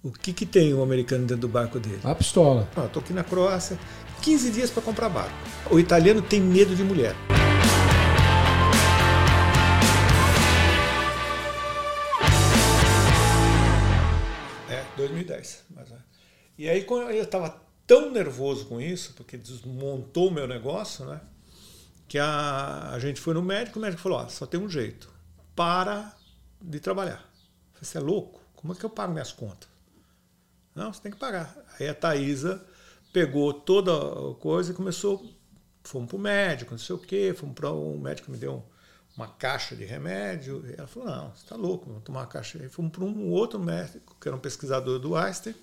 O que, que tem o americano dentro do barco dele? A pistola. Ah, tô aqui na Croácia, 15 dias para comprar barco. O italiano tem medo de mulher. É, 2010. Mas. E aí eu estava tão nervoso com isso, porque desmontou o meu negócio, né? Que a, a gente foi no médico, o médico falou, ó, só tem um jeito. Para de trabalhar. Você é louco? Como é que eu pago minhas contas? Não, você tem que pagar. Aí a Thaisa pegou toda a coisa e começou. Fomos para o médico, não sei o quê, fomos para um médico me deu uma caixa de remédio. Ela falou: não, você está louco, vamos tomar uma caixa. Aí fomos para um outro médico, que era um pesquisador do Einstein,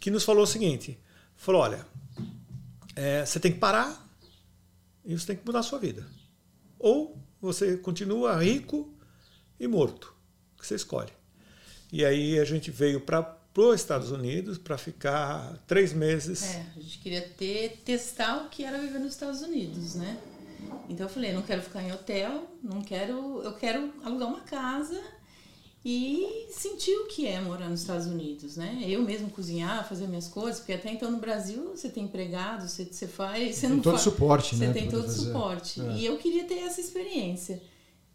que nos falou o seguinte: falou, olha, é, você tem que parar e você tem que mudar a sua vida. Ou você continua rico e morto, que você escolhe. E aí a gente veio para os Estados Unidos para ficar três meses. É, a gente queria ter, testar o que era viver nos Estados Unidos, né? Então eu falei, não quero ficar em hotel, não quero, eu quero alugar uma casa e sentir o que é morar nos Estados Unidos, né? Eu mesmo cozinhar, fazer minhas coisas, porque até então no Brasil você tem empregado, você, você faz, você tem não todo faz, suporte, você né? tem todo fazer. suporte. É. E eu queria ter essa experiência.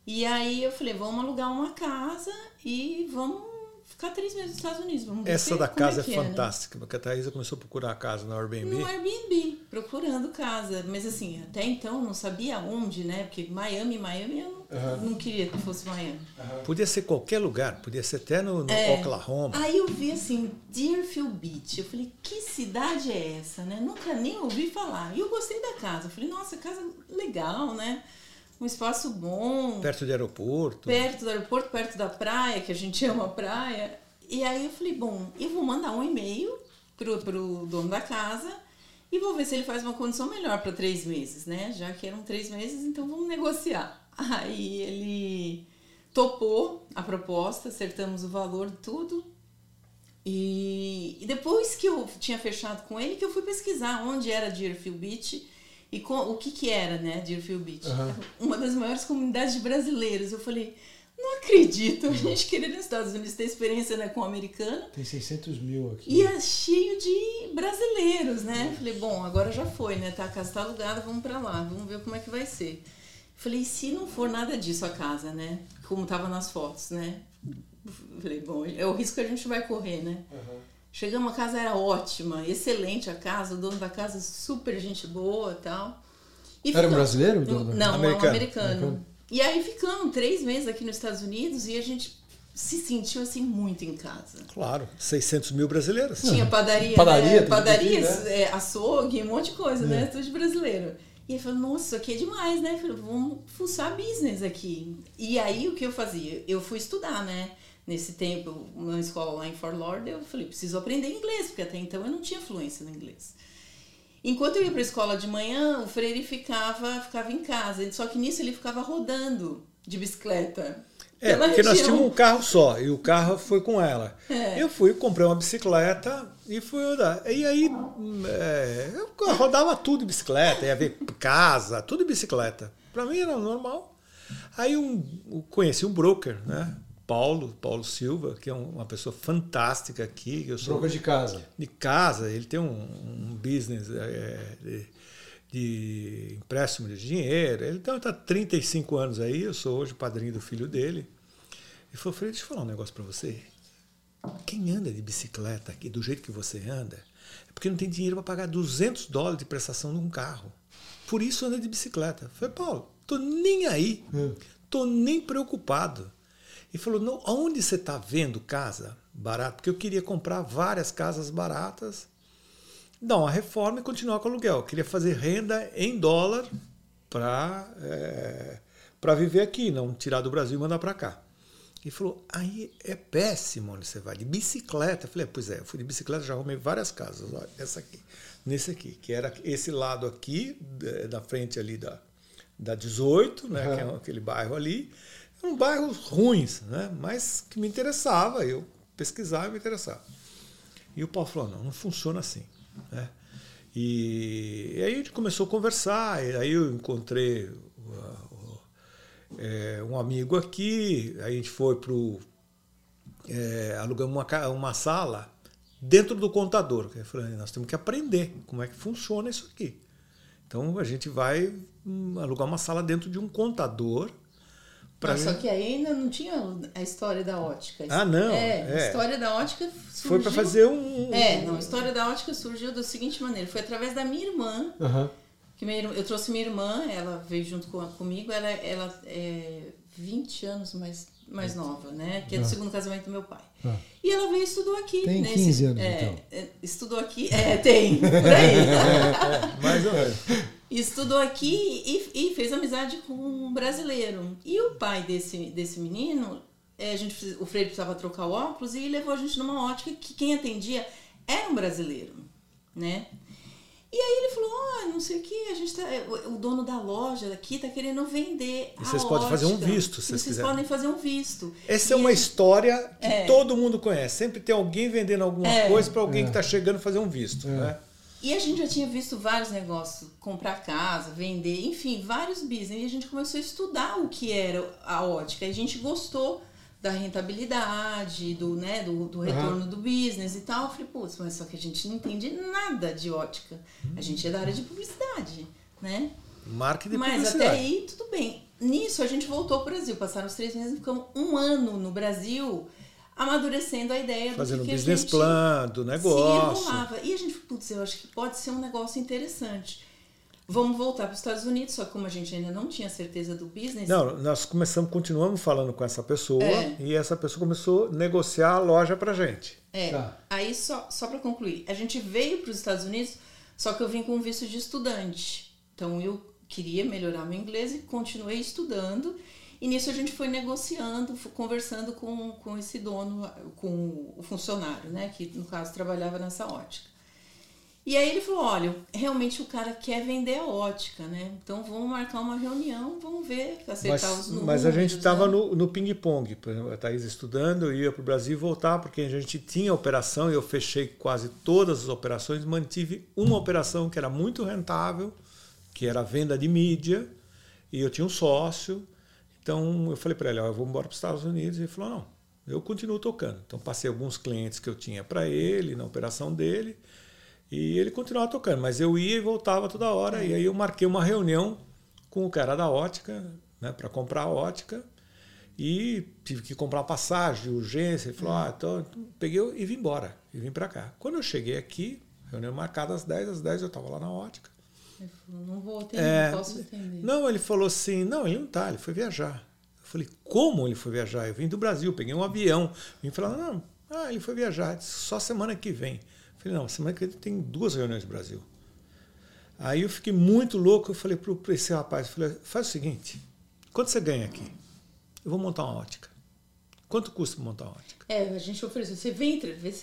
E aí eu falei, vamos alugar uma casa e vamos ficar três meses nos Estados Unidos. Vamos ver Essa se- da como casa é, que né? fantástica, porque a Thaisa começou a procurar a casa no Airbnb. No Airbnb, procurando casa. Mas assim, até então eu não sabia onde, né? Porque Miami, Miami, eu não, Aham. não queria que fosse Miami. Podia ser qualquer lugar, podia ser até no, no É. Oklahoma. Aí eu vi assim, Deerfield Beach. Eu falei, que cidade é essa, né? Nunca nem ouvi falar. E eu gostei da casa. Eu falei, nossa, casa legal, né? Um espaço bom, Perto do aeroporto. perto do aeroporto, perto da praia, que a gente ama praia. E aí eu falei, bom, eu vou mandar um e-mail pro, pro dono da casa e vou ver se ele faz uma condição melhor para três meses, né? Já que eram três meses, então vamos negociar. Aí ele topou a proposta, acertamos o valor de tudo. E, e depois que eu tinha fechado com ele, que eu fui pesquisar onde era Deerfield Beach e co- o que que era, né, Deerfield Beach. Aham. Uma das maiores comunidades de brasileiros. Eu falei, não acredito, a gente querer nos Estados Unidos ter experiência né, com o americano. Tem 600 mil aqui. E é cheio de brasileiros, né? Falei, bom, agora já foi, né? Tá, a casa tá alugada, vamos pra lá, vamos ver como é que vai ser. Falei, se não for nada disso a casa, né? Como tava nas fotos, né? Falei, bom, é o risco que a gente vai correr, né? Aham. Chegamos, a casa era ótima, excelente a casa, o dono da casa super gente boa e tal. E Era um brasileiro? o dono da- Não, Americano. um americano. Americano. E aí ficamos três meses aqui nos Estados Unidos e a gente se sentiu assim muito em casa. Claro, 600 mil brasileiros. Tinha padaria, Padaria, né? padaria, aqui, é, açougue, um monte de coisa, É. né? Tudo de brasileiro. E ele falou, nossa, isso aqui é demais, né? Eu falei, vamos fuçar business aqui. E aí o que eu fazia? Eu fui estudar, né? Nesse tempo, uma escola lá em Fort Lauderdale, eu falei, preciso aprender inglês, porque até então eu não tinha fluência no inglês. Enquanto eu ia para a escola de manhã, o Freire ficava, ficava em casa. Só que nisso ele ficava rodando de bicicleta. É, porque nós região. tínhamos um carro só e o carro foi com ela. É. Eu fui, comprei uma bicicleta e fui andar. E aí é, eu rodava tudo de bicicleta, ia ver casa, tudo de bicicleta. Para mim era normal. Aí um, eu conheci um broker, né? Paulo, Paulo Silva, que é um- uma pessoa fantástica aqui. que Eu sou Broker de casa. de casa, ele tem um, um business é, de, de empréstimo de dinheiro. Ele está há 35 anos aí, eu sou hoje padrinho do filho dele. Ele falou, Freire, deixa eu falar um negócio para você. Quem anda de bicicleta aqui do jeito que você anda, é porque não tem dinheiro para pagar 200 dólares de prestação num carro. Por isso anda de bicicleta. Eu falei, Paulo, tô nem aí, Hum. tô nem preocupado. Ele falou, não, aonde você está vendo casa barata? Porque eu queria comprar várias casas baratas, dar uma reforma e continuar com o aluguel. Eu queria fazer renda em dólar para é, para viver aqui, não tirar do Brasil e mandar para cá. Ele falou, aí é péssimo onde você vai, de bicicleta. Eu falei, "É, pois é, eu fui de bicicleta, já arrumei várias casas, olha, essa aqui, nesse aqui, que era esse lado aqui, eh, da frente ali da, da 18, né, que é aquele bairro ali. Eram bairros ruins, né, mas que me interessava, eu pesquisava e me interessava. E o Paulo falou, não, não funciona assim. Né? E, e aí a gente começou a conversar, e aí eu encontrei é, um amigo aqui, aí a gente foi pro é, alugamos uma, uma sala dentro do contador. Eu falei, nós temos que aprender como é que funciona isso aqui. Então a gente vai hum, alugar uma sala dentro de um contador para Não, só que aí ainda não tinha a história da ótica. Ah, não, É, é. a história da ótica surgiu... foi para fazer um É, não, a história da ótica surgiu da seguinte maneira. Foi através da minha irmã, Aham. que minha irmã- eu trouxe minha irmã, ela veio junto com, comigo, ela, ela é 20 anos mais, mais nova, né? Que é do Ah. segundo casamento do meu pai. Ah. E ela veio e estudou aqui. Tem nesse- 15 anos, é, então. é, Estudou aqui, é, tem, por aí. mais ou menos. estudou aqui e, e fez amizade com um brasileiro. E o pai desse, desse menino, é, a gente, o Freire precisava trocar o óculos e levou a gente numa ótica que quem atendia era um brasileiro, né? E aí ele falou, ah, não sei o que, a gente tá, o dono da loja aqui tá querendo vender E a vocês podem fazer um visto, se vocês vocês quiserem. podem fazer um visto. Essa é E uma a- história que É. todo mundo conhece. Sempre tem alguém vendendo alguma É. coisa para alguém É. que está chegando fazer um visto. Né? E a gente já tinha visto vários negócios, comprar casa, vender, enfim, vários business. E a gente começou a estudar o que era a ótica. E a gente gostou da rentabilidade, do, né, do, do retorno do business e tal. Eu falei, putz, mas só que a gente não entende nada de ótica. A gente é da área de publicidade, né? Marketing Mas publicidade. até aí, tudo bem. Nisso, a gente voltou para o Brasil. Passaram os três meses e ficamos um ano no Brasil amadurecendo a ideia Fazendo do um que, que business a gente plan do se negócio. enrolava. E a gente, putz, eu acho que pode ser um negócio interessante. Vamos voltar para os Estados Unidos, só que como a gente ainda não tinha certeza do business. Não, nós começamos, continuamos falando com essa pessoa É. e essa pessoa começou a negociar a loja pra gente. É. Tá. Aí, só, só para concluir, a gente veio para os Estados Unidos, só que eu vim com um visto de estudante. Então, eu queria melhorar meu inglês e continuei estudando. E nisso a gente foi negociando, conversando com, com esse dono, com o funcionário, né? Que no caso trabalhava nessa ótica. E aí ele falou, olha, realmente o cara quer vender a ótica, né? Então vamos marcar uma reunião, vamos ver, acertar os Mas, números. mas a gente né? estava no, no ping-pong. Por exemplo, a Thaís estudando, eu ia para o Brasil e voltar, porque a gente tinha operação eu fechei quase todas as operações, mantive uma operação que era muito rentável, que era a venda de mídia, e eu tinha um sócio. Então eu falei para ele, eu vou embora para os Estados Unidos. Ele falou, não, eu continuo tocando. Então passei alguns clientes que eu tinha para ele, na operação dele, e ele continuava tocando. Mas eu ia e voltava toda hora. E aí eu marquei uma reunião com o cara da ótica, né, para comprar a ótica. E tive que comprar passagem de urgência. Ele falou, ah, então peguei e vim embora. E vim para cá. Quando eu cheguei aqui, reunião marcada às 10, às 10 eu estava lá na ótica. Ele falou, não vou atender, É, não posso atender. Não, ele falou assim, não, ele não tá, ele foi viajar. Eu falei, como ele foi viajar? Eu vim do Brasil, peguei um avião. Vim falar, não, ah, ele foi viajar, disse, só semana que vem. Eu falei, não, semana que vem tem duas reuniões no Brasil. Aí eu fiquei muito louco, eu falei para esse rapaz, eu falei, faz o seguinte, quanto você ganha aqui? Eu vou montar uma ótica. Quanto custa montar uma ótica? É, a gente ofereceu. Você vem,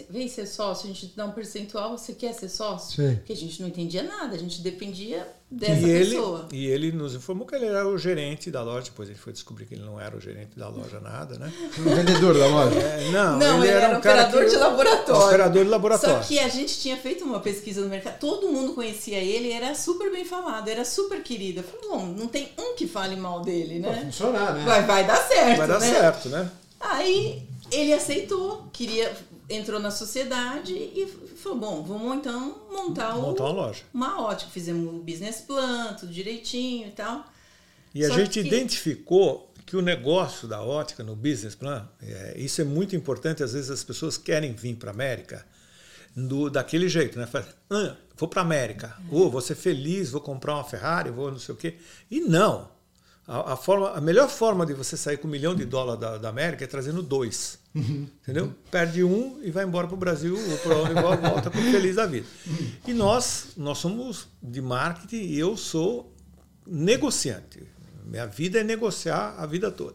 vem ser- sócio, a gente te dá um percentual, você quer ser sócio? Sim. Porque a gente não entendia nada, a gente dependia dessa e ele, pessoa. E ele nos informou que ele era o gerente da loja, depois ele foi descobrir que ele não era o gerente da loja, nada, né? O vendedor da loja. É, não, Não, ele era um cara operador que- de laboratório. Operador de laboratório. Só que a gente tinha feito uma pesquisa no mercado, todo mundo conhecia ele, era super bem falado, era super querido. Eu falei, bom, não tem um que fale mal dele, Vai né? funcionar, né? Vai, vai dar certo. Vai dar né? certo, né? Aí ele aceitou, queria, entrou na sociedade e falou, bom, vamos então montar, o- Montar uma loja. uma ótica. Fizemos o business plan, tudo direitinho e tal. E a Só gente que- identificou que o negócio da ótica no business plan, é, isso é muito importante. Às vezes as pessoas querem vir para a América do, daquele jeito, né? Fala, ah, vou para a América, ou vou ser feliz, vou comprar uma Ferrari, vou não sei o quê. E não. A, a forma, a melhor forma de você sair com um milhão de dólares da, da América é trazendo dois. Entendeu? Perde um e vai embora para o Brasil, ou para onde volta com feliz da vida. E nós, nós somos de marketing e eu sou negociante. Minha vida é negociar a vida toda.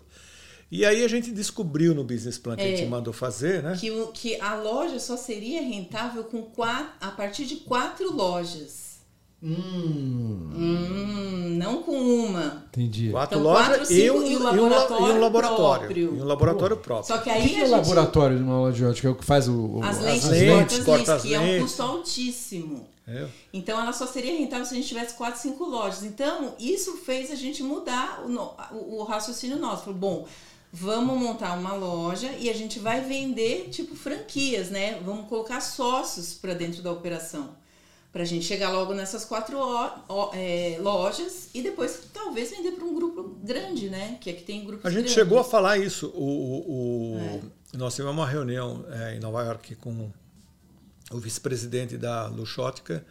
E aí a gente descobriu no business plan que a É. gente mandou fazer, né? Que, o- que a loja só seria rentável com quatro, a partir de quatro lojas. Hum, Hum, não com uma. entendi. Quatro Então, lojas quatro, e, cinco, um, e o e um la- laboratório e um laboratório. próprio. E um laboratório próprio. Só que O aí que, que é a o gente... laboratório de uma loja de ótica? É o que faz o, o- As as- lentes, as lentes, corta lentes, que é um custo altíssimo. Entendeu? Então ela só seria rentável se a gente tivesse quatro, cinco lojas. Então isso fez a gente mudar o, o- o raciocínio nosso. Falou, bom, vamos montar uma loja e a gente vai vender tipo franquias, né? Vamos colocar sócios para dentro da operação. Para a gente chegar logo nessas quatro é, lojas e depois talvez vender para um grupo grande, né? Que aqui tem grupos A gente grandes. chegou a falar isso. O, o- o- É. Nós tivemos uma reunião é, em Nova York com o vice-presidente da Luxótica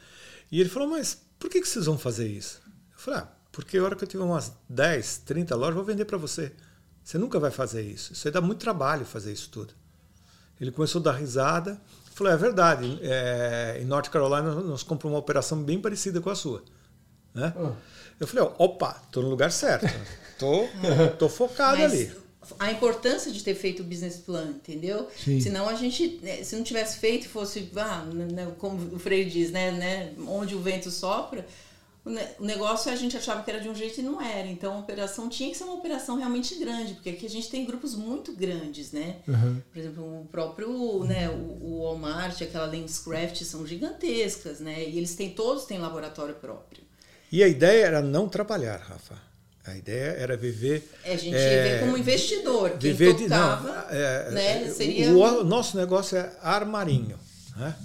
e ele falou, mas por que, que vocês vão fazer isso? Eu falei, ah, porque a hora que eu tiver umas 10, 30 lojas, eu vou vender para você. Você nunca vai fazer isso. Isso aí dá muito trabalho fazer isso tudo. Ele começou a dar risada. Falou, é verdade, é, em North Carolina nós compramos uma operação bem parecida com a sua. Né? Ah. Eu falei, opa, tô no lugar certo. Tô, tô focado Mas ali. A importância de ter feito o business plan, entendeu? Sim. Senão a gente, né, se não tivesse feito fosse, ah, né, como o Freire diz, né, né, onde o vento sopra, o ne- o negócio a gente achava que era de um jeito e não era. Então a operação tinha que ser uma operação realmente grande, porque aqui a gente tem grupos muito grandes, né? Uhum. Por exemplo, o próprio, né, o, o Walmart, aquela Lenscraft são gigantescas, né? E eles têm todos têm laboratório próprio. E a ideia era não trabalhar, Rafa. A ideia era viver. É, a gente é, como investidor, quem viver de. tocava, Não, é, né, é, seria... o, o nosso negócio é armarinho. Né?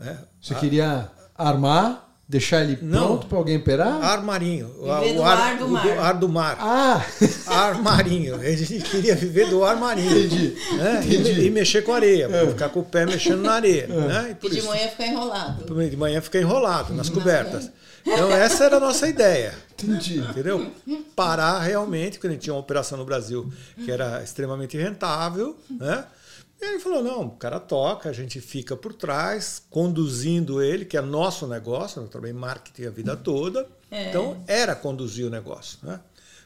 É, Você queria armar, deixar ele Não. pronto para alguém operar? Armarinho. Viver do ar do o mar. ar do mar. Ah, Armarinho. A gente queria viver do armarinho. Entendi. Né? Entendi. E, e mexer com areia. Ficar com o pé mexendo na areia. Né? E E de isso, manhã ficar enrolado. de manhã fica enrolado nas cobertas. Então, essa era a nossa ideia. entendi. Entendeu? Parar realmente, porque a gente tinha uma operação no Brasil que era extremamente rentável, né? E ele falou: não, o cara toca, a gente fica por trás, conduzindo ele, que é nosso negócio, eu trabalhei marketing a vida toda. É. Então, era conduzir o negócio. Né?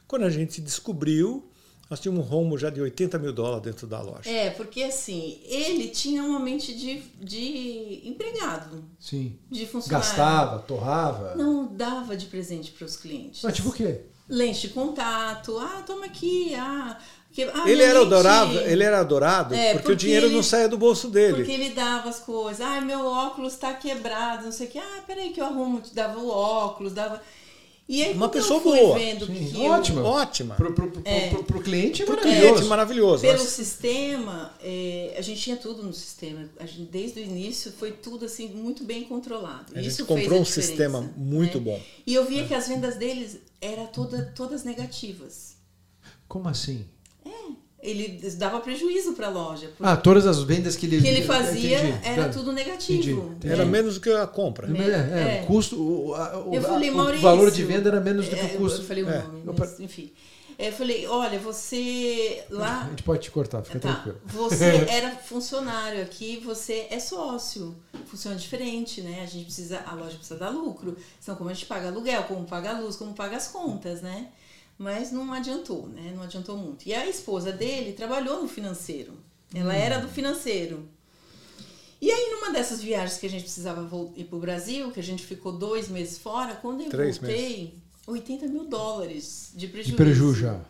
Quando a gente descobriu, nós tínhamos um rombo já de 80 mil dólares dentro da loja. É, porque assim, ele tinha uma mente de, de empregado, Sim. de funcionário. Gastava, torrava. Não dava de presente para os clientes. Mas tipo o quê? Lente de contato, ah, toma aqui, ah. Que, ah Ele era, adorado, ele era adorado É, porque, porque o dinheiro ele- não saía do bolso dele. Porque ele dava as coisas. Ah, meu óculos está quebrado, não sei o que. Ah, peraí que eu arrumo. Te dava o óculos, dava. E aí, Uma eu pessoa fui boa. Que ótima. eu- Ótima. Pro, pro, pro, É. pro, pro cliente é Pro maravilhoso. cliente maravilhoso. Pelo Nós- sistema, é, a gente tinha tudo no sistema. A gente, desde o início foi tudo assim muito bem controlado. A gente Isso comprou fez a um sistema muito né? bom. E eu via que as vendas deles eram toda, todas negativas. Como assim? Ele dava prejuízo para a loja. Ah, todas as vendas que ele, que ele fazia Entendi. era Tá. tudo negativo. Entendi, entendi. Era menos do que a compra. É, é, É. o custo, o, a- o, Eu falei, a- o valor de venda era menos do que É, o custo. Eu falei o É. nome, mas, enfim. É, Eu falei, olha, você A lá. gente pode te cortar, fica Tá, tranquilo. você era funcionário aqui, você é sócio. Funciona diferente, né? A gente precisa, a loja precisa dar lucro. Então, como a gente paga aluguel, como paga a luz, como paga as contas, né? Mas não adiantou, né? Não adiantou muito. E a esposa dele trabalhou no financeiro. Ela era do financeiro. E aí, numa dessas viagens que a gente precisava ir pro Brasil, que a gente ficou dois meses fora, quando eu Três voltei, 80 mil dólares de prejuízo. De prejuízo já.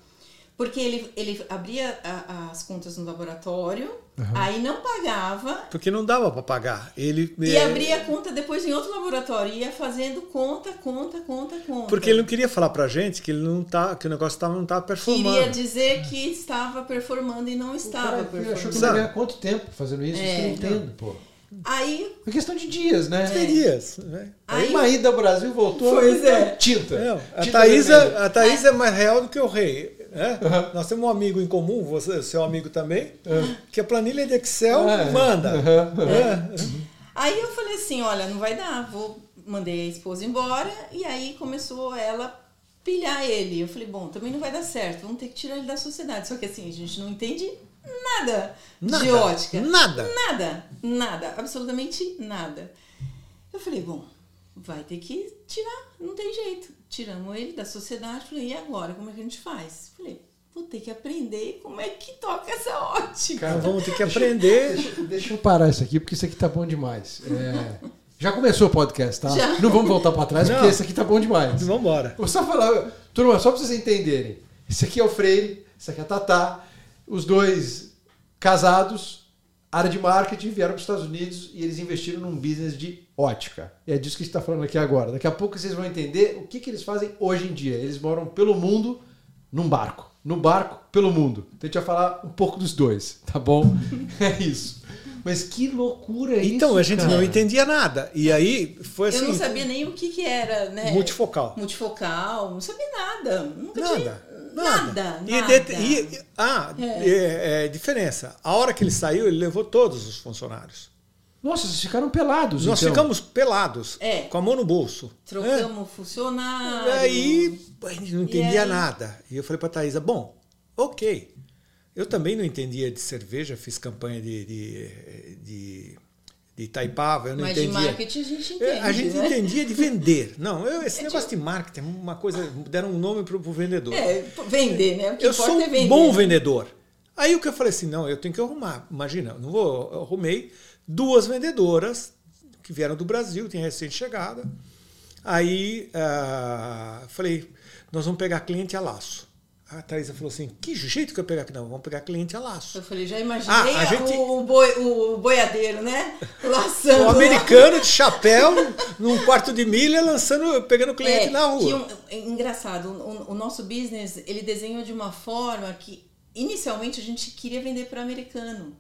Porque ele, ele abria a- as contas no laboratório, aí não pagava Porque não dava para pagar. Ele, e é, abria a conta depois em outro laboratório. Ia fazendo conta, conta, conta, conta. Porque ele não queria falar pra gente que, ele não tá, que o negócio tava, não estava performando. Queria dizer que estava performando e não O estava cara achou que performando. não ia quanto tempo fazendo isso? É. Isso eu não entendo, pô. Aí, É questão de dias, né? Tem dias. Né? Aí aí uma ida ao Brasil voltou. Pois é. Tinta. Não, a Tinta Thaísa, a Thaísa é mais real do que o rei. Né? Nós temos um amigo em comum, você, seu amigo também, que a planilha de Excel É. manda. É. aí eu falei assim, olha, não vai dar, vou mandei a esposa embora e aí começou ela pilhar ele. Eu falei, bom, também não vai dar certo, vamos ter que tirar ele da sociedade. Só que assim, a gente não entende nada, Nada, de ótica. nada. Nada, nada, absolutamente nada. Eu falei, bom, vai ter que tirar, não tem jeito. Tiramos ele da sociedade, falei, e agora, como é que a gente faz? Falei, vou ter que aprender como é que toca essa ótica. Então vamos ter que aprender. Deixa, deixa eu parar isso aqui, porque isso aqui tá bom demais. É, Já começou o podcast, tá? Já. Não vamos voltar pra trás, Não. porque esse aqui tá bom demais. Vamos embora. Vou só falar, turma, só pra vocês entenderem. Esse aqui é o Freire, esse aqui é a Tatá. Os dois casados, área de marketing, vieram para os Estados Unidos e eles investiram num business de ótica. E é disso que a gente está falando aqui agora. Daqui a pouco vocês vão entender o que, que eles fazem hoje em dia. Eles moram pelo mundo num barco. no barco pelo mundo. Então a gente vai falar um pouco dos dois, tá bom? é isso. Mas que loucura é Então, isso, a gente cara. não entendia nada. E aí foi assim. eu não sabia nem o que, que era, né? Multifocal. Multifocal, não sabia nada. Nunca Nada. tinha. Nada. Nada. E, nada. de- e- ah, É. é. é, diferença. A hora que ele saiu, ele levou todos os funcionários. Nossa, vocês ficaram pelados, Nós então. ficamos pelados, É. com a mão no bolso. Trocamos É. funcionário. E aí, a gente não entendia aí? nada. E eu falei para a Thaisa, bom, ok. Eu também não entendia de cerveja, fiz campanha de, de, de, de Itaipava, eu não Mas de entendia. marketing a gente entende. É, a gente né? entendia de vender. Não, eu, esse É negócio de marketing é uma coisa. Deram um nome para o vendedor. É, vender, né? Eu sou é um bom vendedor. Aí o que eu falei assim, não, eu tenho que arrumar. Imagina, eu não vou, eu arrumei duas vendedoras que vieram do Brasil, tinha recém-chegada. Aí ah, falei, nós vamos pegar cliente a laço. A Thaisa falou assim, que jeito que eu pegar aqui? Não, vamos pegar cliente a laço. Eu falei, já imaginei Ah, a gente- o, boi, o boiadeiro, né? Laçando. O americano de chapéu, num quarto de milha, lançando, pegando cliente É, na rua. que um- é engraçado, o, o nosso business, ele desenhou de uma forma que inicialmente a gente queria vender para americano.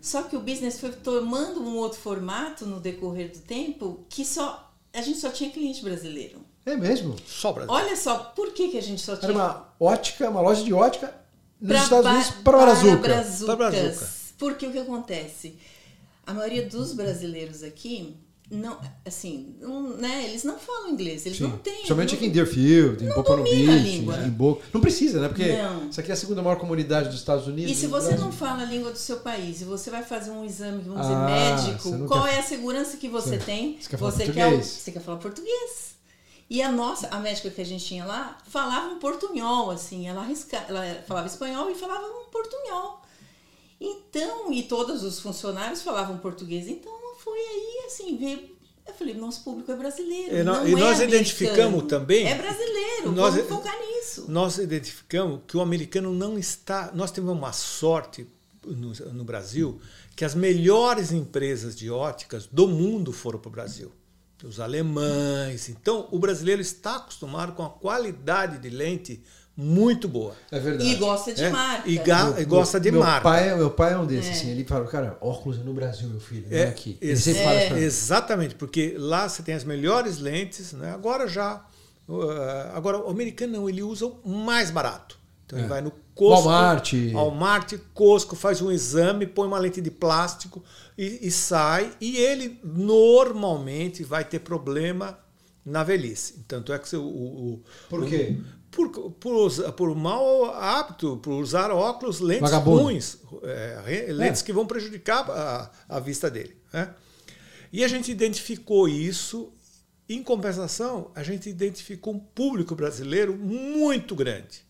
Só que o business foi tomando um outro formato no decorrer do tempo que só a gente só tinha cliente brasileiro. É mesmo? Só Brasil. Olha só, por que, que a gente só tinha Era uma ótica, uma loja de ótica nos pra Estados Unidos para Brazuca. brazucas. Para Brazuca. Porque o que acontece? A maioria dos brasileiros aqui não, assim, não, né, eles não falam inglês, eles Sim. não têm. Somente aqui em Deerfield, em não Pompano domina a Beach, língua. em Boca. Não precisa, né? Porque Não. isso aqui é a segunda maior comunidade dos Estados Unidos. E se você Brasil. não fala a língua do seu país e você vai fazer um exame, vamos Ah, dizer, você médico, qual quer- é a segurança que você Sim. tem? Você quer falar você português. você quer falar português. E a nossa, a médica que a gente tinha lá, falava um portunhol, assim, ela, arrisca, ela falava espanhol e falava um portunhol. Então, e todos os funcionários falavam português, então foi aí, assim, veio, eu falei, nosso público é brasileiro, E não e é nós americano. identificamos também- É brasileiro, Nós- vamos focar nisso. nós identificamos que o americano não está. Nós tivemos uma sorte no, no Brasil que as melhores empresas de óticas do mundo foram para o Brasil. Os alemães. Então, o brasileiro está acostumado com a qualidade de lente muito boa. É verdade. E gosta de É, marca. e ga- Meu- gosta de meu marca. Pai, meu pai é um desses, É. assim. Ele fala, cara, óculos é no Brasil, meu filho, é, É, aqui. Ele sempre fala pra mim. Exatamente, porque lá você tem as melhores lentes, né? agora já. uh, agora, o americano não, ele usa o mais barato. Então É. ele vai no Costco, Walmart. Walmart, Costco, faz um exame, põe uma lente de plástico e, e sai. E ele normalmente vai ter problema na velhice. Tanto é que o. o- o- Por o- quê? Por, por, usa- por mau hábito, por usar óculos, lentes Vagabundo. ruins, é, re- lentes que vão prejudicar a, a vista dele. Né? E a gente identificou isso. Em compensação, a gente identificou um público brasileiro muito grande.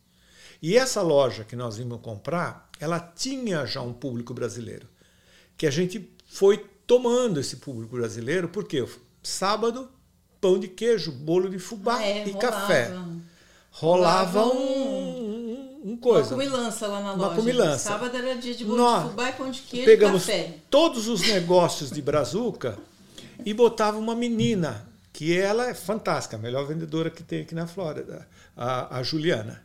E essa loja que nós vimos comprar, ela tinha já um público brasileiro. Que a gente foi tomando esse público brasileiro, porque sábado, pão de queijo, bolo de fubá Ah, é, e rolava. café. Rolava Rolava um, um, um Uma coisa. comilança lá na Uma loja. comilança. Sábado era dia de bolo Nós de fubá e pão de queijo Pegamos e café. todos os negócios de Brazuca e botava uma menina, que ela é fantástica, a melhor vendedora que tem aqui na Flórida, a, a Juliana.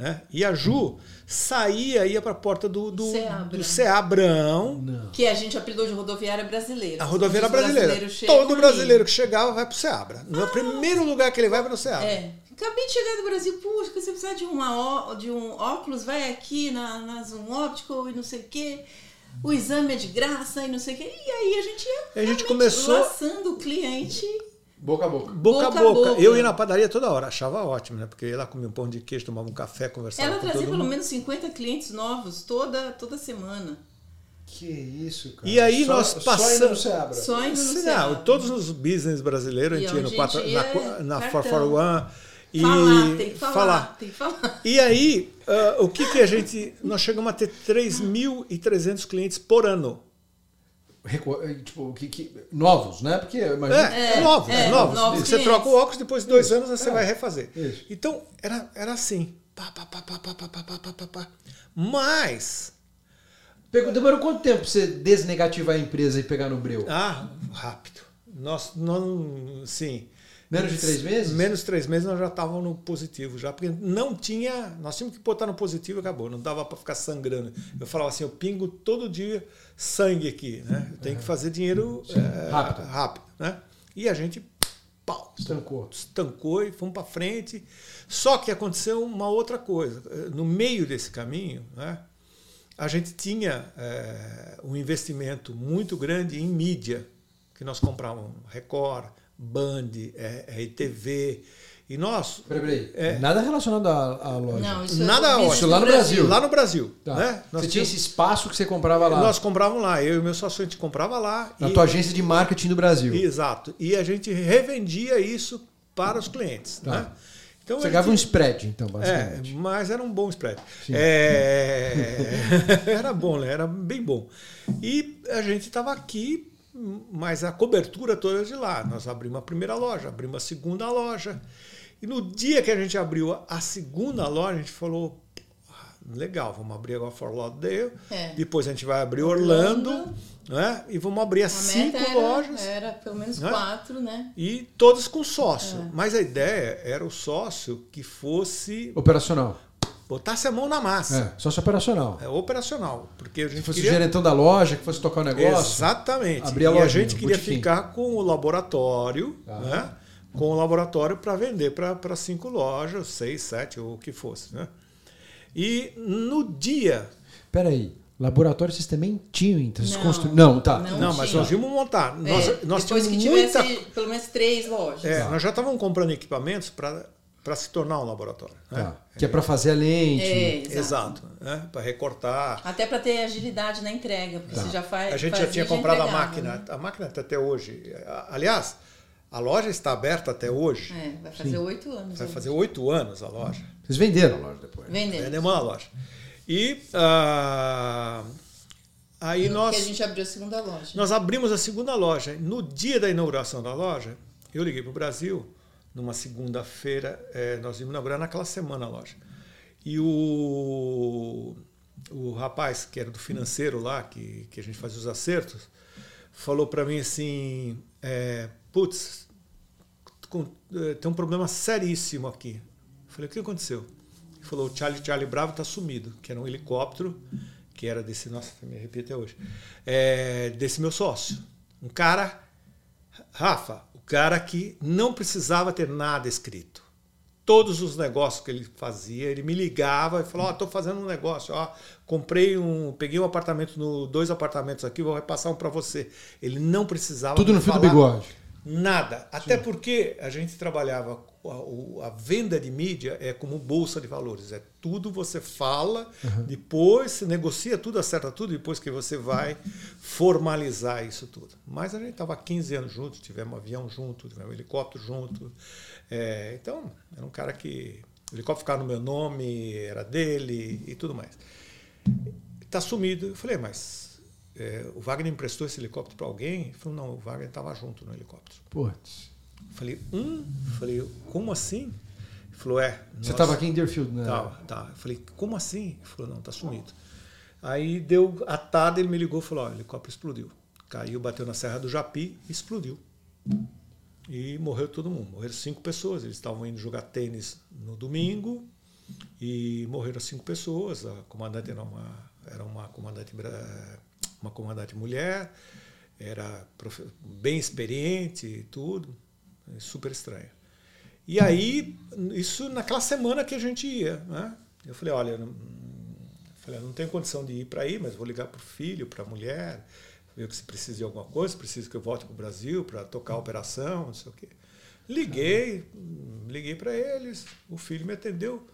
Né? E a Ju saía, ia para a porta do, do, Seabra. do Seabrão, Não. Que a gente apelidou de rodoviária brasileira. a rodoviária brasileira. brasileiros chegam Todo ali. brasileiro que chegava vai para o Seabra. No primeiro lugar que ele vai é para o Seabra. É. Acabei de chegar do Brasil, puxa, você precisa de, uma, de um óculos, vai aqui na, na Zoom Optical e não sei o quê. O exame é de graça e não sei o quê. E aí a gente ia a gente começou- laçando o cliente. Boca a boca. Boca, a Boca a boca. boca. Eu ia na padaria toda hora, achava ótimo, né? Porque ia lá comia um pão de queijo, tomava um café, conversava Ela com trazia todo pelo mundo. menos 50 clientes novos toda, toda semana. Que isso, cara. E aí Só- nós Só passamos- no Seabra. Só indo no Sim, Seabra. não, todos os business brasileiros, a gente ia no quatro, a gente na, ia, na cartão. 441 e Falar, tem que falar, tem que falar. E aí, ah, o que, que a gente. Nós chegamos a ter 3.300 clientes por ano. Eh, Tipo, que, que- novos, né? Porque eu imagino. É, É, novos, é, novos. novos Você troca o óculos, depois de dois Isso, anos você é. vai refazer. Isso. Então, era, era assim. Pá, pá, pá, pá, pá, pá, pá, pá, pá, pá, pá. Mas, Pegou- Demorou quanto tempo pra você desnegativar a empresa e pegar no breu? ah, rápido. Nós não. Sim. Menos de três meses? Menos de três meses nós já estávamos no positivo, já, porque não tinha. Nós tínhamos que botar no positivo e acabou, não dava para ficar sangrando. Eu falava assim: eu pingo todo dia sangue aqui, né? Eu tenho que fazer dinheiro é, Rápido. rápido, né? E a gente pau, Estancou. estancou e fomos para frente. Só que aconteceu uma outra coisa. No meio desse caminho, né, a gente tinha é, um investimento muito grande em mídia, que nós comprávamos Record, Band, é, RTV. E nós. Peraí, peraí. É. Nada relacionado à, à loja. Não, isso Nada é. Isso lá no Brasil. Lá no Brasil. Tá. Né? Nós Você tinha esse espaço que você comprava lá. Nós comprávamos lá, eu e meu sócio, a gente comprava lá. Na e- tua agência de marketing do Brasil. Exato. E a gente revendia isso para os clientes. Tá. Né? Então, Você ganhava um spread, então, É, basicamente. mas era um bom spread. Sim. É, era bom, né? Era bem bom. E a gente estava aqui, mas a cobertura toda de lá. Nós abrimos a primeira loja, abrimos a segunda loja. E no dia que a gente abriu a segunda loja, a gente falou: "Ah, legal, vamos abrir agora Fort Lauderdale. É. Depois a gente vai abrir Orlando, Orlando. né? E vamos abrir as cinco meta era, lojas. era pelo menos Né? quatro, né? E todas com sócio. É. Mas a ideia era o sócio que fosse. Operacional. Botasse a mão na massa. É, sócio operacional. É, operacional. Porque a Se gente fosse o queria. gerentão da loja, que fosse tocar o negócio. Exatamente. abrir a e a gente queria botequim. ficar com o laboratório, Tá. né? Com o laboratório para vender para cinco lojas, seis, sete, ou o que fosse. Né? E no dia. Peraí. Laboratório vocês também tinham, então vocês Não, construíram. Não, tá. não. Não, mas nós íamos montar. Nós, É, nós depois tínhamos que muita. tivesse pelo menos três lojas. É, Nós já estávamos comprando equipamentos para se tornar um laboratório. né? Tá. Que é pra fazer a lente. É, exato. Exato. Né? Para recortar. Até para ter agilidade na entrega, porque Tá. você já faz. A gente já tinha comprado a máquina. né? A máquina está até hoje. Aliás, a loja está aberta até hoje. É, vai fazer oito anos. Vai hoje. fazer oito anos a loja. Vocês venderam a loja depois. Vendendo. Vendemos a loja. E ah, aí Que nós, a gente abriu a segunda loja. nós abrimos a segunda loja. No dia da inauguração da loja, eu liguei para o Brasil. Numa segunda-feira, eh, nós íamos inaugurar naquela semana a loja. E o, o rapaz, que era do financeiro lá, que, que a gente fazia os acertos, falou para mim assim: é, putz, eh, tem um problema seríssimo aqui. Eu falei: o que aconteceu? Ele falou: o Charlie Charlie Bravo está sumido, que era um helicóptero, que era desse, nossa, me arrepio até hoje, é, desse meu sócio. Um cara, Rafa, cara que não precisava ter nada escrito todos os negócios que ele fazia, ele me ligava e falou: Ó, tô fazendo um negócio, ó, comprei um, peguei um apartamento no dois apartamentos aqui, vou repassar um para você. Ele não precisava Tudo no fio do bigode. Nada, até porque a gente trabalhava a, a venda de mídia é como bolsa de valores, é tudo você fala, depois você negocia tudo, acerta tudo, depois que você vai formalizar isso tudo. Mas a gente estava 15 anos juntos, tivemos um avião junto, tivemos um helicóptero junto. É, então, era um cara que. O helicóptero ficava no meu nome, era dele e tudo mais. Está sumido. Eu falei, mas é, o Wagner emprestou esse helicóptero para alguém? Ele falou, não, o Wagner estava junto no helicóptero. Putz. Falei, hum? Falei, como assim? Ele falou, é. Você estava aqui em Deerfield, né? Tava, tá. Eu falei, como assim? Ele falou, não, tá sumido. Aí deu a tarde, ele me ligou e falou, ó, o helicóptero explodiu. Caiu, bateu na Serra do Japi e explodiu. E morreu todo mundo. Morreram cinco pessoas. Eles estavam indo jogar tênis no domingo e morreram cinco pessoas. A comandante era uma, era uma comandante bra- uma comandante mulher, era bem experiente e tudo. Super estranho. E aí, isso naquela semana que a gente ia, né? Eu falei, olha, não, eu falei, não tenho condição de ir para aí, mas vou ligar para o filho, para a mulher, ver se precisa de alguma coisa, precisa que eu volte para o Brasil para tocar a operação, não sei o quê. Liguei, liguei para eles, o filho me atendeu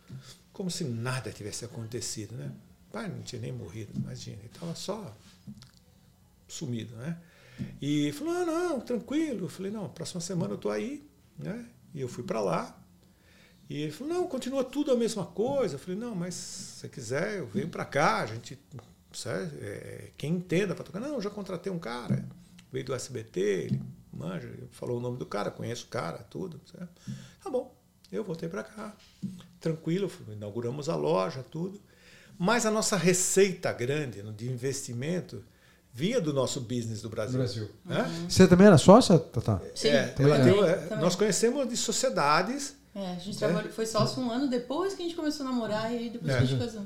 como se nada tivesse acontecido, né? Pai não tinha nem morrido, imagina, ele estava só sumido, né? E falou, ah, não, tranquilo. Eu falei, não, próxima semana eu tô aí, né? E eu fui para lá. E ele falou, não, continua tudo a mesma coisa. Eu falei, não, mas se você quiser, eu venho para cá, a gente, sabe, é, quem entenda para tocar. Não, eu já contratei um cara, veio do SBT, ele manja, falou o nome do cara, conheço o cara, tudo. Sabe? Tá bom, eu voltei para cá, tranquilo, inauguramos a loja, tudo. Mas a nossa receita grande de investimento vinha do nosso business do Brasil. Brasil. né? Você também era sócia, Tatá? Sim, É, também, é, também. nós conhecemos de sociedades. É, a gente trabalhou, foi sócio um ano depois que a gente começou a namorar e depois que a gente casou.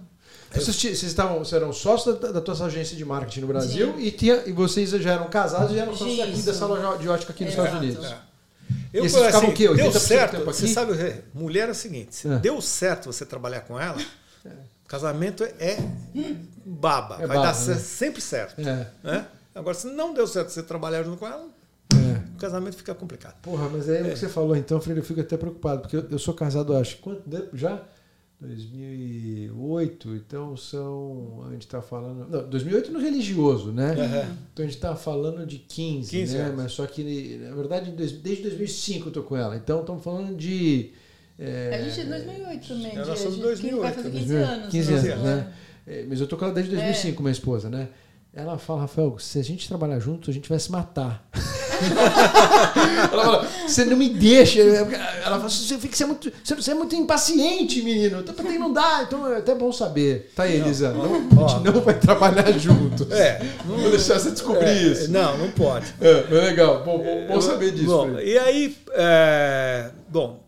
Vocês, ti- vocês, estavam, vocês eram sócios da, da tua agência de marketing no Brasil e, tinha, e vocês já eram casados e já eram sócios aqui Isso. dessa loja de ótica aqui nos Exato. Estados Unidos. É. Eu E vocês assim, o quê? 80% deu certo. Você aqui? sabe, é, mulher é o seguinte: se É. deu certo você trabalhar com ela, casamento é baba. É vai baba, dar né? sempre certo. É. né? Agora, se não deu certo você trabalhar junto com ela, É. o casamento fica complicado. Porra, mas é, o que você falou então, Freire, eu fico até preocupado, porque eu, eu sou casado, acho, quanto tempo já? 2008, então são. A gente está falando. Não, 2008 no religioso, né? Aham. Então a gente está falando de 15, 15 né? anos. Mas só que, na verdade, desde desde 2005 eu tô com ela. Então estamos falando de. É, A gente é 2008 também. nós de- somos de- 2008, Vai fazer 15 2000, anos. 15 né? anos, né? É, mas eu tô com ela desde 2005, minha esposa, né? Ela fala, Rafael, se a gente trabalhar juntos, a gente vai se matar. ela fala, você não me deixa. Ela fala, você fica você é muito, você você é muito impaciente, menino. Então, Também não dá, então é até bom saber. Tá aí, Elisa. Não, a gente não vai trabalhar juntos. É. Vou deixar você descobrir É, isso. Não, não pode. É, mas legal, bom, bom, bom saber disso. Bom, e aí, é, bom,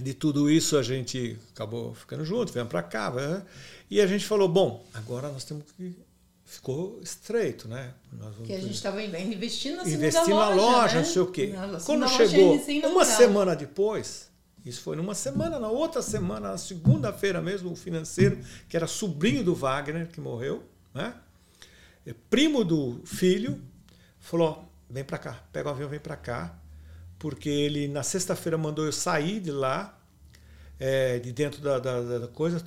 de tudo isso a gente acabou ficando junto, viemos para cá, né? e a gente falou, bom, agora nós temos que ficou estreito, né? Que a gente estava investindo na segunda investir na loja, loja, né? não sei o quê. Quando chegou uma semana depois, isso foi numa semana, na outra semana, na segunda-feira mesmo, o financeiro, que era sobrinho do Wagner, que morreu, né? É primo do filho, falou: "Ó, vem para cá, pega o avião, vem para cá, porque ele na sexta-feira mandou eu sair de lá, é, de dentro da, da- da- coisa.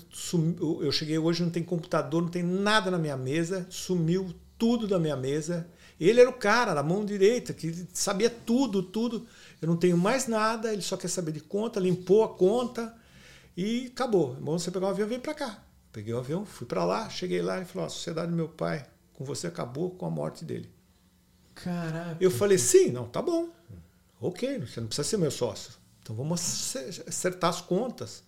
Eu cheguei hoje, não tem computador, não tem nada na minha mesa, sumiu tudo da minha mesa. Ele era o cara, da mão direita, que sabia tudo, tudo. Eu não tenho mais nada, ele só quer saber de conta, limpou a conta e acabou. Bom, você pegar o avião, vem para cá. Peguei o avião, fui para lá, cheguei lá e falou: a sociedade do meu pai com você acabou com a morte dele. Caraca. Eu falei, sim, não, tá bom. Ok, você não precisa ser meu sócio. Então vamos ace- acertar as contas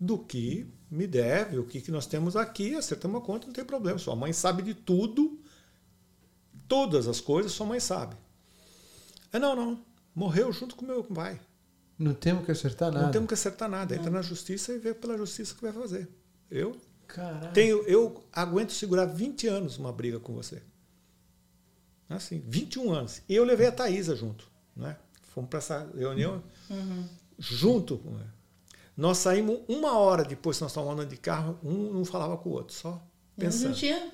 do que me deve, o que, que nós temos aqui, acertamos a conta, não tem problema. Sua mãe sabe de tudo, todas as coisas, sua mãe sabe. É, não, não, morreu junto com meu pai. Não temos que acertar nada. Não temos que acertar nada. Entra na justiça e vê pela justiça o que vai fazer. Eu Caraca. tenho, eu aguento segurar 20 anos uma briga com você. Assim, 21 anos. E eu levei a Thaisa junto. Né? Fomos para essa reunião junto com ela. Nós saímos uma hora depois que nós estávamos andando de carro, um não falava com o outro, só pensando. gente tinha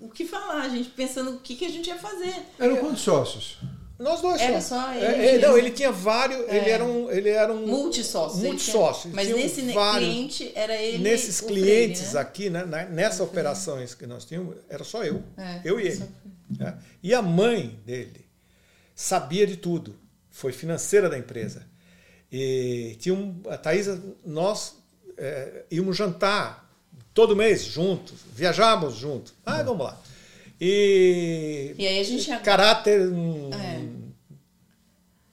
o que falar, a gente pensando o que, que a gente ia fazer. Eram quantos sócios? Nós dois Era só. só ele É, é, não, ele tinha vários, ele era um. Ele era um tinha- Multisócios. Mas nesse ne- vários. cliente era ele. Nesses clientes né? aqui, né, na- nessa operações que nós tínhamos, era só eu. É, eu e ele. só- né? E a mãe dele sabia de tudo. Foi financeira da empresa. E tinha um, a Thaisa, nós é, íamos jantar todo mês juntos, viajávamos juntos. Ah, vamos lá. E, E aí a gente caráter hum, É.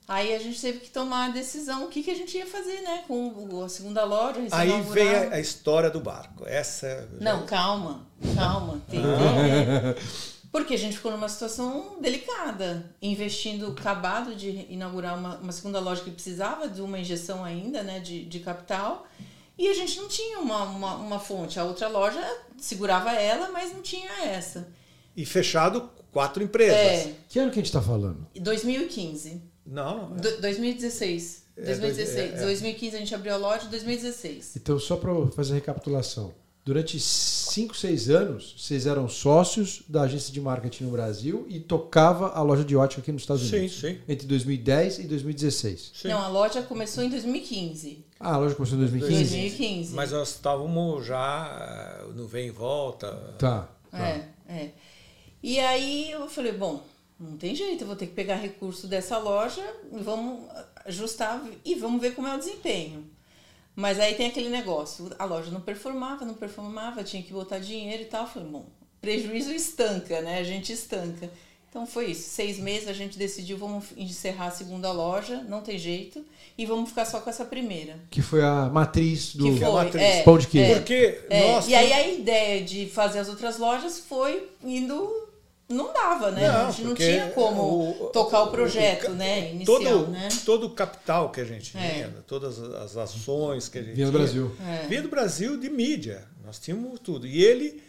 Aí a gente teve que tomar a decisão, o que, que a gente ia fazer, né? Com a segunda loja, Aí recém-inaugurada. vem a, a história do barco. Essa Não, calma, calma. Tem, né? Porque a gente ficou numa situação delicada, investindo, acabado de inaugurar uma, uma segunda loja que precisava de uma injeção ainda, né, de, de capital, e a gente não tinha uma, uma, uma fonte. A outra loja segurava ela, mas não tinha essa. E fechado quatro empresas. É, Que ano que a gente está falando? 2015. Não, não. Do- 2016. É, 2016. dois- é, é. 2015 a gente abriu a loja, 2016. Então, só para fazer a recapitulação. Durante 5, 6 anos, vocês eram sócios da agência de marketing no Brasil e tocava a loja de ótica aqui nos Estados Sim, Unidos. sim. Entre 2010 e 2016. sim. Não, a loja começou em 2015. Ah, a loja começou em 2015? 2015. Mas nós estávamos já eh, no vem e volta. Tá. tá. É, é. E aí eu falei, bom, não tem jeito, eu vou ter que pegar recurso dessa loja, vamos ajustar e vamos ver como é o desempenho. Mas aí tem aquele negócio, a loja não performava, não performava, tinha que botar dinheiro e tal. Eu falei, bom, prejuízo estanca, né? A gente estanca. Então foi isso. Seis meses a gente decidiu, vamos encerrar a segunda loja, não tem jeito, e vamos ficar só com essa primeira. Que foi a matriz do Que é a foi, matriz. é, pão de queijo. é. Porque É, nós. e aí a ideia de fazer as outras lojas foi indo não dava, né? Não, a gente não tinha como o- tocar o o- projeto, o- né? Inicial, todo, né? todo o capital que a gente É. tinha, todas as ações que a gente Vinha do Brasil. É. Vinha do Brasil de mídia. Nós tínhamos tudo. E ele,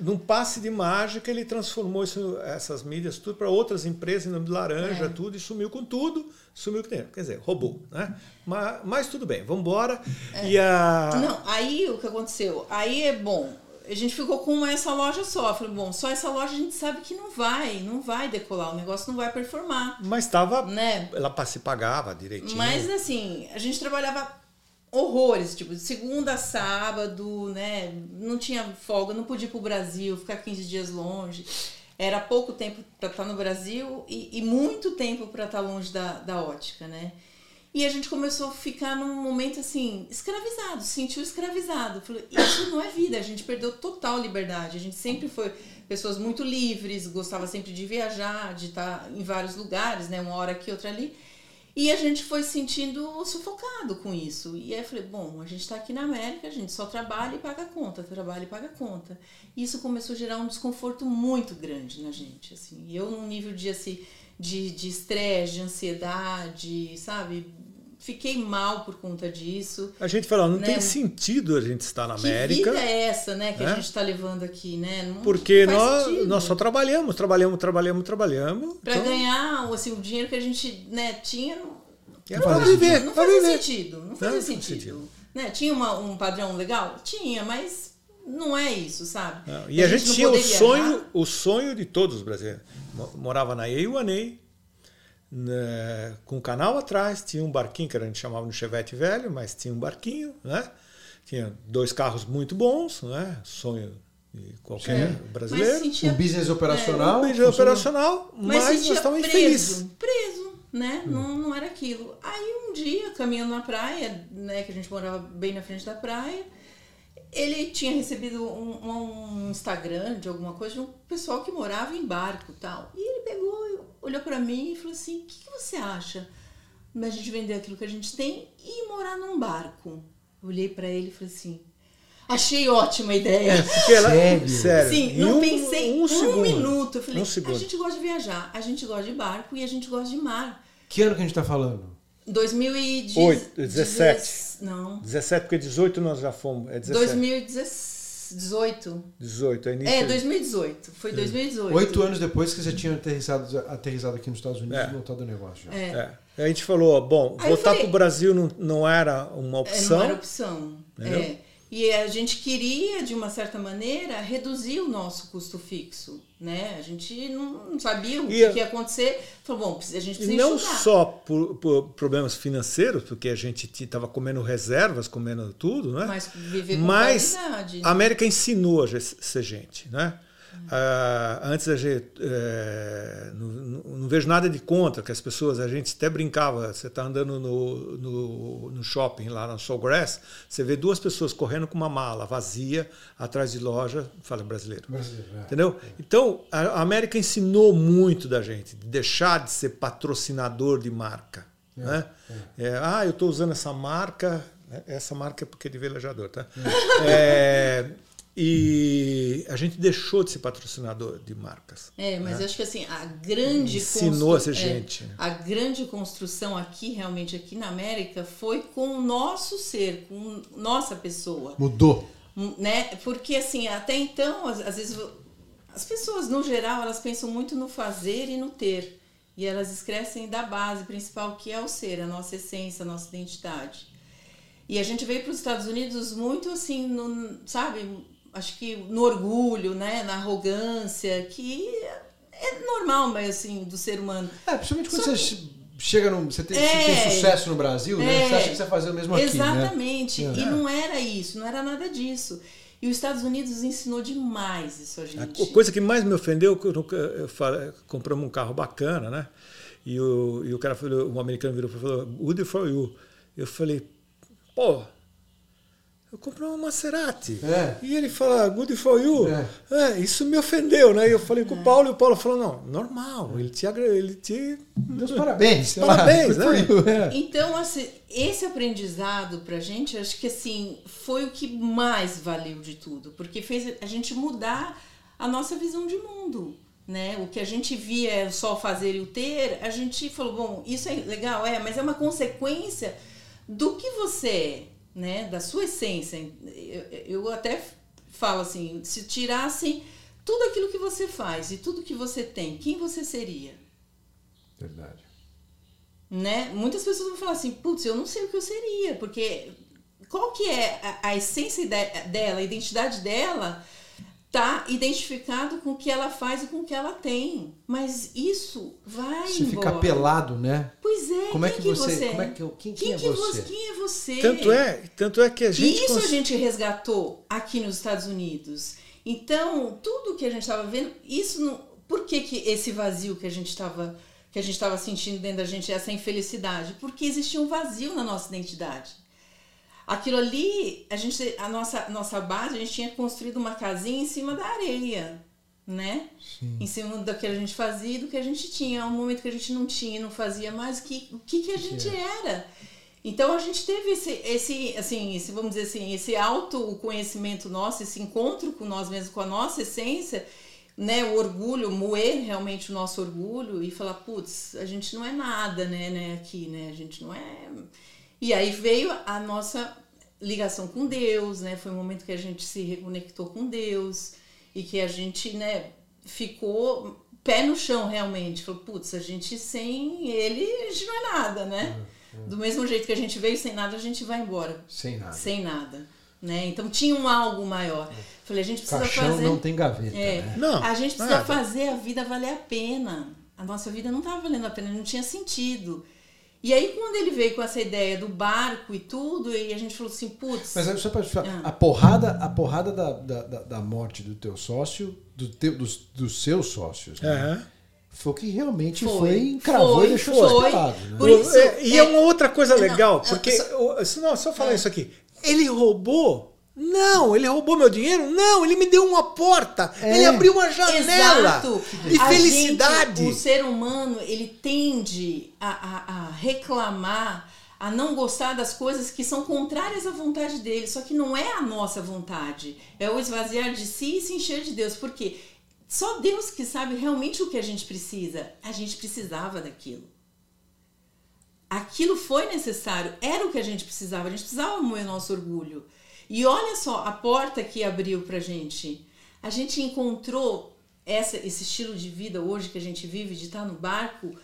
num passe de mágica, ele transformou isso- essas mídias tudo para outras empresas, em nome de laranja, É. tudo, e sumiu com tudo, sumiu com tempo. Quer dizer, roubou. Né? Mas, mas tudo bem, vamos embora. E a. Não, aí o que aconteceu? Aí é bom. A gente ficou com essa loja só. Falei, bom, só essa loja a gente sabe que não vai, não vai decolar, o negócio não vai performar, Mas estava. né? Ela se pagava direitinho. Mas assim, a gente trabalhava horrores, tipo, de segunda a sábado, né? Não tinha folga, não podia ir pro Brasil, ficar 15 dias longe. Era pouco tempo para estar no Brasil e, e muito tempo para estar longe da, da ótica, né? E a gente começou a ficar num momento assim, escravizado, se sentiu escravizado. Falei, isso não é vida, a gente perdeu total liberdade. A gente sempre foi pessoas muito livres, gostava sempre de viajar, de estar em vários lugares, né? Uma hora aqui, outra ali. E a gente foi se sentindo sufocado com isso. E aí eu falei, bom, a gente está aqui na América, a gente só trabalha e paga conta, trabalha e paga conta. E isso começou a gerar um desconforto muito grande na gente, assim. Eu num nível de assim de de estresse, de ansiedade, sabe? Fiquei mal por conta disso. A gente falou, não Né? tem sentido a gente estar na Que América. vida é essa, né, que né? a gente está levando aqui, né? Não Porque faz nós, sentido. nós só trabalhamos, trabalhamos, trabalhamos, trabalhamos. Pra Então, ganhar assim, o dinheiro que a gente né, tinha, não, é não fazia- viver, não fazia viver. sentido. Não Não, fazia não faz sentido. sentido. Né? Tinha uma- um padrão legal? Tinha, mas não é isso, sabe? Não, E a, gente, não tinha o sonho, o sonho de todos os brasileiros. Mo- Morava na Eiuanei, né, com o canal atrás, tinha um barquinho que a gente chamava de Chevette velho, mas tinha um barquinho, né? Tinha dois carros muito bons, né? Sonho de qualquer É. brasileiro. Sentia Um business operacional. Um funcionou. operacional, Mas, mas, estávamos preso, infelizes. preso, né? Hum. Não, não era aquilo. Aí um dia, caminhando na praia, né, que a gente morava bem na frente da praia, ele tinha recebido um, um Instagram de alguma coisa de um pessoal que morava em barco e tal. E ele pegou, olhou pra mim e falou assim, o que, que você acha da gente vender aquilo que a gente tem e morar num barco? Olhei pra ele e falei assim, achei ótima ideia. Porque ela- Sério? sério. Sim, não um- pensei um, segundo. minuto. Eu falei, Um segundo. a gente gosta de viajar, a gente gosta de barco e a gente gosta de mar. Que ano que a gente tá falando? 2017. 17. Não. 17, porque 18 nós já fomos. É 17. 2018. 18, é início. É, 2018. Foi 2018. Oito anos depois que você tinha aterrissado, aterrissado aqui nos Estados Unidos É. e montado o negócio. já. É. É. A gente falou, bom, Aí voltar para o Brasil não, não era uma É, opção. não era opção. Entendeu? É. E a gente queria, de uma certa maneira, reduzir o nosso custo fixo. Né? A gente não sabia o E que, ia acontecer. Falou, bom, a gente E precisa não enxugar. só por, por problemas financeiros, porque a gente estava comendo reservas, comendo tudo, né? Mas viver com Mas qualidade. a América ensinou a ser gente, né? Ah, antes a gente eh, não, não- vejo nada de contra que as pessoas a gente até brincava você está andando no, no, no shopping lá na Soulgrass você vê duas pessoas correndo com uma mala vazia atrás de loja fala brasileiro Brasileiro, é. Entendeu? Então, a América ensinou muito da gente, de deixar de ser patrocinador de marca. né? É, ah, eu estou usando essa marca, né? essa marca é porque é de velejador, tá? É, e a gente deixou de ser patrocinador de marcas. É, mas eu acho que assim, a grande Ensinou a ser constru- é, gente. a grande construção aqui, realmente aqui na América, foi com o nosso ser, com nossa pessoa. Mudou. Né? Porque assim, até então, às, às vezes, as pessoas, no geral, elas pensam muito no fazer e no ter. E elas esquecem da base principal, que é o ser, a nossa essência, a nossa identidade. E a gente veio para os Estados Unidos muito assim, no, sabe? Acho que no orgulho, né? Na arrogância, que é normal, mas assim, do ser humano. É, principalmente quando Só você chega no. Você tem, É. você tem sucesso no Brasil, né? É. Você acha que você vai fazer o mesmo aqui, né? Exatamente. É. E não era isso, não era nada disso. E os Estados Unidos ensinou demais isso a A gente. co- coisa que mais me ofendeu, que eu, nunca- eu falei, compramos um carro bacana, né? E o, e o cara falou, um americano virou e falou, good for you. Eu falei, pô, eu comprei uma Maserati. É. E ele fala, good for you. É. É, isso me ofendeu, né? E eu falei com o Paulo, e o Paulo falou, não, normal, ele te... agra- Ele te Meus parabéns. Parabéns, for né? é. Então, assim, esse aprendizado pra gente, acho que assim, foi o que mais valeu de tudo, porque fez a gente mudar a nossa visão de mundo, né? O que a gente via é só o fazer e o ter, a gente falou, bom, isso é legal, é, mas é uma consequência do que você é, né? Da sua essência. Eu, eu até falo assim, se tirassem tudo aquilo que você faz e tudo que você tem, quem você seria? Verdade. Né? Muitas pessoas vão falar assim, putz, eu não sei o que eu seria, porque qual que é a, a essência de, dela, a identidade dela, tá identificado com o que ela faz e com o que ela tem. Mas isso vai Você embora. fica pelado, né? Pois é. Como é quem que você- é? como é que quem- quem, quem é que você? Quem é você? Tanto é, tanto é que a E gente. isso cons- a gente resgatou aqui nos Estados Unidos. Então, tudo que a gente estava vendo, isso não, por que, que esse vazio que a gente estava que a gente estava sentindo dentro da gente, essa infelicidade? Porque existia um vazio na nossa identidade. Aquilo ali, a gente a nossa nossa base, a gente tinha construído uma casinha em cima da areia, né? Em cima do que a gente fazia e do que a gente tinha. Um momento que a gente não tinha, não fazia mais, o que, o que, que a gente era? Então a gente teve esse, esse, assim, esse, vamos dizer assim, esse autoconhecimento nosso, esse encontro com nós mesmos, com a nossa essência, né, o orgulho, moer realmente o nosso orgulho e falar, putz, a gente não é nada, né, né, aqui, né, a gente não é. E aí veio a nossa ligação com Deus, né, foi um momento que a gente se reconectou com Deus e que a gente, né, ficou pé no chão realmente, falou, putz, a gente sem ele, a gente não é nada, né? Do mesmo jeito que a gente veio sem nada, a gente vai embora Sem nada. sem nada, né? Então tinha um algo maior. Falei, a gente precisa Caixão fazer não tem gaveta, é, né? Não, a gente precisa nada. fazer a vida valer a pena. A nossa vida não estava valendo a pena, não tinha sentido. E aí quando ele veio com essa ideia do barco e tudo, e a gente falou assim, putz, Mas só pra falar, Ah. a porrada, a porrada da, da, da- morte do teu sócio, do teu, dos, dos seus sócios, né? Aham. foi o que realmente Foi. foi, encravou Foi, e deixou foi. você pelado, né? Por isso, É, e é, é- uma outra coisa Não, legal, é, porque. só- Não, só falar É. isso aqui. Ele roubou? Não, ele roubou meu dinheiro? Não, ele me deu uma porta. É. Ele abriu uma janela Exato. de A felicidade. gente, o ser humano, ele tende a, a- a reclamar, a não gostar das coisas que são contrárias à vontade dele. Só que não é a nossa vontade. É o esvaziar de si e se encher de Deus. Porque só Deus que sabe realmente o que a gente precisa. A gente precisava daquilo. Aquilo foi necessário, era o que a gente precisava, a gente precisava moer nosso orgulho. E olha só a porta que abriu pra gente. A gente encontrou essa, esse estilo de vida hoje que a gente vive, de estar no barco,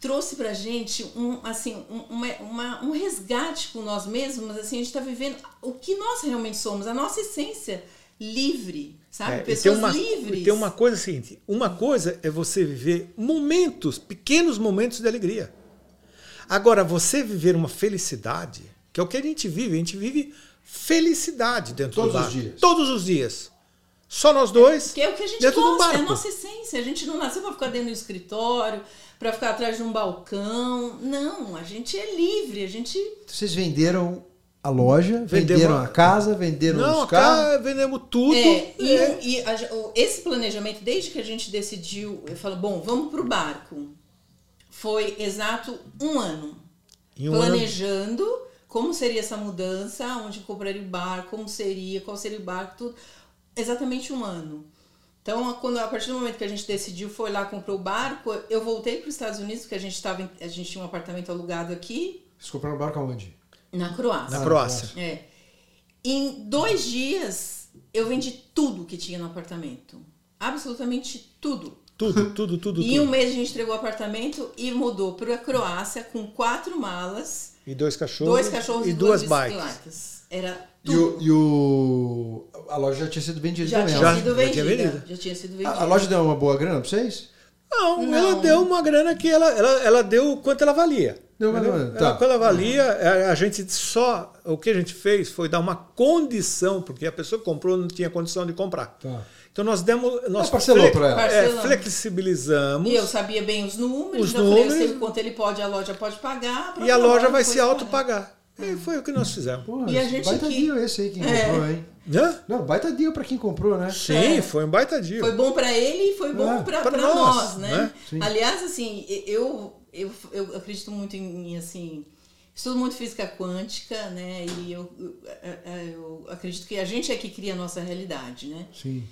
trouxe pra gente um, assim, um, uma- uma- um resgate com nós mesmos, mas assim, a gente está vivendo o que nós realmente somos, a nossa essência livre, sabe? É, e tem Pessoas uma, livres. Tem uma coisa seguinte: uma coisa é você viver momentos, pequenos momentos de alegria. Agora, você viver uma felicidade, que é o que a gente vive, a gente vive felicidade dentro Todos do os barco. dias. Todos os dias. Só nós dois. Que é o que a gente dentro de gosta, é a barco. nossa essência. A gente não nasceu para ficar dentro do escritório, para ficar atrás de um balcão. Não, a gente é livre, a gente. Vocês venderam a loja, Vendemos venderam a- casa, venderam Não, os carros. cá vendemos tudo. É, e, É. o- e a- o- esse planejamento, desde que a gente decidiu, eu falo, bom, vamos pro barco. Foi exato um ano. Um ano- planejando como seria essa mudança, onde compraria o barco, como seria, qual seria o barco, tudo. Exatamente um ano. Então, quando, a partir do momento que a gente decidiu, foi lá, comprou o barco, eu voltei para os Estados Unidos, porque a gente, tava, em- a gente tinha um apartamento alugado aqui, Vocês compraram o barco aonde? na Croácia. Na Croácia. É. Em dois dias, eu vendi tudo que tinha no apartamento. Absolutamente tudo. Tudo, tudo, tudo, Em tudo. um mês a gente entregou o apartamento e mudou para a Croácia com quatro malas, E dois cachorros. dois cachorros e e duas duas bikes. bicicletas. Era E tudo. o, e o- A loja já tinha sido vendida Já também. tinha Já- sido já tinha vendida. vendido. Já tinha sido vendida. A, a loja deu uma boa grana pra vocês? Não, Não. ela deu uma grana que ela, ela, ela deu quanto ela valia. Deu uma grana, Ela, tá. quando ela valia, a, a gente só. O que a gente fez foi dar uma condição, porque a pessoa que comprou não tinha condição de comprar. Tá. Então nós demos. Nós parcelou pra ela. É, flexibilizamos. E eu sabia bem os números, Os então eu falei, eu números. sei o quanto ele pode, a loja pode pagar. E a loja vai se autopagar. E foi o que nós fizemos. Porra, E a esse gente baita que- deal esse aí quem É. comprou, hein? Hã? Não, baita deal pra quem comprou, né? Sim, É. foi um baita deal. Foi bom para ele e foi bom É, para nós, nós, né? né? Aliás, assim, eu, eu, eu acredito muito em, em, assim, estudo muito física quântica, né? E eu, eu, eu acredito que a gente é que cria a nossa realidade, né? Sim.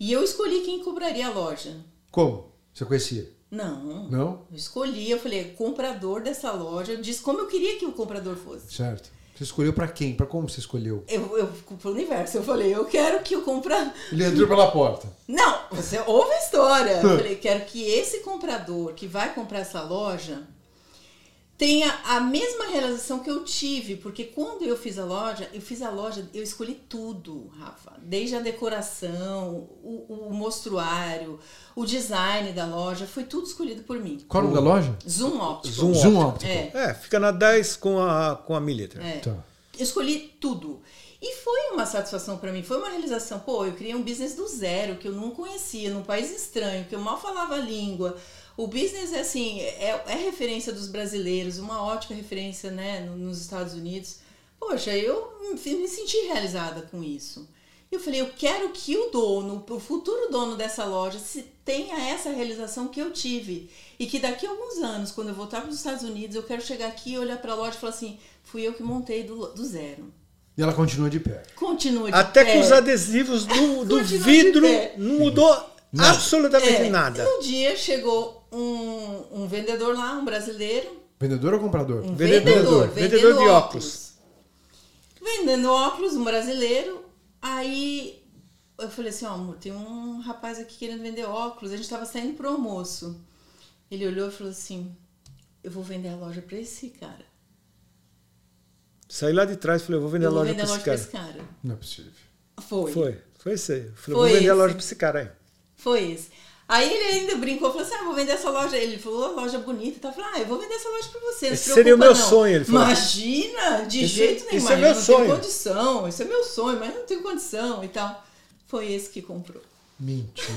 E eu escolhi quem compraria a loja. Como? Você conhecia? Não. Não? Eu escolhi, eu falei, comprador dessa loja. Eu disse como eu queria que o comprador fosse. Certo. Você escolheu pra quem? Pra como você escolheu? Eu, eu pro universo, eu falei, eu quero que o comprador. Ele entrou pela porta. Não, você ouve a história. Eu falei, quero que esse comprador que vai comprar essa loja tenha a mesma realização que eu tive, porque quando eu fiz a loja, eu fiz a loja, eu escolhi tudo, Rafa, desde a decoração, o, o mostruário, o design da loja, foi tudo escolhido por mim. Qual o nome da loja? Zoom óptico. Zoom Zoom óptico. óptico. É. É, fica na 10 com a, com a Militer. É. Tá. Eu escolhi tudo. E foi uma satisfação para mim, foi uma realização. Pô, eu criei um business do zero, que eu não conhecia, num país estranho, que eu mal falava a língua. O business é assim, é, é referência dos brasileiros, uma ótima referência né, no- nos Estados Unidos. Poxa, eu me senti realizada com isso. E eu falei, eu quero que o dono, o futuro dono dessa loja, se tenha essa realização que eu tive. E que daqui a alguns anos, quando eu voltar para os Estados Unidos, eu quero chegar aqui, olhar para a loja e falar assim, fui eu que montei do, do zero. E ela continua de pé. Continua de Até pé. que os adesivos do, do vidro não mudou absolutamente É, nada. Um dia chegou um, um vendedor lá, um brasileiro, Vendedor ou comprador? um Vendedor, vendedor, vendedor de óculos. Vendendo óculos, um brasileiro. Aí eu falei assim, ó, amor, tem um rapaz aqui querendo vender óculos. A gente tava saindo pro almoço. Ele olhou e falou assim, eu vou vender a loja pra esse cara. Saí lá de trás e falei, eu vou vender Eu a vou loja vender pra a esse loja pra cara. esse cara. Não é possível. Foi. Foi, foi isso aí. Eu falei, Foi vou vender a esse. loja pra esse cara aí. Foi esse. Aí ele ainda brincou, falou assim: ah, vou vender essa loja. Ele falou, "Ô, loja bonita. Eu falei, ah, eu vou vender essa loja pra você. Esse se seria o meu não." sonho, ele falou. Imagina, de jeito nenhum. esse é eu meu não sonho. tenho condição, esse é meu sonho, mas não tenho condição e tal. Foi esse que comprou. Mentira.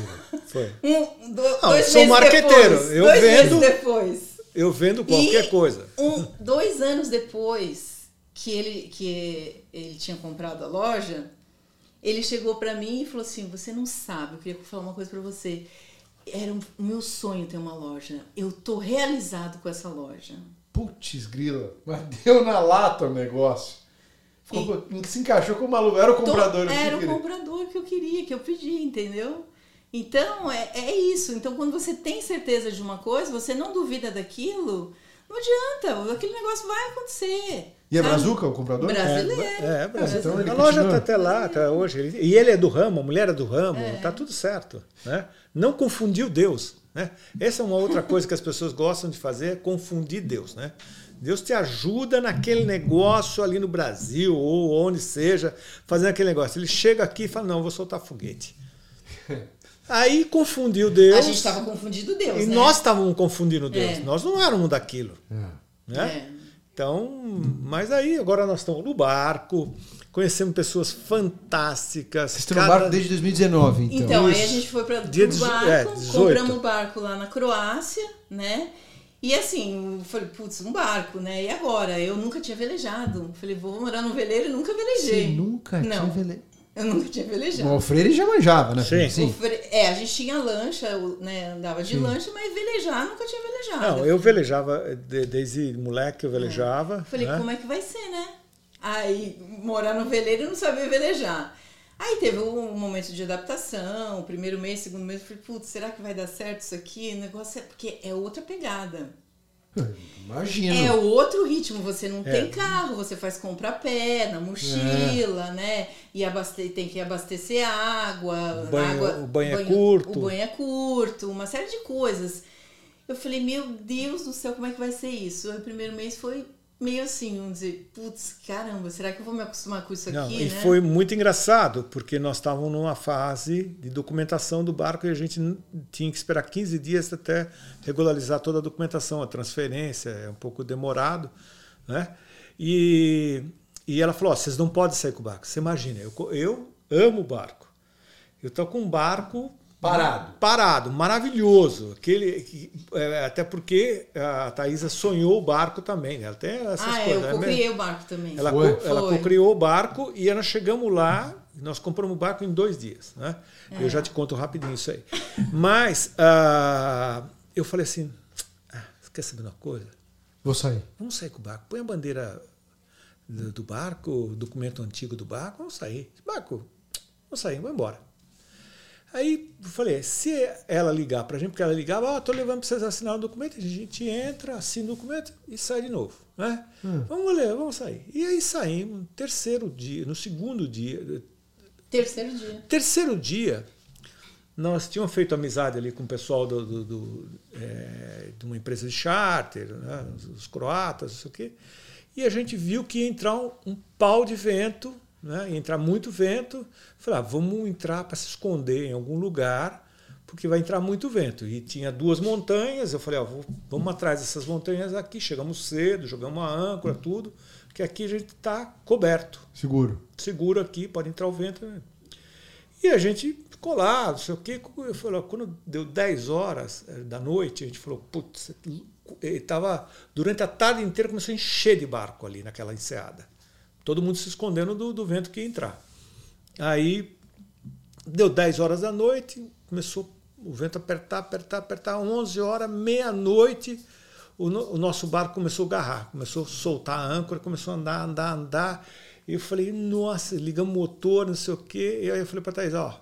Foi. Um, do, Não, dois eu sou marqueteiro, depois, eu dois vendo- depois. Eu vendo qualquer E coisa. Um, dois anos depois que ele, que ele tinha comprado a loja, ele chegou pra mim e falou assim: Você não sabe, eu queria falar uma coisa pra você. Era um- o meu sonho ter uma loja. Eu tô realizado com essa loja. Putz, grila. Mas deu na lata o negócio. Ficou, se encaixou com o maluco. Era o comprador. Não era o comprador que eu queria, que eu pedi, entendeu? Então, é, é isso. Então, quando você tem certeza de uma coisa, você não duvida daquilo, não adianta. Aquele negócio vai acontecer. E é? Brazuca o comprador? Brasileiro. É, Brasil. então ele a loja está até lá, até hoje. E ele é do ramo, a mulher é do ramo, É. tá tudo certo. Né? Não confundiu Deus. Né? Essa é uma outra coisa que as pessoas gostam de fazer, é confundir Deus. Né? Deus te ajuda naquele negócio ali no Brasil, ou onde seja, fazendo aquele negócio. Ele chega aqui e fala, não, eu vou soltar foguete. Aí confundiu Deus. A gente estava confundindo Deus, E né? nós estávamos confundindo Deus. É. Nós não éramos daquilo. É. Né? É. Então, mas aí agora nós estamos no barco, conhecemos pessoas fantásticas. Vocês estão no cada- barco desde 2019, então. Então, aí a gente foi para Dia o barco, é, 18. compramos o barco lá na Croácia, né? E assim, eu falei, putz, um barco, né? E agora? Eu nunca tinha velejado. Falei, vou morar num veleiro e nunca velejei. Você nunca Não, tinha vele... Eu nunca tinha velejado. O Freire já manjava, né? Sim. Fre- É, a gente tinha lancha, né? Andava de Sim. lancha, mas velejar nunca tinha velejado. Não, eu velejava, de- desde moleque eu velejava. Falei, né? como é que vai ser, né? Aí, morar no veleiro e não sabia velejar. Aí teve um momento de adaptação, o primeiro mês, segundo mês, eu falei, putz, será que vai dar certo isso aqui? O negócio é. Porque é outra pegada. Imagina. É outro ritmo, você não É. tem carro, você faz compra a pé, na mochila, né? E abaste tem que abastecer água, O banho- água. o banho é curto. O banho é curto, uma série de coisas. Eu falei, meu Deus do céu, como é que vai ser isso? O primeiro mês foi meio assim, vamos dizer, putz, caramba, será que eu vou me acostumar com isso Não, aqui, e né? foi muito engraçado, porque nós estávamos numa fase de documentação do barco e a gente tinha que esperar 15 dias até regularizar toda a documentação, a transferência, é um pouco demorado. Né? E, e ela falou: "Ó, vocês não podem sair com o barco. Você imagina, eu, eu amo o barco. Eu estou com um barco Parado. Parado, maravilhoso. Aquele, que- é, até porque a Thaisa sonhou o barco também. né? Ela tem essas ah, é, coisas. eu né? criei o barco também. Ela, Foi? co- ela Foi. co-criou o barco e nós chegamos lá, nós compramos o barco em dois dias. Né? É. Eu já te conto rapidinho isso aí. Mas ah, eu falei assim: ah, você quer saber uma coisa? Vou sair. Vamos sair com o barco. Põe a bandeira do, do barco, o documento antigo do barco, vamos sair. Barco, vamos sair, vamos embora. Aí eu falei, se ela ligar para a gente, porque ela ligava, ó, oh, estou levando para vocês assinar o documento, a gente entra, assina o documento e sai de novo. Né? Hum. Vamos ler, vamos sair. E aí saímos no terceiro dia, no segundo dia. Terceiro dia. Terceiro dia, nós tínhamos feito amizade ali com o pessoal do, do, do é, de uma empresa de charter, né, os croatas, não sei o quê. E a gente viu que ia entrar um, um pau de vento né? entrar muito vento. Falei, ah, vamos entrar para se esconder em algum lugar, porque vai entrar muito vento. E tinha duas montanhas, eu falei, ah, vamos atrás dessas montanhas aqui, chegamos cedo, jogamos a âncora, tudo, porque aqui a gente está coberto. Seguro. Seguro aqui, pode entrar o vento. Né? E a gente ficou lá, não sei o quê. Eu falei, quando deu 10 horas eh, da noite, a gente falou, putz, estava durante a tarde inteira começou a encher de barco ali naquela enseada todo mundo se escondendo do, do vento que ia entrar. Aí deu 10 horas da noite, começou o vento a apertar, apertar, apertar, 11 horas, meia-noite, o, o, nosso barco começou a agarrar, começou a soltar a âncora, começou a andar, andar, andar. E eu falei, nossa, ligamos o motor, não sei o quê. E aí eu falei para Thaís, ó,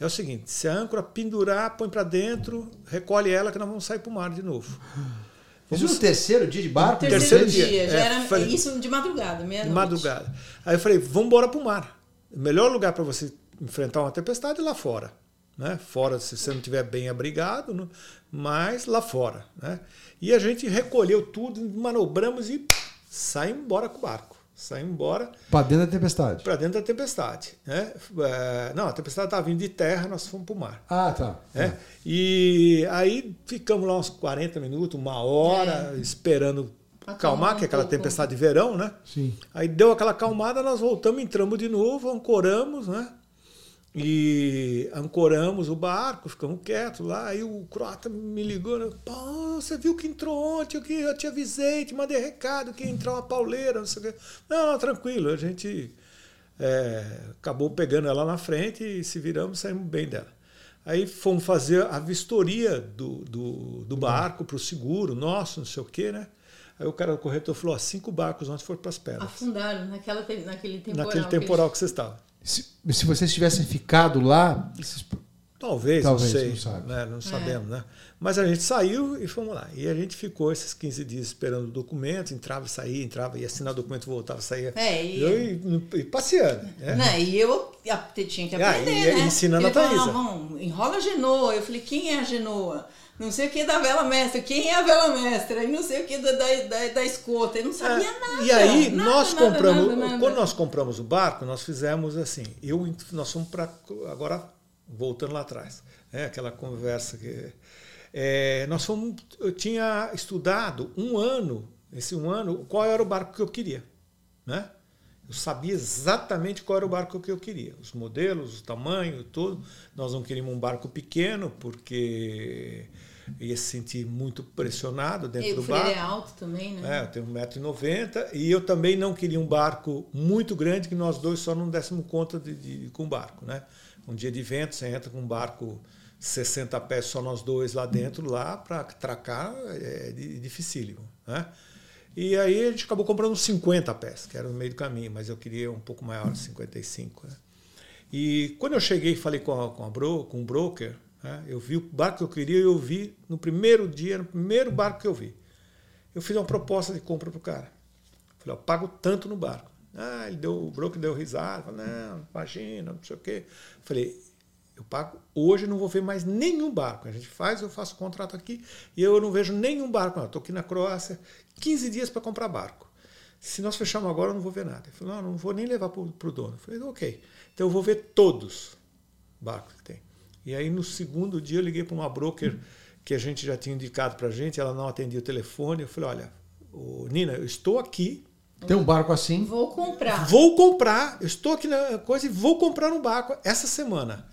é o seguinte, se a âncora pendurar, põe para dentro, recolhe ela que nós vamos sair para o mar de novo. Isso no terceiro dia de barco? Terceiro, terceiro dia. dia. Já é, era falei, isso de madrugada, meia-noite. De madrugada. Aí eu falei, vamos embora para o mar. O melhor lugar para você enfrentar uma tempestade é lá fora. Né? Fora, se você não estiver bem abrigado, mas lá fora. Né? E a gente recolheu tudo, manobramos e saímos embora com o barco saímos embora. Para dentro da tempestade? Para dentro da tempestade. Né? É, não, a tempestade estava vindo de terra, nós fomos para o mar. Ah, tá. É. É. E aí ficamos lá uns 40 minutos, uma hora, é. esperando acalmar, que é aquela tempestade de verão, né? Sim. Aí deu aquela acalmada, nós voltamos, entramos de novo, ancoramos, né? E ancoramos o barco, ficamos quietos lá. Aí o croata me ligou: né? Pô, você viu que entrou ontem? Eu, eu te avisei, te mandei recado que ia entrar uma pauleira, não sei o quê. Não, não tranquilo, a gente é, acabou pegando ela na frente e se viramos saímos bem dela. Aí fomos fazer a vistoria do, do, do barco para o seguro nosso, não sei o quê, né? Aí o cara do corretor falou: ó, cinco barcos ontem foram para as pedras. Afundaram naquela, naquele temporal. Naquele temporal que, que você estava. Se, se vocês tivessem ficado lá. Talvez, Talvez, não sei. Não, sabe. né? não é. sabemos, né? Mas a gente saiu e fomos lá. E a gente ficou esses 15 dias esperando o documento, entrava e saía, entrava e assinava o documento, voltava, saía. É, e, eu, e, e passeando. É. Não, e eu tinha que aprender, ah, e, né? Ensinando Ele a Thaisa. Falou, enrola a genoa. Eu falei, quem é a genoa? Não sei o que da vela mestra, quem é a vela mestra, e não sei o que da, da, da escota, eu não sabia é, nada. E aí, nada, nós nada, compramos, nada, quando nós compramos o barco, nós fizemos assim, eu, nós fomos para, agora voltando lá atrás, é aquela conversa que... É, nós fomos, eu tinha estudado um ano, esse um ano, qual era o barco que eu queria, né? Eu sabia exatamente qual era o barco que eu queria, os modelos, o tamanho, tudo. Nós não queríamos um barco pequeno porque ia se sentir muito pressionado dentro e do barco. é alto também, né? É, eu tenho 1,90m e eu também não queria um barco muito grande que nós dois só não dessemos conta de, de, com o barco, né? Um dia de vento, você entra com um barco 60 pés só nós dois lá dentro, lá para atracar é dificílimo, né? E aí a gente acabou comprando 50 pés, que era no meio do caminho, mas eu queria um pouco maior, 55. Né? E quando eu cheguei e falei com, a, com, a bro, com o broker, eu vi o barco que eu queria e eu vi no primeiro dia, no primeiro barco que eu vi. Eu fiz uma proposta de compra para o cara. Falei, eu pago tanto no barco. Ah, ele deu, o broker deu risada, falou, não, imagina, não sei o quê. Falei, eu pago hoje, não vou ver mais nenhum barco. A gente faz, eu faço contrato aqui e eu não vejo nenhum barco. Estou aqui na Croácia, 15 dias para comprar barco. Se nós fecharmos agora, eu não vou ver nada. Ele falou, não, não vou nem levar para o dono. Eu falei, ok. Então eu vou ver todos os barcos que tem. E aí no segundo dia eu liguei para uma broker que a gente já tinha indicado para a gente, ela não atendia o telefone. Eu falei, olha, Nina, eu estou aqui. Tem um barco assim? Vou comprar. Vou comprar. Eu estou aqui na coisa e vou comprar um barco essa semana.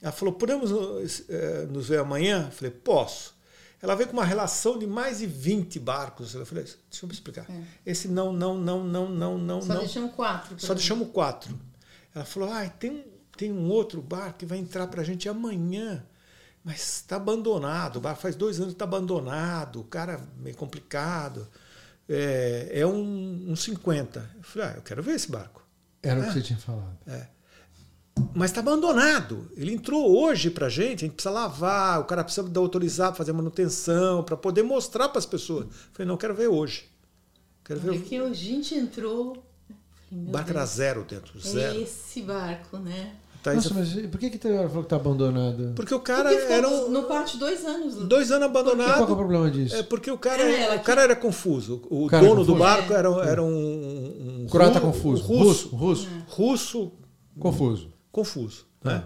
Ela falou, podemos uh, nos ver amanhã? Eu falei, posso. Ela veio com uma relação de mais de 20 barcos. Eu falei, deixa eu me explicar. É. Esse não, não, não, não, não, não, Só não. deixamos quatro. Só deixamos quatro. Ela falou, ah, tem, tem um outro barco que vai entrar para a gente amanhã. Mas está abandonado, o barco faz dois anos que está abandonado, o cara meio complicado. É, é um, um 50. Eu falei, ah, eu quero ver esse barco. Era é. o que você tinha falado. É. mas está abandonado. Ele entrou hoje para a gente, a gente precisa lavar, o cara precisa autorizar para fazer manutenção, para poder mostrar para as pessoas. Eu falei, não, eu quero ver hoje. Quero ver. Que a gente entrou. O barco era zero dentro, zero. Esse barco, né? Nossa, mas por que, que você falou que tá abandonado? Porque o cara Porque era um, no pátio dois anos. dois anos Qual que é o abandonado. problema disso? É porque o cara, É, ela o cara era confuso. O cara dono do confuso. barco É. era, era um, um Croata confuso. russo, Russo. Russo. russo Confuso. confuso. É. Né?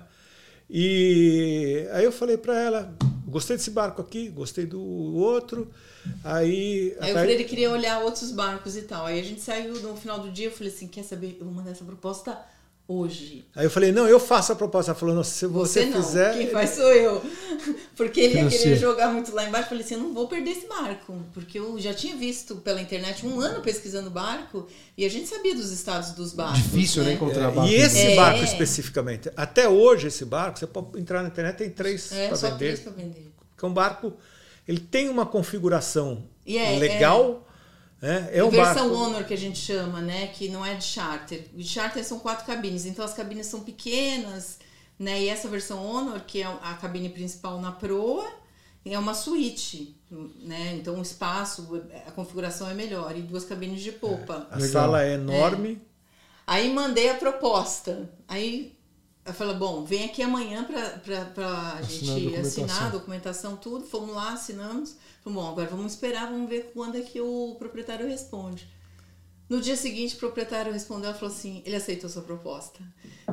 E aí eu falei para ela, gostei desse barco aqui, gostei do outro. Aí, Aí o até- Freire queria olhar outros barcos e tal. Aí a gente saiu no final do dia, eu falei assim, quer saber, eu vou mandar essa proposta hoje. aí eu falei, não, eu faço a proposta. Ela falou, não, se você, Você, não, fizer. quem faz sou eu. Porque ele ia querer jogar muito lá embaixo. Eu falei assim, eu não vou perder esse barco. Porque eu já tinha visto pela internet um ano pesquisando barco e a gente sabia dos estados dos barcos. Difícil, né? Encontrar barco. E esse É. barco especificamente, até hoje esse barco, você pode entrar na internet, tem três É, para só vender. três vender. Que é um barco, ele tem uma configuração E é- legal. né? É, um versão barco. Honor que a gente chama, né? Que não é de charter. De charter são quatro cabines, então as cabines são pequenas, né? E essa versão Honor, que é a cabine principal na proa, é uma suíte, né? Então o espaço, a configuração é melhor e duas cabines de popa. A Legal. sala é enorme. Aí mandei a proposta. Aí eu falei, bom, vem aqui amanhã Assinar a gente assinar a documentação, tudo. Fomos lá, assinamos. Bom, agora vamos esperar, vamos ver quando é que o proprietário responde. No dia seguinte, o proprietário respondeu e falou assim: ele aceitou sua proposta.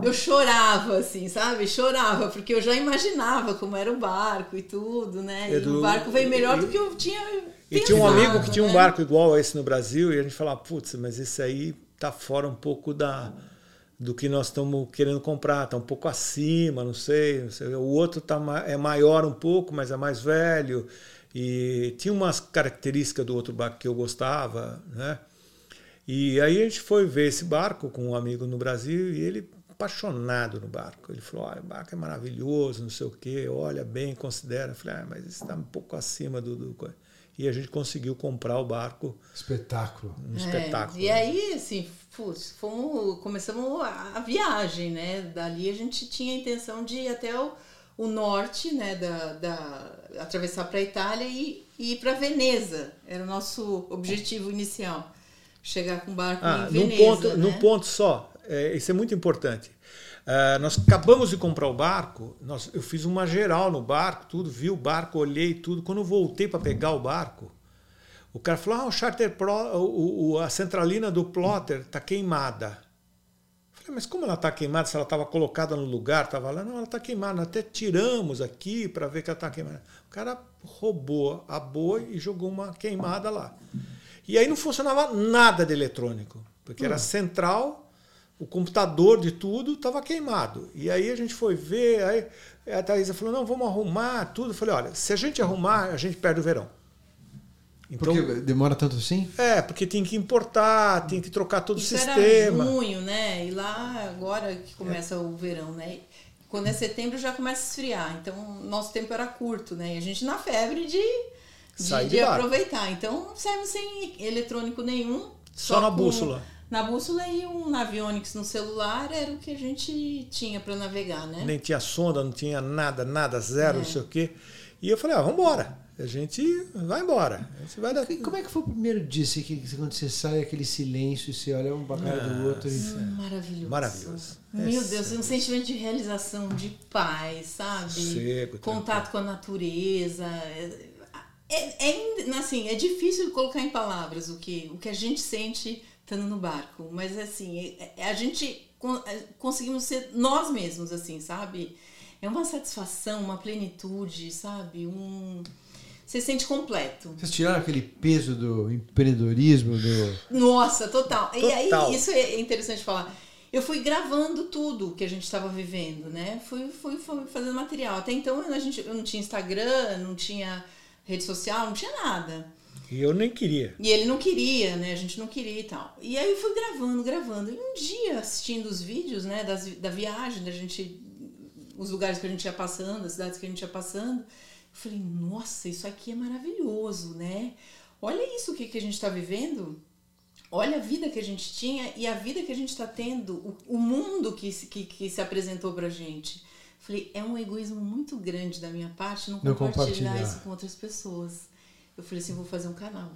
Eu chorava, assim, sabe? Chorava, porque eu já imaginava como era o barco e tudo, né? E Edu, o barco veio melhor e- do que eu tinha. E tinha um amigo que tinha um né? barco igual a esse no Brasil, e a gente falava, putz, mas esse aí tá fora um pouco da do que nós estamos querendo comprar, tá um pouco acima, não sei, não sei. O outro tá é maior um pouco, mas é mais velho. E tinha umas características do outro barco que eu gostava, né? E aí a gente foi ver esse barco com um amigo no Brasil e ele apaixonado no barco. Ele falou: olha, o barco é maravilhoso, não sei o quê, olha bem, considera. Eu falei: ah, mas isso está um pouco acima do, do. co-". E a gente conseguiu comprar o barco, Espetáculo. um É, espetáculo. E aí, assim, putz, fomos, começamos a, a viagem, né? Dali a gente tinha a intenção de ir até o, o norte, né? Da, da, atravessar para a Itália e, e ir para Veneza. Era o nosso objetivo inicial. Chegar com o barco Ah, em num Veneza. ponto, né? num ponto só, é, isso é muito importante. Ah, nós acabamos de comprar o barco, nós, eu fiz uma geral no barco, tudo, vi o barco, olhei tudo. Quando eu voltei para pegar o barco, o cara falou: ah, o charter pro, o, o- a centralina do plotter está queimada. Falei, mas como ela está queimada? Se ela estava colocada no lugar, estava lá, não, ela está queimada. Até tiramos aqui para ver que ela está queimada. O cara roubou a boa e jogou uma queimada lá. E aí não funcionava nada de eletrônico, porque era central, o computador de tudo estava queimado. E aí a gente foi ver, aí a Thaisa falou, não, vamos arrumar tudo. Eu falei, olha, se a gente arrumar, a gente perde o verão. Então, Porque demora tanto assim? é, porque tem que importar, tem que trocar todo Isso o era sistema. junho, né? E lá agora que começa o verão, né? Quando é setembro já começa a esfriar. Então nosso tempo era curto, né? E a gente na febre de, de, de de aproveitar. Então saímos sem eletrônico nenhum. Só na com- bússola. Na bússola e um Navionics no celular era o que a gente tinha para navegar, né? Nem tinha sonda, não tinha nada, nada, zero, É. não sei o quê. E eu falei, ah, vamos embora. A gente vai embora. A gente vai dar... Como é que foi o primeiro dia assim, que quando você sai aquele silêncio e você olha um pra cara do outro? E... Maravilhoso. Maravilhoso. Meu É Deus, um sentimento de realização, de paz, sabe? Sossego, Contato com a natureza. É, é, é, assim, é difícil colocar em palavras o que, o que a gente sente estando no barco. Mas assim, é- é- a gente con- conseguimos ser nós mesmos, assim, sabe? É uma satisfação, uma plenitude, sabe? Um. Você se sente completo. Vocês tiraram aquele peso do empreendedorismo, do. Nossa, total. E Total. aí, isso é interessante falar. Eu fui gravando tudo que a gente estava vivendo, né? Fui, fui, fui fazendo material. Até então a gente, eu não tinha Instagram, não tinha rede social, não tinha nada. E eu nem queria. E ele não queria, né? A gente não queria e tal. E aí eu fui gravando, gravando. E um dia, assistindo os vídeos, né, das, da viagem, da gente. Os lugares que a gente ia passando, as cidades que a gente ia passando. Falei, nossa, isso aqui é maravilhoso, né? Olha isso que, que a gente está vivendo. olha a vida que a gente tinha e a vida que a gente está tendo, o, o mundo que, se- que, que se apresentou pra gente. Falei, é um egoísmo muito grande da minha parte não, Não compartilhar, compartilhar. isso com outras pessoas. Eu falei assim, vou fazer um canal.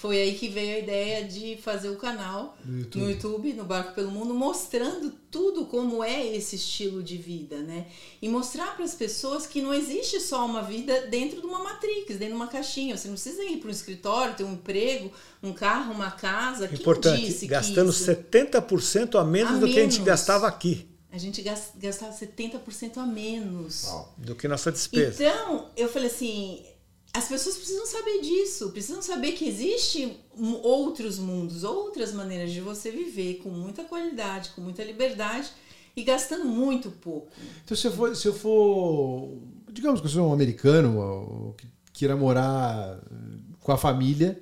Foi aí que veio a ideia de fazer o canal No YouTube. no YouTube, no Barco pelo Mundo, mostrando tudo como é esse estilo de vida, né? E mostrar para as pessoas que não existe só uma vida dentro de uma matrix, dentro de uma caixinha. Você não precisa ir para um escritório, ter um emprego, um carro, uma casa. Importante, disse que gastando isso- 70% a menos A do que a gente gastava aqui, A gente gas- gastava 70% a menos. Do que nossa despesa. Então, eu falei assim, as pessoas precisam saber disso, precisam saber que existe um- outros mundos, outras maneiras de você viver com muita qualidade, com muita liberdade e gastando muito pouco. Então, se eu for, se eu for digamos que eu sou um americano ou que queira morar eh, com a família,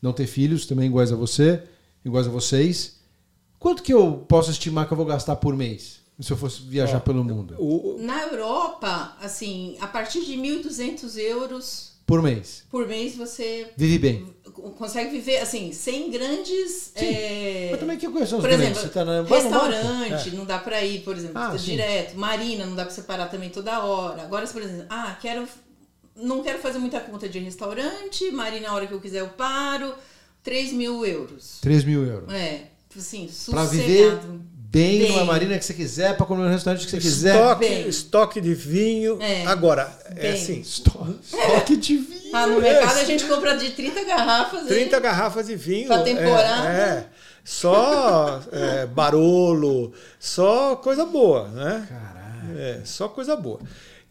não ter filhos, também iguais a você, iguais a vocês, quanto que eu posso estimar que eu vou gastar por mês? Se eu fosse viajar pelo mundo. Na Europa, assim, a partir de 1.200 euros Por mês. por mês você Vive bem. consegue viver, assim, sem grandes... Sim. é, Mas também que conheço Por exemplo, Você tá na, restaurante, não dá pra ir, por exemplo, Ah, direto. Marina, não dá pra separar também toda hora. Agora, por exemplo, ah, quero. Não quero fazer muita conta de restaurante, Marina, a hora que eu quiser eu paro. 3 mil euros. 3 mil euros. É, assim, Pra sossegado. viver bem, Bem. numa marina que você quiser, pra comer no restaurante que você quiser. estoque, de vinho. É. Agora, é Bem. assim, Esto- Estoque de vinho. Ah, no mercado a gente compra de 30 garrafas. 30 aí. garrafas de vinho. Pra temporada. É, é. Só é, barolo, só coisa boa, né? Caralho. É, só coisa boa.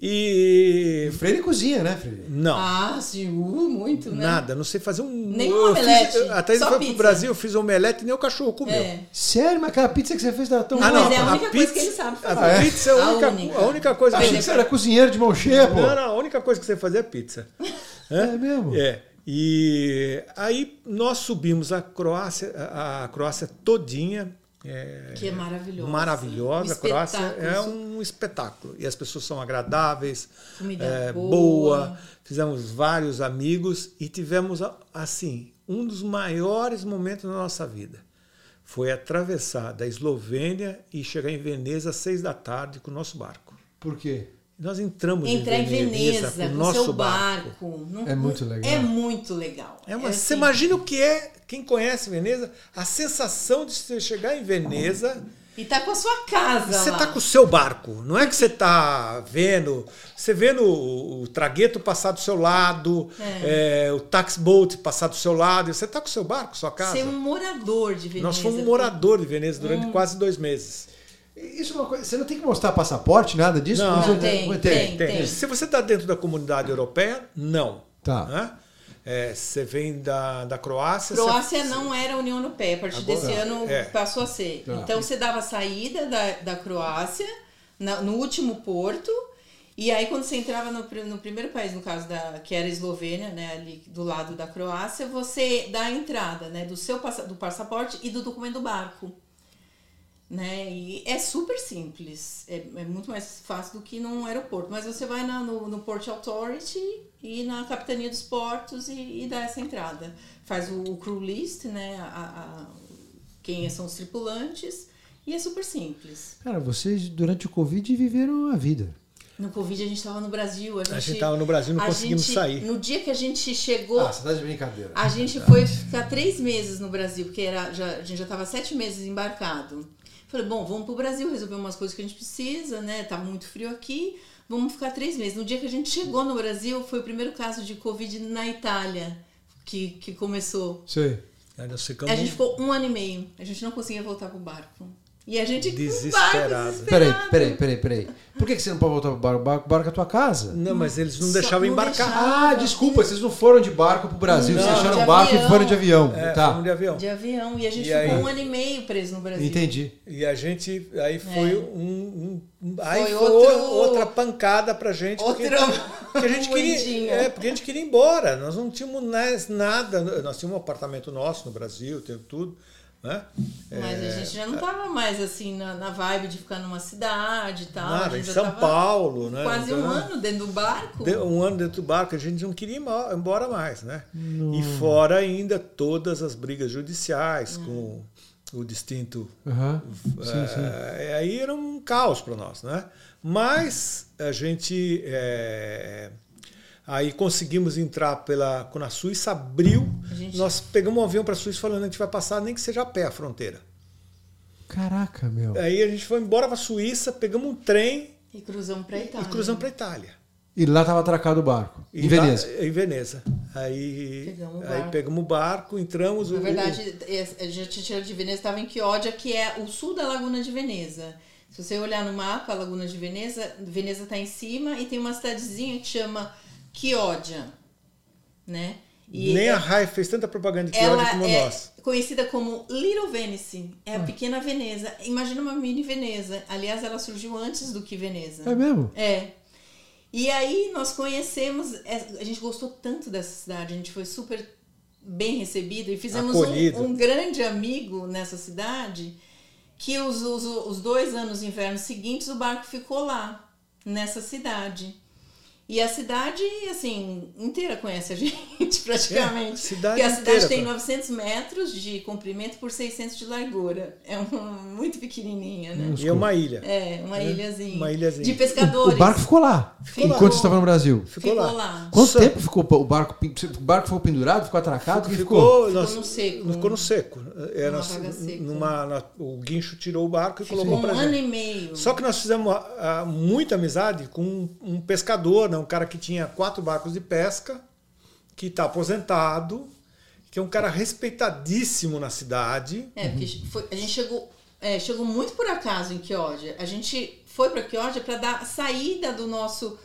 E. O Freire cozinha, né, Freire? Não. Ah, sim, uh, muito, né? Nada, não sei fazer um. Nem um omelete, Fiz, a Thaís foi pizza. pro Brasil, eu fiz omelete e nem o cachorro comeu. É. Sério, mas aquela pizza que você fez tá tão Não, boa. mas é a única coisa que ele sabe A fazer. é? pizza é a A única, única. a única coisa que Achei que você era cozinheiro de mão cheia, pô. Não, não, a única coisa que você fazia é pizza. É mesmo? É. E aí nós subimos a Croácia, a a Croácia todinha. É, Que é maravilhosa. Maravilhosa. Um a Croácia é um espetáculo. E as pessoas são agradáveis, Comida é, boa. boa. Fizemos vários amigos e tivemos, assim, um dos maiores momentos da nossa vida. Foi atravessar da Eslovênia e chegar em Veneza às seis da tarde com o nosso barco. Por quê? Nós entramos Entrar em Veneza com o nosso seu barco. barco. Não- É muito legal. É muito legal. É uma, É Você assim, imagina o que é, quem conhece Veneza, a sensação de você chegar em Veneza E tá com a sua casa você lá. tá com o seu barco. Não é que você tá vendo, você vendo o, o tragueto passar do seu lado, é, o tax boat passar do seu lado, você tá com o seu barco, sua casa. Ser um morador de Veneza. Nós fomos um morador de Veneza durante quase dois meses. Isso é uma coisa. Você não tem que mostrar passaporte, nada disso? Não, não, eu- tem, eu- tem. Tem. Se você está dentro da comunidade europeia, não. Tá. Né? É, você vem da, da Croácia. Croácia você- não era União Europeia, a partir Agora- desse ano É. passou a ser. Tá. Então você dava saída da, da Croácia na- no último porto, e aí quando você entrava no, no primeiro país, no caso da que era a Eslovênia, né, ali do lado da Croácia, você dá a entrada né, do seu passa- do passaporte e do documento do barco. Né? E é super simples, é, é muito mais fácil do que num aeroporto. Mas você vai na- no, no Port Authority e na Capitania dos Portos e, e dá essa entrada. Faz o, o crew list, né? A, a- quem são os tripulantes, e é super simples. Cara, vocês durante o Covid viveram a vida. No Covid a gente estava no Brasil. A gente, A gente estava no Brasil, não conseguimos gente- sair. No dia que a gente chegou. Ah, você tá de brincadeira. A gente foi ficar três meses no Brasil, porque era, já, a gente já estava sete meses embarcado. Falei, bom, vamos pro Brasil resolver umas coisas que a gente precisa, né? Tá muito frio aqui, vamos ficar três meses. No dia que a gente chegou no Brasil, foi o primeiro caso de Covid na Itália que, que começou. Ficamos A gente ficou um ano e meio, a gente não conseguia voltar pro barco. E a gente Desesperado. Peraí, peraí, peraí, peraí. Por que que você não pode voltar pro barco? O barco, barco é a tua casa? Não, mas eles não Só deixavam não embarcar. deixavam. Ah, desculpa, vocês não foram de barco pro Brasil, Não, vocês deixaram de o barco avião. e foram de avião. É, tá. fomos de avião. De avião. E a gente E ficou aí? um ano e meio preso no Brasil. Entendi. E a gente, aí foi É. um, um- aí Foi foi, outro- outra pancada pra gente. Porque, Outra porque a gente queria, é, porque a gente queria ir embora. Nós não tínhamos mais nada. Nós tínhamos um apartamento nosso no Brasil, temos tudo. Né? Mas a gente já não tava mais assim na, na vibe de ficar numa cidade e tal. a Nada, em São tava Paulo, né? Quase um Então, ano dentro do barco. de- Um ano dentro do barco, a gente não queria ir embora mais, né? E fora ainda todas as brigas judiciais com o distinto Aham. Sim, sim. É, aí era um caos para nós, né? Mas a gente é, aí conseguimos entrar pela Suíça abriu, gente- nós pegamos um avião para a Suíça falando a gente vai passar nem que seja a pé a fronteira. Caraca, meu. Aí a gente foi embora para a Suíça, pegamos um trem E cruzamos pra Itália. e cruzamos para Itália. E lá tava atracado o barco. E em Veneza. lá- em Veneza. Aí Pegamos o aí barco. pegamos o barco, entramos. Na o- verdade, a gente tinha de Veneza, estava em Chioggia, que é o sul da Laguna de Veneza. Se você olhar no mapa, a Laguna de Veneza, Veneza está em cima e tem uma cidadezinha que chama Chioggia, né? E nem é- a Rai fez tanta propaganda de ela Chioggia como é nós. conhecida como Little Venice, é a pequena Veneza. Imagina uma mini Veneza. Aliás, ela surgiu antes do que Veneza. É mesmo? É. E aí nós conhecemos, é, a gente gostou tanto dessa cidade, a gente foi super bem recebido e fizemos um, um grande amigo nessa cidade que os, os, os dois anos de inverno seguintes o barco ficou lá, nessa cidade. E a cidade, assim, inteira conhece a gente, praticamente. É, cidade Porque a cidade inteira, tem cara. 900 metros de comprimento por 600 de largura. É uma, muito pequenininha, né? E é uma ilha. É, uma ilhazinha. uma ilhazinha. De O, pescadores. o barco ficou lá. Ficou enquanto lá. você estava no Brasil. Ficou, lá. Quanto Só- tempo ficou o barco? O barco ficou pendurado, ficou atracado? O Ficou, Ficou nós- no seco. Ficou no seco. Era Numa vaga seca. numa- na- o guincho tirou o barco e Ficou colocou um pra ano gente. e meio. Só que nós fizemos ah, muita amizade com um, um pescador, né? Um cara que tinha quatro barcos de pesca, que está aposentado, que é um cara respeitadíssimo na cidade. É, porque foi- a gente chegou, é, chegou muito por acaso em Chioggia. A gente foi para Chioggia para dar saída do nosso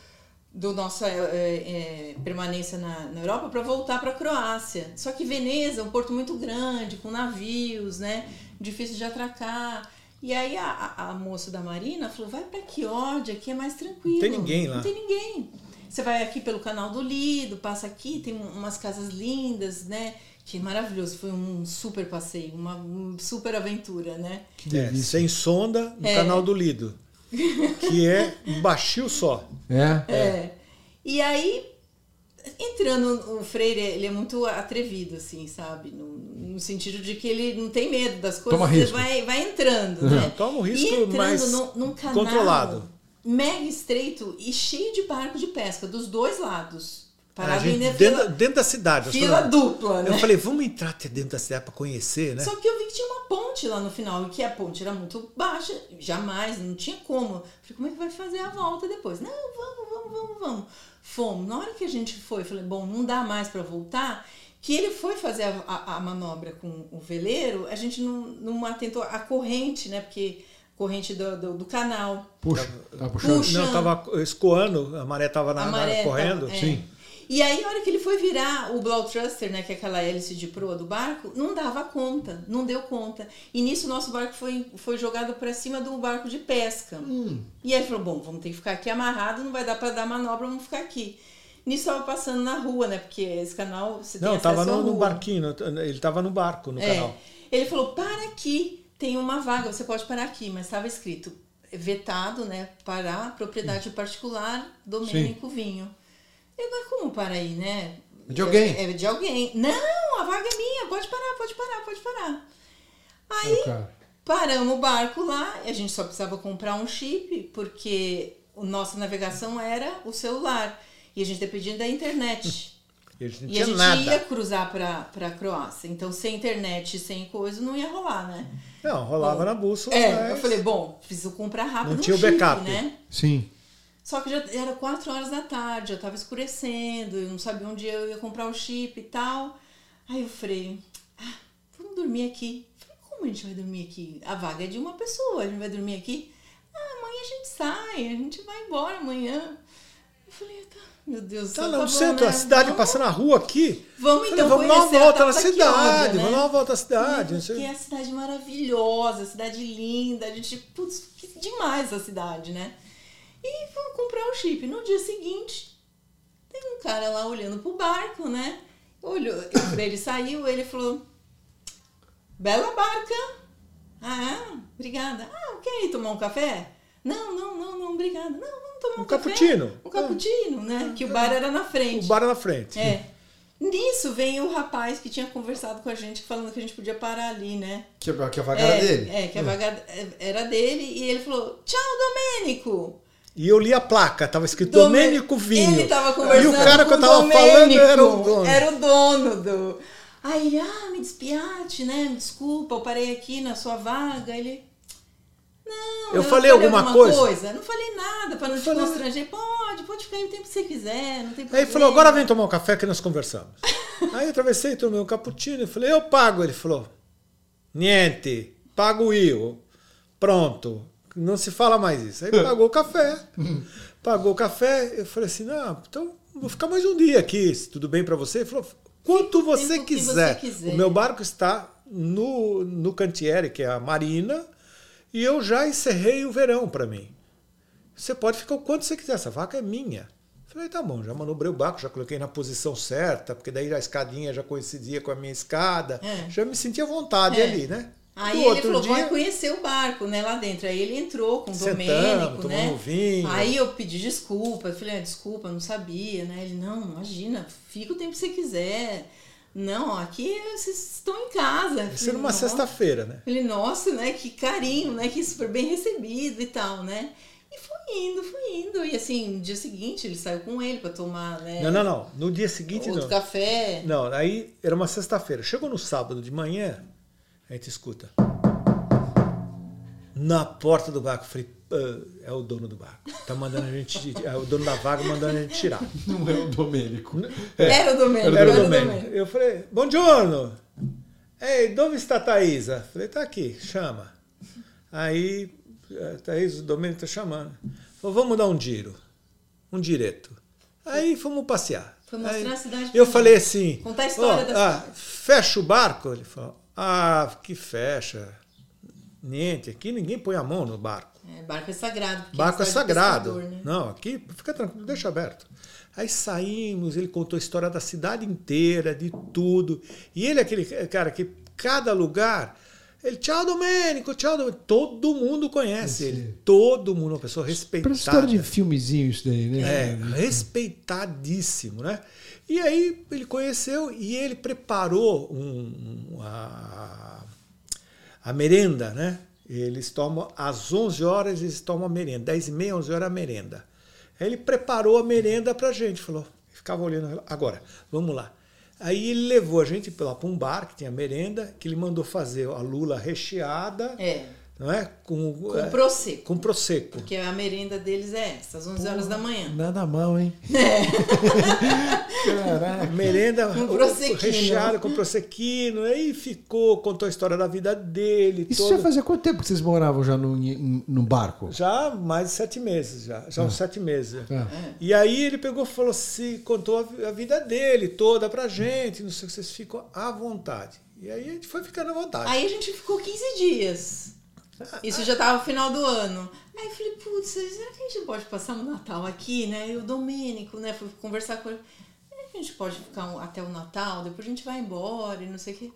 do nossa é, é, permanência na, na Europa para voltar para a Croácia. Só que Veneza é um porto muito grande, com navios, né? Difícil de atracar. E aí a, a- a moça da Marina falou: vai para Chioggia, aqui é mais tranquilo. Não tem ninguém lá. Não tem ninguém. Você vai aqui pelo canal do Lido, passa aqui, tem um- umas casas lindas, né? Que maravilhoso, foi um super passeio, uma um super aventura, né? Que É, sem sonda no É. canal do Lido. Que é um baixio só. É. É. E aí, entrando, o Freire, ele é muito atrevido, assim, sabe? No, no sentido de que ele não tem medo das coisas, Toma ele risco. vai, vai entrando, né? Toma um E risco entrando mais num, num canal controlado. Mega estreito e cheio de barco de pesca, dos dois lados. A Parado gente, dentro, fila, dentro da cidade. fila dupla, né? Eu falei, vamos entrar até dentro da cidade para conhecer, né? Só que eu vi que tinha uma ponte lá no final, e que a ponte era muito baixa, jamais, não tinha como. Falei, como é que vai fazer a volta depois? Não, vamos, vamos, vamos, vamos. Fomos. Na hora que a gente foi, falei, bom, não dá mais para voltar. Que ele foi fazer a, a- a manobra com o veleiro, a gente não, não atentou a corrente, né? Porque corrente do, do, do canal. Puxa, tá puxando. Puxa. Não, tava escoando, a maré tava na, a na- maré correndo. tava- é. sim. E aí, a hora que ele foi virar o Blow Thruster, né, que é aquela hélice de proa do barco, não dava conta, não deu conta. E nisso o nosso barco foi, foi jogado para cima do barco de pesca. E aí ele falou: bom, vamos ter que ficar aqui amarrado, não vai dar para dar manobra, vamos ficar aqui. Nisso estava passando na rua, né? Porque esse canal você tem Não, acesso tava à no, no barquinho, ele tava no barco, no É. canal. Ele falou: para aqui, tem uma vaga, você pode parar aqui, mas estava escrito vetado, né? Parar, propriedade particular, Domênico Vinho. Eu, mas como para aí, né? De alguém. É, é de alguém. Não, a vaga é minha, pode parar, pode parar, pode parar. Aí cara. paramos o barco lá, a gente só precisava comprar um chip, porque nossa navegação era o celular. E a gente dependia da internet. E a gente não E a tinha gente nada. ia cruzar pra, pra Croácia. Então, sem internet, sem coisa, não ia rolar, né? Não, rolava Bom, na bússola. É, mas eu falei, bom, preciso comprar rápido Não um tinha o backup. né? Sim. Só que já era 4 horas da tarde, já tava escurecendo, eu não sabia onde eu ia comprar o chip e tal. Aí eu falei, ah, vamos dormir aqui. Eu Falei, como a gente vai dormir aqui? A vaga é de uma pessoa, a gente vai dormir aqui? Ah, amanhã a gente sai, a gente vai embora amanhã. Eu falei, tá, meu Deus do Tá céu, lá tá no bom, centro, né? a cidade Vamos- passando na rua aqui. Vamos Falei, então vamos dar uma a volta na cidade, né? vamos dar uma volta na cidade. não sei- Que é a cidade maravilhosa, cidade linda, a gente, putz, que demais a cidade, né? E vamos comprar o chip. No dia seguinte, tem um cara lá olhando pro barco, né? Olhou, ele saiu, ele falou: Bela barca. Ah, é? obrigada. Ah, quer ir tomar um café? Não, não, não, não, obrigada. Não, tomar um, Um café. cappuccino. Um cappuccino, né? Que o bar era na frente. O bar na frente. É. Nisso vem o rapaz que tinha conversado com a gente, falando que a gente podia parar ali, né? Que, a- que a vaga era é, dele. É, que a vaga era dele. E ele falou, tchau, Domênico. E eu li a placa, tava escrito Domê- Domênico Vinho. Ele tava conversando E o cara que eu tava Domênico, falando era o dono. Era o dono do... Aí ah, me despiate, né? Me desculpa, eu parei aqui na sua vaga. Ele... Não, Eu falei alguma coisa? Não falei nada pra não te Falei- constranger. Pode, pode ficar aí o tempo que você quiser, não tem problema. Aí ele falou, agora vem tomar um café que nós conversamos. Aí eu atravessei, tomei um cappuccino e falei, eu pago. Ele falou, niente, pago eu. Pronto, não se fala mais isso. Aí pagou o café. Pagou o café, eu falei assim, não, então vou ficar mais um dia aqui, se tudo bem para você. Ele falou, quanto você que você quiser. quiser. O meu barco está no, no Cantiere, que é a marina, e eu já encerrei o verão para mim. Você pode ficar o quanto você quiser, essa vaca é minha. Falei, tá bom, já manobrei o barco, já coloquei na posição certa, porque daí a escadinha já coincidia com a minha escada. É. Já me sentia à vontade É. ali, né? Aí ele falou, dia- vai conhecer o barco, né, lá dentro. Aí ele entrou com o Sentamos, Domênico, né? tomamos um vinho. Aí eu pedi desculpa, eu falei, ah, desculpa, não sabia, né? Ele, não, imagina, fica o tempo que você quiser. Não, aqui vocês estão em casa. Isso numa sexta-feira, né? Falei, nossa, né? Que carinho, né? Que super bem recebido e tal, né? E foi indo, foi indo. E assim, no dia seguinte ele saiu com ele pra tomar, né? Não, não, não. No dia seguinte, Outro não. café. Não, aí era uma sexta-feira. Chegou no sábado de manhã, a gente escuta. Na porta do barco, falei, "Ah, é o dono do barco. Tá mandando a gente. É o dono da vaga mandando a gente tirar. Não é o Domênico. Era o Domênico. Era o Domênico. Eu falei, buongiorno. Ei, dove está a Thaisa? Falei, tá aqui, chama. Aí, a Thaís, o Domênico tá chamando. Falou, vamos dar um giro. Um direto. Aí fomos passear. Foi mostrar Aí, a cidade Eu falei assim, Contar a história ó, da ah, cidade. fecha o barco? Ele falou, ah, que fecha. Niente, aqui ninguém põe a mão no barco. É, barco é sagrado. Barco é sagrado. pescador, né? Não, aqui fica tranquilo, deixa aberto. Aí saímos, ele contou a história da cidade inteira, de tudo. E ele é aquele cara que cada lugar. Ele, tchau, Domênico, tchau, Domênico. Todo mundo conhece Sim. ele. Todo mundo, uma pessoa respeitada. Parece história de filmezinho isso daí, né? É, respeitadíssimo, né? E aí ele conheceu e ele preparou um, um- a, a merenda, né? Eles tomam às 11 horas, eles tomam a merenda, 10 e meia, 11 horas a merenda. Aí ele preparou a merenda pra gente, falou, ficava olhando, agora, vamos lá. Aí ele levou a gente para um bar que tinha merenda, que ele mandou fazer a lula recheada, É, não é? Com, com é, prosecco. com prosecco. Porque a merenda deles é essa, às 11 horas da manhã. Nada mal, hein? Caraca. merenda Com recheada com prosecquino. Aí ficou, contou a história da vida dele. Isso toda. já fazia quanto tempo que vocês moravam já no, no barco? Já mais de sete meses, já. Já uns sete meses. Ah. E aí ele pegou e falou assim, contou a vida dele toda pra gente, não sei o que, vocês ficam à vontade. E aí a gente foi ficando à vontade. Aí a gente ficou 15 dias. Isso já tava no final do ano. Aí eu falei, putz, será que a gente pode passar o Natal aqui, né? E o Domênico, né? Fui conversar com ele. Será que a gente pode ficar até o Natal? Depois a gente vai embora e não sei o que.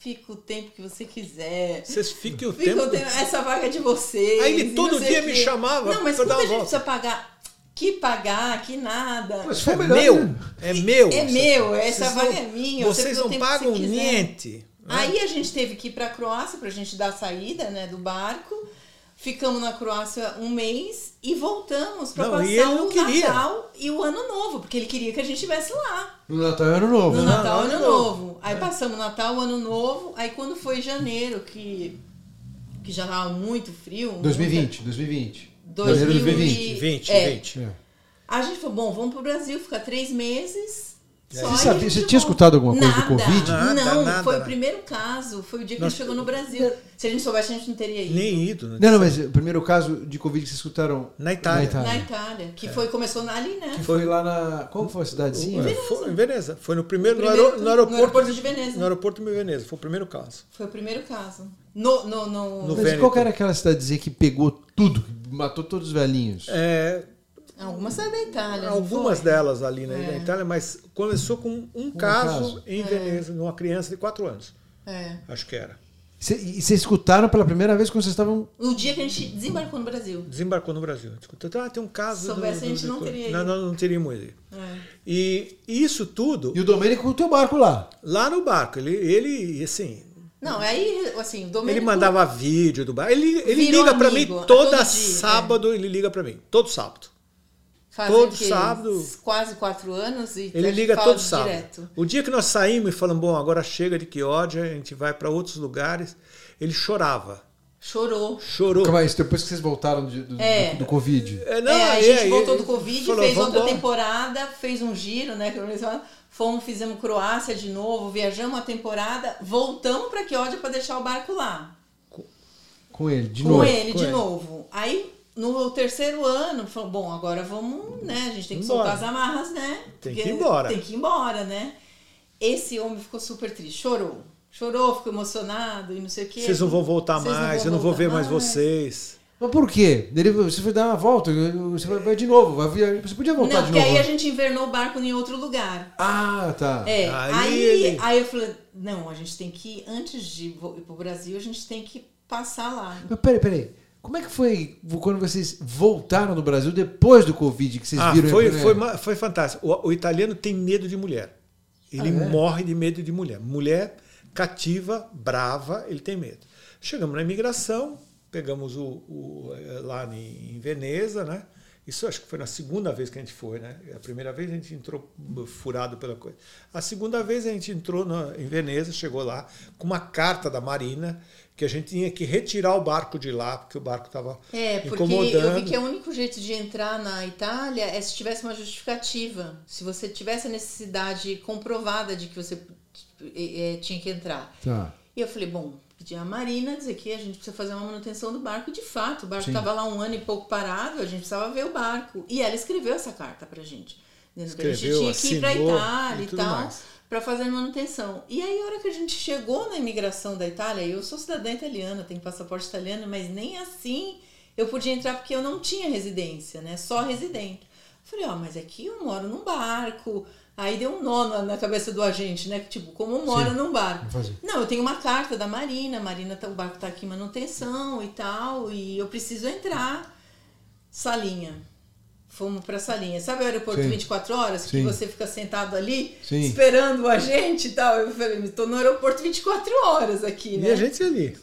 Fica o tempo que você quiser. Vocês fiquem o Fica tempo. o tempo. Essa vaga é de vocês. Aí ele todo dia me quê. chamava Não, mas quando a gente volta. precisa pagar, que pagar, que nada. Mas É foi melhor, meu, né? é meu. É meu, essa vaga não- é minha, você Vocês não pagam niente. Né? Aí a gente teve que ir pra Croácia pra gente dar a saída, né, do barco. Ficamos na Croácia um mês e voltamos pra Não, passar o queria. Natal e o Ano Novo, porque ele queria que a gente estivesse lá. No Natal e Ano Novo. No né? Natal e Ano Ano Novo. Novo. Aí passamos o Natal, o Ano Novo. Aí quando foi janeiro, que, que já tava muito frio. 2020, 2020. muita- Janeiro de 2020. 20, É. 20. É. A gente falou, bom, vamos pro Brasil, ficar três meses. Você só sabia- você tinha escutado alguma coisa do Nada, Covid? Nada, não, nada, foi nada. o primeiro caso. Foi o dia que Nós- ele chegou no Brasil. Se a gente soubesse, a gente não teria ido. Nem ido. né? Não, não, mas o primeiro caso de Covid que vocês escutaram Na Itália. Na Itália. Na Itália, que foi, começou ali, né? que foi lá na. Qual foi a cidadezinha? É, Foi, em Veneza. Foi no primeiro, no, Primeiro- aero- no aeroporto, no aeroporto de Veneza. No aeroporto de Veneza. Foi o primeiro caso. Foi o primeiro caso. No, no, no, No Mas Vêneto. qual que era aquela cidadezinha que pegou tudo, que matou todos os velhinhos? É, Algumas saíram da Itália. não algumas delas ali né, É. na Itália, mas começou com um caso, caso. em Veneza, numa criança de 4 anos. É. Acho que era. Cê- E vocês escutaram pela primeira vez quando vocês estavam. No dia que a gente desembarcou no Brasil. Desembarcou no Brasil. Escuta, ah, tem um caso. Se soubesse, a gente não de- teria Não, não, não teríamos ido. É. E isso tudo, E o Domênico com o teu barco lá. lá no barco, ele, ele assim, Não, aí, assim, o Domênico... ele mandava vídeo do barco. Ele, ele liga pra mim toda todo dia, sábado, ele liga pra mim. Todo sábado. Fazem todo o quê? sábado. Quase quatro anos e Ele liga todo sábado. direto. O dia que nós saímos e falamos, bom, agora chega de Quiódia, a gente vai para outros lugares, ele chorava. Chorou. Chorou. Calma aí, isso depois que vocês voltaram de- do, É. do, do Covid. É, é, a aí- gente aí voltou do Covid, falou, fez outra temporada, fez um giro, né? Que falam. Fomos, fizemos Croácia de novo, viajamos uma temporada, voltamos para Quiódia para deixar o barco lá. Com ele, de com novo. ele com de ele. novo. Aí, no terceiro ano, falou, bom, agora vamos, né? A gente tem que Embora. soltar as amarras, né? Tem Porque que ir embora. Tem que ir embora, né? Esse homem ficou super triste, chorou. Chorou, ficou emocionado e não sei o quê. Vocês não vão voltar Vocês mais, eu não vou voltar ver mais vocês. Mas por quê? Ele, você foi dar uma volta, você vai- vai de novo. vai você podia voltar Não, de porque novo. aí a gente invernou o barco em outro lugar. Ah, tá. É, Aí aí, ele- aí eu falei, não, a gente tem que, antes de ir pro Brasil, a gente tem que passar lá. Mas peraí, peraí. Como é que foi quando vocês voltaram no Brasil depois do Covid, que vocês Ah, viram? foi, foi, foi fantástico. O, o italiano tem medo de mulher. Ele Ah, é? morre de medo de mulher. Mulher cativa, brava, ele tem medo. Chegamos na imigração, pegamos o, o, eh, lá em, em Veneza, né? Isso acho que foi na segunda vez que a gente foi, né? A primeira vez a gente entrou furado pela coisa. A segunda vez a gente entrou na- em Veneza, chegou lá com uma carta da Marina que a gente tinha que retirar o barco de lá porque o barco estava É, porque incomodando. eu vi que o único jeito de entrar na Itália é se tivesse uma justificativa. Se você tivesse a necessidade comprovada de que você eh, eh, tinha que entrar. Tá. E eu falei, bom, pedi a Marina dizer que a gente precisa fazer uma manutenção do barco. E de fato, o barco estava lá um ano e pouco parado, a gente precisava ver o barco. E ela escreveu essa carta pra gente. Dizendo que a gente Escreveu, tinha que ir pra Itália e e tal. mais. Pra fazer manutenção. E aí, a hora que a gente chegou na imigração da Itália, eu sou cidadã italiana, tenho passaporte italiano, mas nem assim eu podia entrar porque eu não tinha residência, né? Só residente. Falei, ó, mas aqui eu moro num barco. Aí deu um nó na, na cabeça do agente, né? Tipo, como mora Sim. num barco? Não, eu tenho uma carta da Marina, Marina, tá, o barco tá aqui em manutenção e tal, e eu preciso entrar. Salinha. Fomos pra salinha. Sabe o aeroporto Sim. 24 horas? Que Sim. você fica sentado ali, Sim. esperando o agente e tal. Eu falei, tô no aeroporto 24 horas aqui, E né? a gente ali.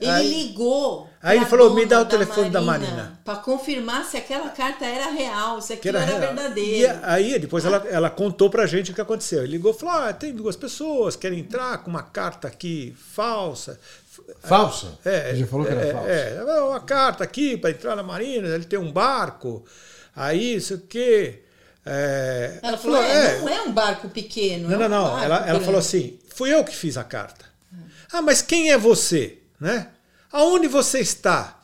Ele Aí- ligou. Aí ele falou, "Me dá o telefone da Marina." Pra confirmar se aquela carta era real, se que aquilo era, era, verdadeiro. E aí, depois ela, ela contou pra gente o que aconteceu. Ele ligou e falou: ah, tem duas pessoas que querem entrar com uma carta aqui falsa. Falsa? É, Ele já falou que era é, falsa. É, uma carta aqui para entrar na Marina, ele tem um barco, aí isso o quê? É, Ela falou, é, é, não é um barco pequeno. Não, é não, um não. Ela, ela falou assim: fui eu que fiz a carta. Ah, mas quem é você? Né? Aonde você está?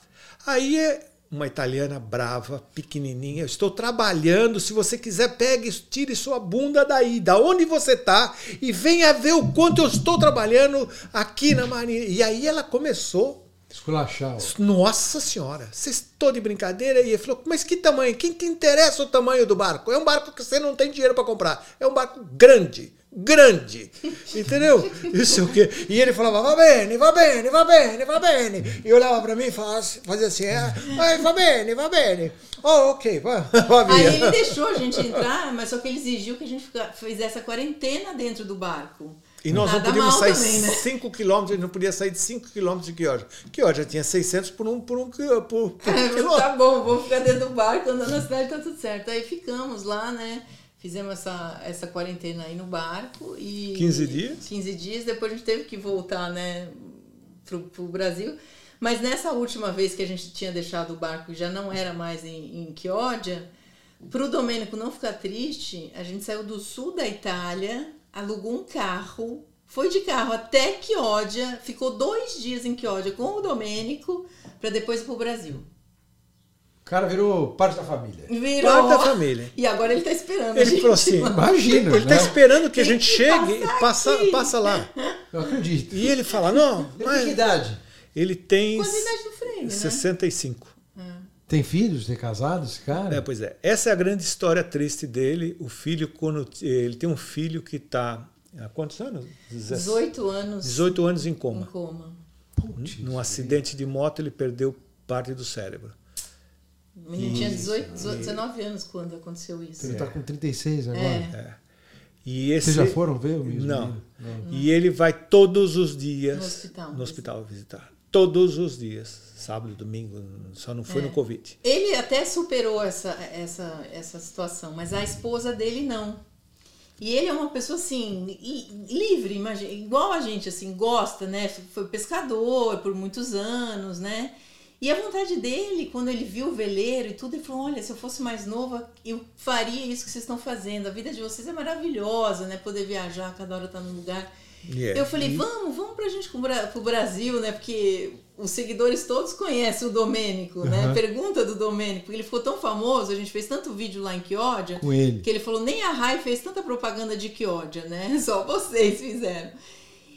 Aí é uma italiana brava, pequenininha. Eu estou trabalhando. Se você quiser, pegue, tire sua bunda daí, da onde você está, e venha ver o quanto eu estou trabalhando aqui na Marinha. E aí ela começou Esculachar. nossa senhora, vocês estão de brincadeira? E ele falou, mas que tamanho? Quem te interessa o tamanho do barco? É um barco que você não tem dinheiro para comprar. É um barco grande, grande. Entendeu? Isso é o quê? E ele falava, va bene, va bene, va bene, va bene. E olhava para mim e fazia assim, ah, "Ai, va bene, va bene. Oh, ok, va, va Aí ele deixou a gente entrar, mas só que ele exigiu que a gente fizesse a quarentena dentro do barco. E nós não Nada podíamos mal sair também, né? 5 quilômetros, a gente não podia sair de 5 quilômetros de Quioja. Quioja tinha 600 por um, por um, por, por É, quilômetro. tá bom, vou ficar dentro do barco, andando na cidade, tá tudo certo. Aí ficamos lá, né? Fizemos essa, essa quarentena aí no barco e. 15 dias? 15 dias, depois a gente teve que voltar, né, pro, pro Brasil. Mas nessa última vez que a gente tinha deixado o barco e já não era mais em, em pro Domênico não ficar triste, a gente saiu do sul da Itália, alugou um carro, foi de carro até Chioggia, ficou dois dias em Chioggia com o Domênico, para depois ir pro Brasil. O cara virou parte da família. Virou. Parte da família. E agora ele tá esperando. a Ele gente falou assim. Imagina, Ele né? está esperando que a Tem gente que chegue e passar passa, aqui. passa lá. Eu acredito. E ele fala, não, Ele tem que mas idade? ele tem Quase a idade do Freire, né? 65. Tem filhos? Tem casado esse cara? É, pois é. Essa é a grande história triste dele. O filho, quando ele tem um filho que está há quantos anos? 18 anos 18 anos em em coma. coma. Putz, Num acidente de moto, ele perdeu parte do cérebro. O menino tinha 18, 18, 19 anos quando aconteceu isso. Ele tá com 36 agora. É, E esse, Vocês já foram ver o mesmo? Não. Não. E ele vai todos os dias No hospital. no hospital visitar. Todos os dias. Sábado, domingo, só não foi É. no Covid. Ele até superou essa, essa, essa situação, mas a esposa dele não. E ele é uma pessoa assim, li- livre, imagina, igual a gente, assim, gosta, né? Foi pescador por muitos anos, né? E a vontade dele, quando ele viu o veleiro e tudo, ele falou: Olha, se eu fosse mais nova, eu faria isso que vocês estão fazendo. A vida de vocês é maravilhosa, né? Poder viajar, cada hora tá num lugar. É. Eu falei, vamos, vamos pra gente pro Brasil, né? Porque os seguidores todos conhecem o Domênico, né? Aham. Pergunta do Domênico, porque ele ficou tão famoso, a gente fez tanto vídeo lá em Chioggia, Com ele. que ele falou, nem a Rai fez tanta propaganda de Chioggia, né? Só vocês fizeram.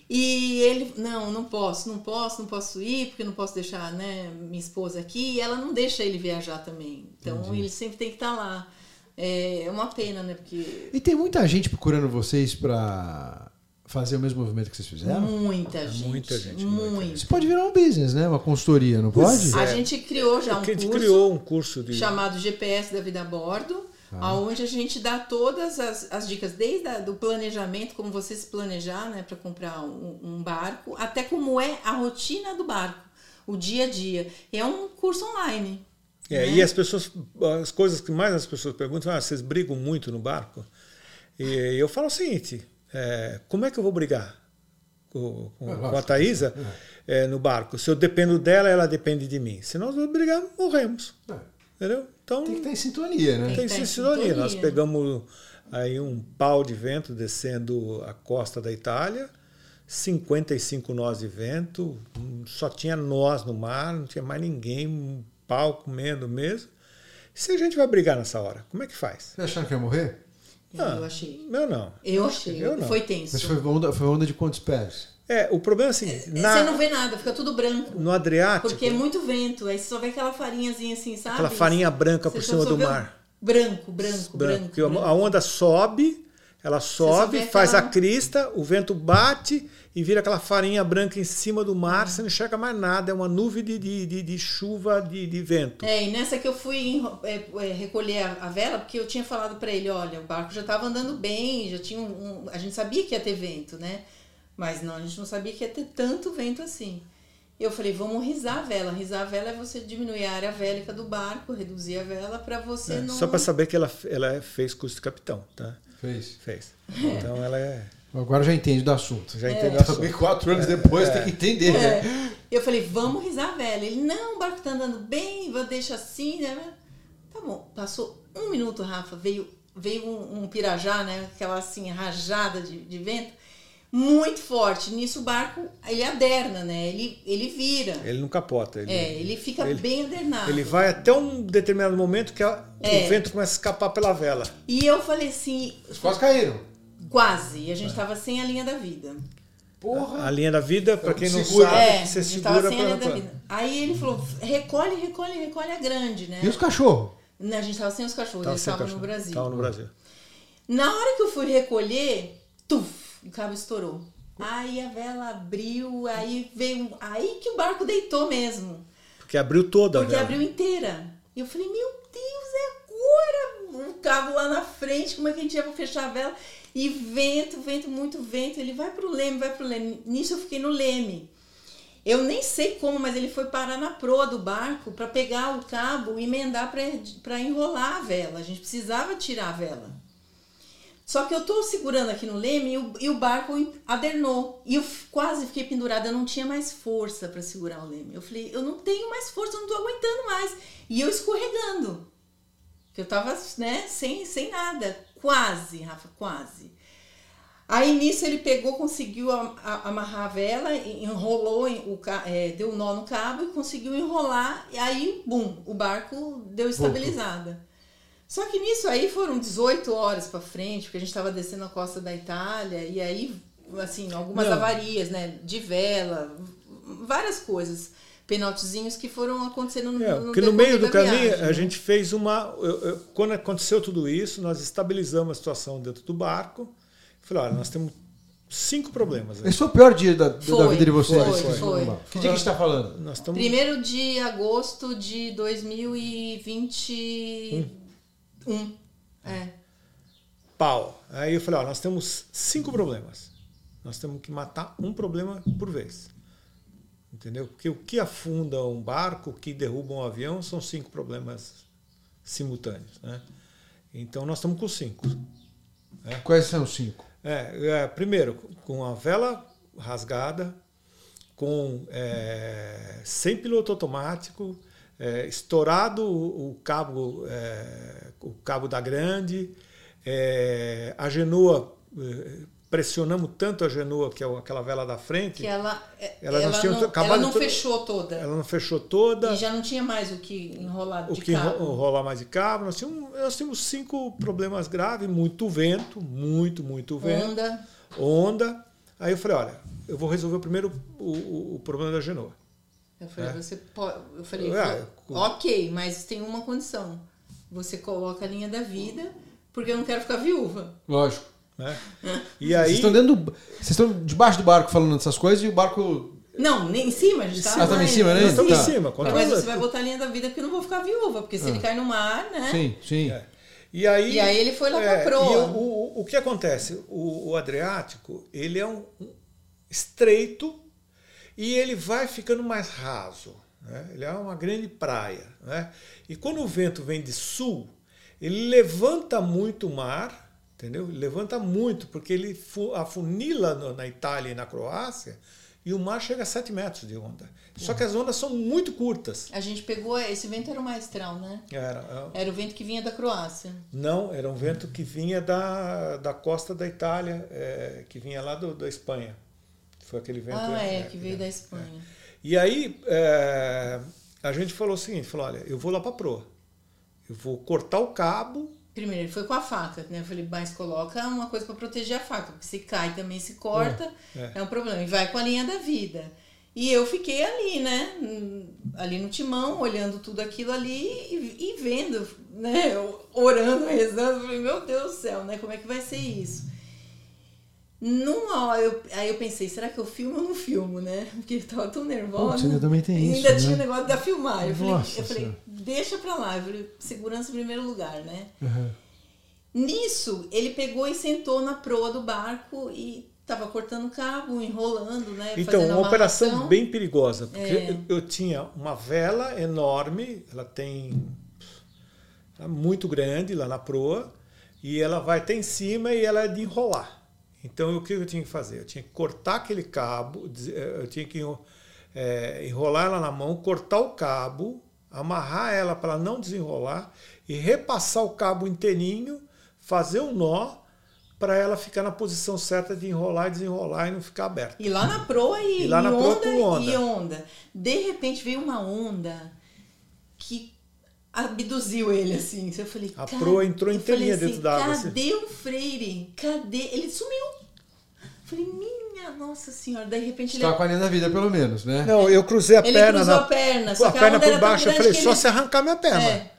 E ele, não, não posso, não posso, não posso ir, porque não posso deixar, né, minha esposa aqui, e ela não deixa ele viajar também. Então ele sempre tem que estar lá. É uma pena, né? Porque E tem muita gente procurando vocês pra fazer o mesmo movimento que vocês fizeram? muita gente. muita gente, Muito. muita Isso pode virar um business, né? Uma consultoria, não pode? A gente criou já um Porque a gente curso criou um curso de. chamado GPS da Vida a Bordo, Ah. onde a gente dá todas as, as dicas, desde a, do planejamento, como você se planejar né, para comprar um, um barco, até como é a rotina do barco, o dia a dia. E é um curso online. É, né? E as pessoas, as coisas que mais as pessoas perguntam, ah, vocês brigam muito no barco? E eu falo o seguinte: é, como é que eu vou brigar com, com- É, com a Thaisa é, no barco? Se eu dependo dela, ela depende de mim. Se nós vamos brigar, morremos. É. Entendeu? Então, Tem que estar em sintonia, né? Tem. que estar em sintonia. sintonia. Nós pegamos aí um pau de vento descendo a costa da Itália, 55 nós de vento, só tinha nós no mar, não tinha mais ninguém, um pau comendo mesmo. Se a gente vai brigar nessa hora, como é que faz? Vocês acharam que ia morrer? Ah, eu achei. Eu não. Eu achei. Eu não. Foi tenso. Mas foi onda, foi onda de quantos pés? É, o problema é o seguinte, na- Você não vê nada, fica tudo branco. no Adriático, Porque é muito vento, aí você só vê aquela farinhazinha assim, sabe? aquela farinha branca por cima do mar. Branco, branco, branco. branco, porque branco. a onda sobe, ela sobe, faz a aquela- crista, o vento bate e vira aquela farinha branca em cima do mar, você não enxerga mais nada, é uma nuvem de, de, de, de chuva, de, de vento. É, e nessa que eu fui é, é, recolher a, a vela, porque eu tinha falado pra ele, olha, o barco já estava andando bem, já tinha um, um- a gente sabia que ia ter vento, né? Mas não, a gente não sabia que ia ter tanto vento assim. Eu falei, vamos risar a vela. Risar a vela é você diminuir a área vélica do barco, reduzir a vela pra você É, não Só para saber que ela, ela fez curso de capitão, tá? Fez. Fez. Então ela é. Agora já entende do assunto. Já entendeu a Também sua. quatro anos depois tem que entender, né? É. Eu falei, vamos risar a vela. Ele, não, o barco tá andando bem, vou deixar assim, né? Tá bom. Passou um minuto, Rafa, veio, veio um, um pirajá, né? Aquela assim, rajada de, de vento, muito forte. Nisso o barco, ele aderna, né? Ele, ele vira. Ele não capota. Ele, É, ele fica ele- bem adernado. ele vai até um determinado momento que, a- que É. o vento começa a escapar pela vela. E eu falei assim, Eles quase caíram. Quase. E a É. gente tava sem a linha da vida. Porra. A linha da vida, para quem não Segura. sabe, É, você a gente tava segura sem a linha vida. Aí ele falou, recolhe, recolhe, recolhe a grande, né? E os cachorros? Né, A gente tava sem os cachorros, eles estavam no Brasil. Tava no Brasil. Na hora que eu fui recolher, tuf, o cabo estourou. Aí a vela abriu, aí veio. Aí que o barco deitou mesmo. Porque abriu toda Porque a vela. abriu inteira. E eu falei, meu Deus, é cabo lá na frente, como é que a gente ia fechar a vela? E vento, vento, muito vento. Ele vai pro leme, vai pro leme. Nisso eu fiquei no leme. Eu nem sei como, mas ele foi parar na proa do barco para pegar o cabo e emendar para enrolar a vela. A gente precisava tirar a vela. Só que eu tô segurando aqui no leme e o, e o barco adernou. E eu quase fiquei pendurada, eu não tinha mais força para segurar o leme. Eu falei, eu não tenho mais força, eu não tô aguentando mais. E eu escorregando. Eu tava, né, sem, sem nada. Quase, Rafa, quase. Aí nisso ele pegou, conseguiu amarrar a vela, enrolou, em- o, é, deu um nó no cabo e conseguiu enrolar. E aí, bum, o barco deu estabilizada. Só que nisso aí foram 18 horas para frente, porque a gente estava descendo a costa da Itália, e aí, assim, algumas Não. avarias, né, de vela, várias coisas, penaltizinhos que foram acontecendo no, É, no porque no meio do da caminho viagem, a né? gente fez uma. eu- eu- quando aconteceu tudo isso, nós estabilizamos a situação dentro do barco. Falei, olha, nós temos cinco problemas. Esse foi o pior dia da, da Foi, vida de vocês. foi, Esse foi. Que dia que a gente está falando? Nós estamos Primeiro de agosto de 2021. É. pau. Aí eu falei, ó, nós temos cinco problemas. Nós temos que matar um problema por vez. Entendeu? Porque o que afunda um barco, o que derruba um avião, são cinco problemas simultâneos. Né? Então nós estamos com cinco. Quais são os cinco? É, é, primeiro, com a vela rasgada, com é, sem piloto automático, é, estourado o, o cabo, é, o cabo da grande, é, a genoa, é, pressionamos tanto a genoa, que é aquela vela da frente, Que ela, é- Ela ela, não tinha não, acabado ela não todo- fechou toda. ela não fechou toda. E já não tinha mais o que enrolar o de que enro- cabo. rolar mais de cabo. Nós tínhamos, nós tínhamos cinco problemas graves, muito vento, muito, muito vento. Onda. onda. Aí eu falei, olha, eu vou resolver primeiro o, o, o problema da Genoa. Eu falei, É. você pode. Eu falei, É, "Vo- ok, mas tem uma condição. Você coloca a linha da vida, porque eu não quero ficar viúva. Lógico. Né? E Vocês aí, estão dentro do, Vocês estão debaixo do barco falando dessas coisas e o barco. Não, nem em cima, a gente tá Ah, tava em cima, né? nós estamos Tá. em cima. Mas controla- você vai botar a linha da vida porque eu não vou ficar viúva, porque se ele cai no mar, né? Sim, sim. É. E aí, E aí ele foi lá pra é, proa. e o, o, o que acontece? O, o Adriático, ele é um, um estreito e ele vai ficando mais raso. Né? Ele é uma grande praia. Né? E quando o vento vem de sul, ele levanta muito o mar, entendeu? Levanta muito, porque ele fu- afunila no- na Itália e na Croácia e o mar chega a 7 metros de onda. Só que as ondas são muito curtas. A gente pegou. Esse vento era o maestral, né? Era, Era o vento que vinha da Croácia. Não, era um vento que vinha da, da costa da Itália, é, que vinha lá do, da Espanha. Foi aquele vento. Ah, é, é, que veio da Espanha. E aí é, a gente falou o seguinte, falou, olha, eu vou lá para proa. Eu vou cortar o cabo. Primeiro, ele foi com a faca, né? Eu falei, mas coloca uma coisa para proteger a faca, porque se cai também se corta, É, é, um problema. E vai com a linha da vida. E eu fiquei ali, né? Ali no timão, olhando tudo aquilo ali e, e vendo, né? Orando, rezando. Falei, meu Deus do céu, né? Como é que vai ser isso? Numa hora, eu, aí eu pensei, será que eu filmo ou não filmo, né? Porque eu tava tão nervosa. Putz, ainda também tem Ainda isso, tinha o né? negócio da filmagem. Eu falei, Nossa eu falei deixa pra lá. Eu falei, segurança em primeiro lugar, né? Uhum. Nisso, ele pegou e sentou na proa do barco e tava cortando cabo, enrolando, né? Então, uma operação bem perigosa, porque É. eu, eu tinha uma vela enorme, ela tem ela é muito grande lá na proa, e ela vai até em cima e ela é de enrolar. Então, o que eu tinha que fazer? Eu tinha que cortar aquele cabo, eh, eu tinha que eh, enrolar ela na mão, cortar o cabo, amarrar ela para ela não desenrolar e repassar o cabo inteirinho, fazer um nó para ela ficar na posição certa de enrolar e desenrolar e não ficar aberta. E lá na proa e, E lá na e proa onda, com onda. e onda. De repente veio uma onda abduziu ele, assim. Eu falei, A proa entrou eu inteirinha dentro d'água, assim. Cadê o Freire? Cadê? Ele sumiu. Eu falei, minha nossa senhora. Daí, de repente, Você ele, tava com a linha da vida, pelo menos, né? Não, eu cruzei a ele perna cruzou na a perna. com Só a que a perna por baixo, eu falei, só ele- se arrancar minha perna. É.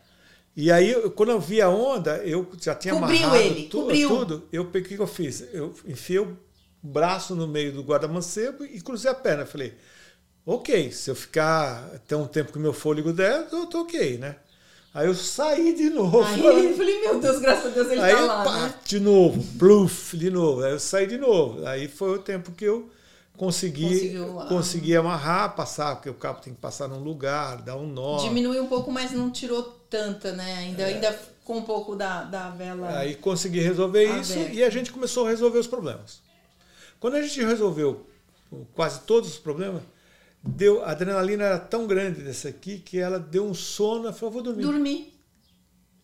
E aí, eu- quando eu vi a onda, eu já tinha Cobriu amarrado ele, tu- cobriu. tudo. Eu peguei, o que eu fiz? Eu enfiei o braço no meio do guarda-mancebo e cruzei a perna. Falei, ok, se eu ficar até um tempo que meu fôlego der, eu tô ok, né? Aí eu saí de novo. Aí eu falei, meu Deus, graças a Deus ele Aí, tá lá, pá, né? de novo, pluf, de novo. Aí eu saí de novo. Aí foi o tempo que eu consegui, ah. consegui amarrar, passar, porque o cabo tem que passar num lugar, dar um nó. Diminuiu um pouco, mas não tirou tanta, né? Ainda, ainda com um pouco da, da vela. É. Aí consegui resolver isso e a gente começou a resolver os problemas. Quando a gente resolveu quase todos os problemas, deu, a adrenalina era tão grande dessa aqui que ela deu um sono. Ela falou, vou dormir. Dormir.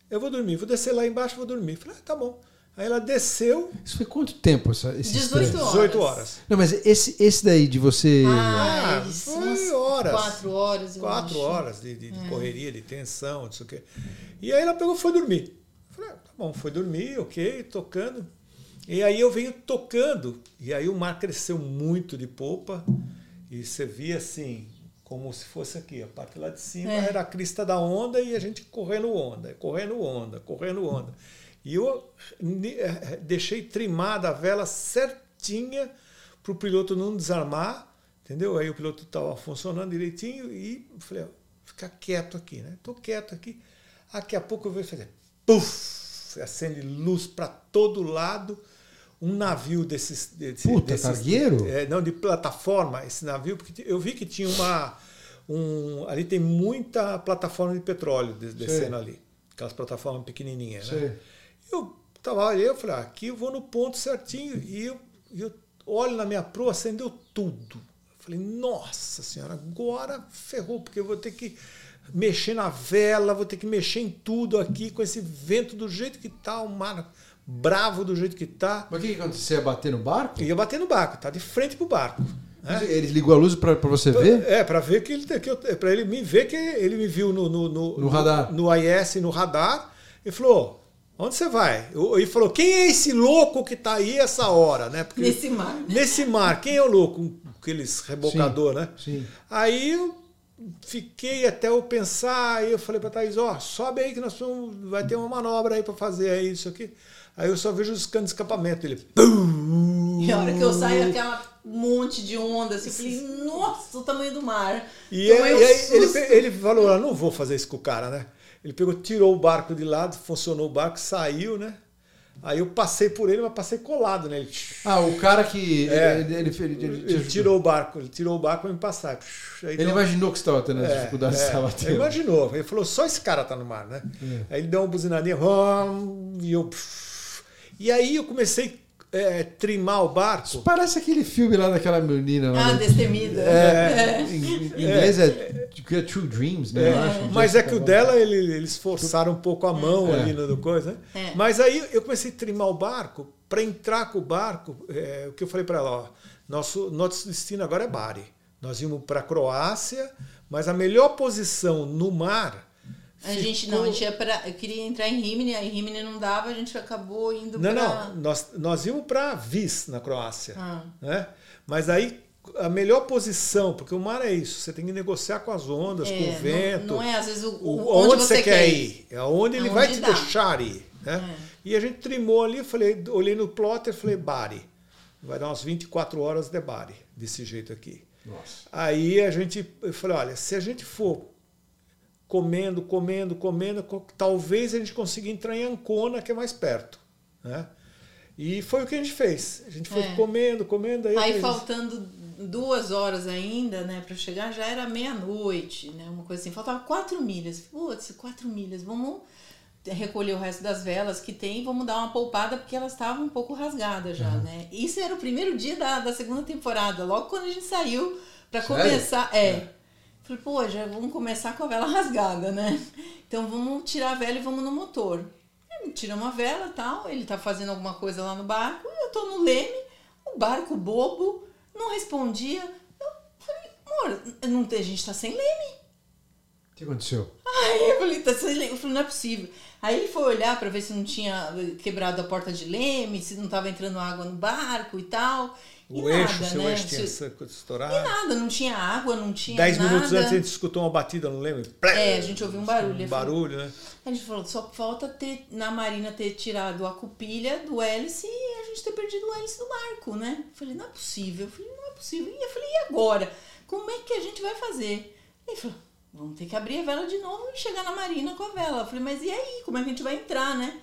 Eu vou dormir, vou descer lá embaixo, vou dormir. Eu Falei, ah, tá bom. Aí ela desceu Isso foi quanto tempo essa, esse 18 estresse? horas. 18 horas. Não, mas esse, esse daí de você. Ah, Ah, isso, foi horas. Quatro horas, eu quatro acho. horas de, de- de correria, de tensão, não sei o quê. E aí ela pegou e foi dormir. Eu falei, ah, tá bom, foi dormir, ok, tocando. E aí eu venho tocando, e aí o mar cresceu muito de popa, e você via assim, como se fosse aqui, a parte lá de cima É. era a crista da onda e a gente correndo onda, correndo onda, correndo onda. E eu ni- eh, deixei trimada a vela certinha para o piloto não desarmar, entendeu? Aí o piloto estava funcionando direitinho e falei, ó, ficar quieto aqui, né? Tô quieto aqui. Daqui a pouco eu vejo fazer, puf, acende luz para todo lado. Um navio desses. Desse, Puta, desses cargueiro? é, não, de plataforma, esse navio, porque eu vi que tinha uma. Um, ali tem muita plataforma de petróleo des- descendo ali. Aquelas plataformas pequenininhas, né? Eu tava ali, eu falei, ah, aqui eu vou no ponto certinho. E eu, eu olho na minha proa, acendeu tudo. Eu falei, nossa senhora, agora ferrou, porque eu vou ter que mexer na vela, vou ter que mexer em tudo aqui, com esse vento do jeito que tá, o mar bravo do jeito que tá. Mas o que, que aconteceu? Você ia bater no barco? E ia bater no barco, tá de frente pro barco. né? Ele ligou a luz pra você ver? É, para ver que ele que eu, para ele me ver que ele me viu no no, no, No radar. no IS no radar e falou: "Onde você vai?" Ele falou: "Quem é esse louco que tá aí essa hora, né? Porque Nesse mar. né? nesse mar, quem é o louco? Aqueles rebocador, né? Sim. Aí eu fiquei até eu pensar, aí eu falei pra Thaís, ó, sobe aí que nós vamos, vai ter uma manobra aí pra fazer aí isso aqui. Aí eu só vejo os canos de escapamento, ele E a hora que eu saio, aquela monte de onda, assim, falei, nossa, o tamanho do mar. E, Tomei aí, um e aí ele, ele falou, eu não vou fazer isso com o cara, né? Ele pegou, tirou o barco de lado, funcionou o barco, saiu, né? Aí eu passei por ele, mas passei colado nele. Ah, o cara que. É. Ele, ele, ele, ele- Ele tirou o barco, ele tirou o barco para me passar. Aí Ele deu- imaginou que você estava tendo as É, dificuldades é, que você estava ele tendo. imaginou. Ele falou, só esse cara tá no mar, né? É. Aí ele deu uma buzinadinha, vum, e eu. E aí eu comecei a trimar o barco. Isso parece aquele filme lá daquela menina. Lá, Ah, né? destemida. É, Em, em inglês é, é True Dreams, né? É, acho. mas é que o Jessica dela, ele- eles forçaram um pouco a mão É. ali no coisa, né? É. Mas aí eu comecei a trimar o barco, para entrar com o barco, é, o que eu falei para ela, ó, nosso, nosso destino agora é Bari. Nós íamos para a Croácia, mas a melhor posição no mar. A gente não, a gente ia pra, eu queria entrar em Rimini, aí Rimini não dava, a gente acabou indo Não, pra... não, nós, nós íamos para Vis, na Croácia. Ah. Né? Mas aí a melhor posição, porque o mar é isso, você tem que negociar com as ondas, É, com o não- vento. Não, é às vezes o, o- o- onde, você quer ir, é onde ele vai te dá. deixar ir. Né? É. E a gente trimou ali, eu falei, olhei no plotter e falei, Bari. Vai dar umas 24 horas de Bari, desse jeito aqui. Nossa. Aí a gente, eu falei, olha, se a gente for comendo, comendo, comendo, co- talvez a gente consiga entrar em Ancona, que é mais perto. Né? E foi o que a gente fez. A gente foi É. comendo, comendo. Aí, Aí faltando duas horas ainda, né, para chegar, já era meia-noite, né, uma coisa assim. Faltava quatro milhas. Putz, quatro milhas. Vamos recolher o resto das velas que tem vamos dar uma poupada porque elas estavam um pouco rasgadas já, né. Isso era o primeiro dia da, da segunda temporada, logo quando a gente saiu para começar. É. Falei, pô, já vamos começar com a vela rasgada, né? Então vamos tirar a vela e vamos no motor. Aí, Tiramos a vela e tal, ele tá fazendo alguma coisa lá no barco, eu tô no leme, o barco bobo, não respondia. Eu falei, amor, não tem, a gente tá sem leme. O que aconteceu? Aí eu falei, tá sem leme. Eu falei, não é possível. Aí ele foi olhar para ver se não tinha quebrado a porta de leme, se não tava entrando água no barco e tal. E o nada, eixo, seu né? eixo tinha Se- estourado. E nada, não tinha água, não tinha Dez nada. minutos antes a gente escutou uma batida, não lembro? É, a gente ouviu um barulho. Um barulho, né? A gente falou, só falta ter na Marina ter tirado a cupilha do hélice e a gente ter perdido o hélice do barco, né? Eu falei, não é possível. Eu falei, não é possível. E eu falei, e agora? Como é que a gente vai fazer? Ele falou, vamos ter que abrir a vela de novo e chegar na Marina com a vela. Eu falei, mas e aí? Como é que a gente vai entrar, né?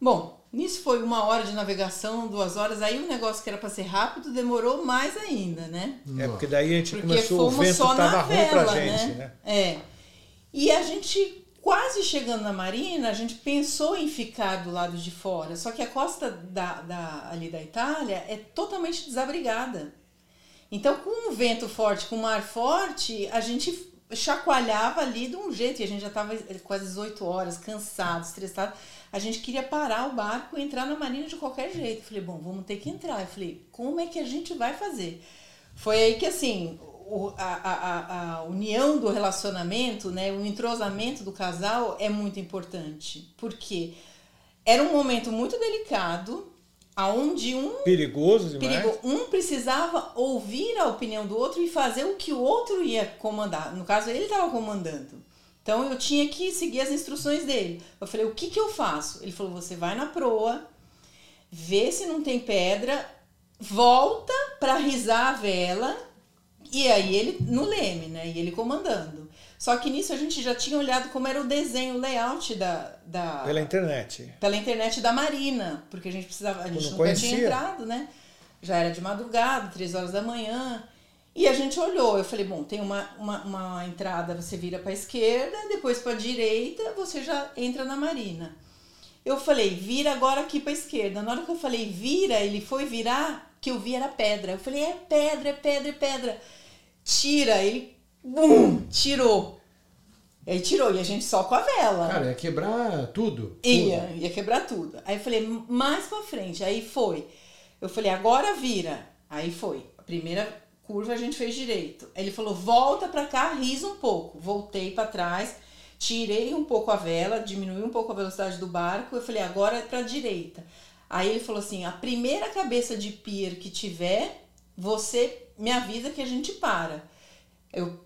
Bom, nisso foi uma hora de navegação, duas horas. Aí o negócio que era para ser rápido demorou mais ainda, né? É, porque daí a gente Porque começou, o vento só tava na ruim pra gente, né? né? É. E a gente, quase chegando na marina, a gente pensou em ficar do lado de fora. Só que a costa da, da- ali da Itália é totalmente desabrigada. Então, com um vento forte, com um mar forte, a gente chacoalhava ali de um jeito. E a gente já estava quase 18 horas, cansado, estressado. A gente queria parar o barco e entrar na marina de qualquer jeito. Eu falei, bom, vamos ter que entrar. Eu falei, como é que a gente vai fazer? Foi aí que, assim, o- a, a, a- a união do relacionamento, né, o entrosamento do casal é muito importante. Porque era um momento muito delicado, aonde um Perigoso demais. perigo, um precisava ouvir a opinião do outro e fazer o que o outro ia comandar. No caso, ele estava comandando. Então eu tinha que seguir as instruções dele. Eu falei, o que, que eu faço? Ele falou, você vai na proa, vê se não tem pedra, volta para risar a vela e aí ele no leme, né? E ele comandando. Só que nisso a gente já tinha olhado como era o desenho, o layout da, da Pela internet. pela internet da Marina, porque a gente precisava, a gente não nunca conhecia. tinha entrado, né? Já era de madrugada, três horas da manhã. E a gente olhou, eu falei, bom, tem uma, uma, uma entrada, você vira para a esquerda, depois para a direita, você já entra na Marina. Eu falei, vira agora aqui para a esquerda. Na hora que eu falei vira, ele foi virar, que eu vi era pedra. Eu falei, é pedra, é pedra, é pedra. Tira, ele, bum, tirou. Aí tirou, e a gente só com a vela. Cara, ia quebrar tudo. Ia, ia quebrar tudo. Aí eu falei, mais pra frente. Aí foi. Eu falei, agora vira. Aí foi. A primeira curva a gente fez direito. Ele falou, volta pra cá, risa um pouco. Voltei pra trás, tirei um pouco a vela, diminui um pouco a velocidade do barco. Eu falei, agora é pra direita. Aí ele falou assim, a primeira cabeça de pier que tiver, você me avisa que a gente para. Eu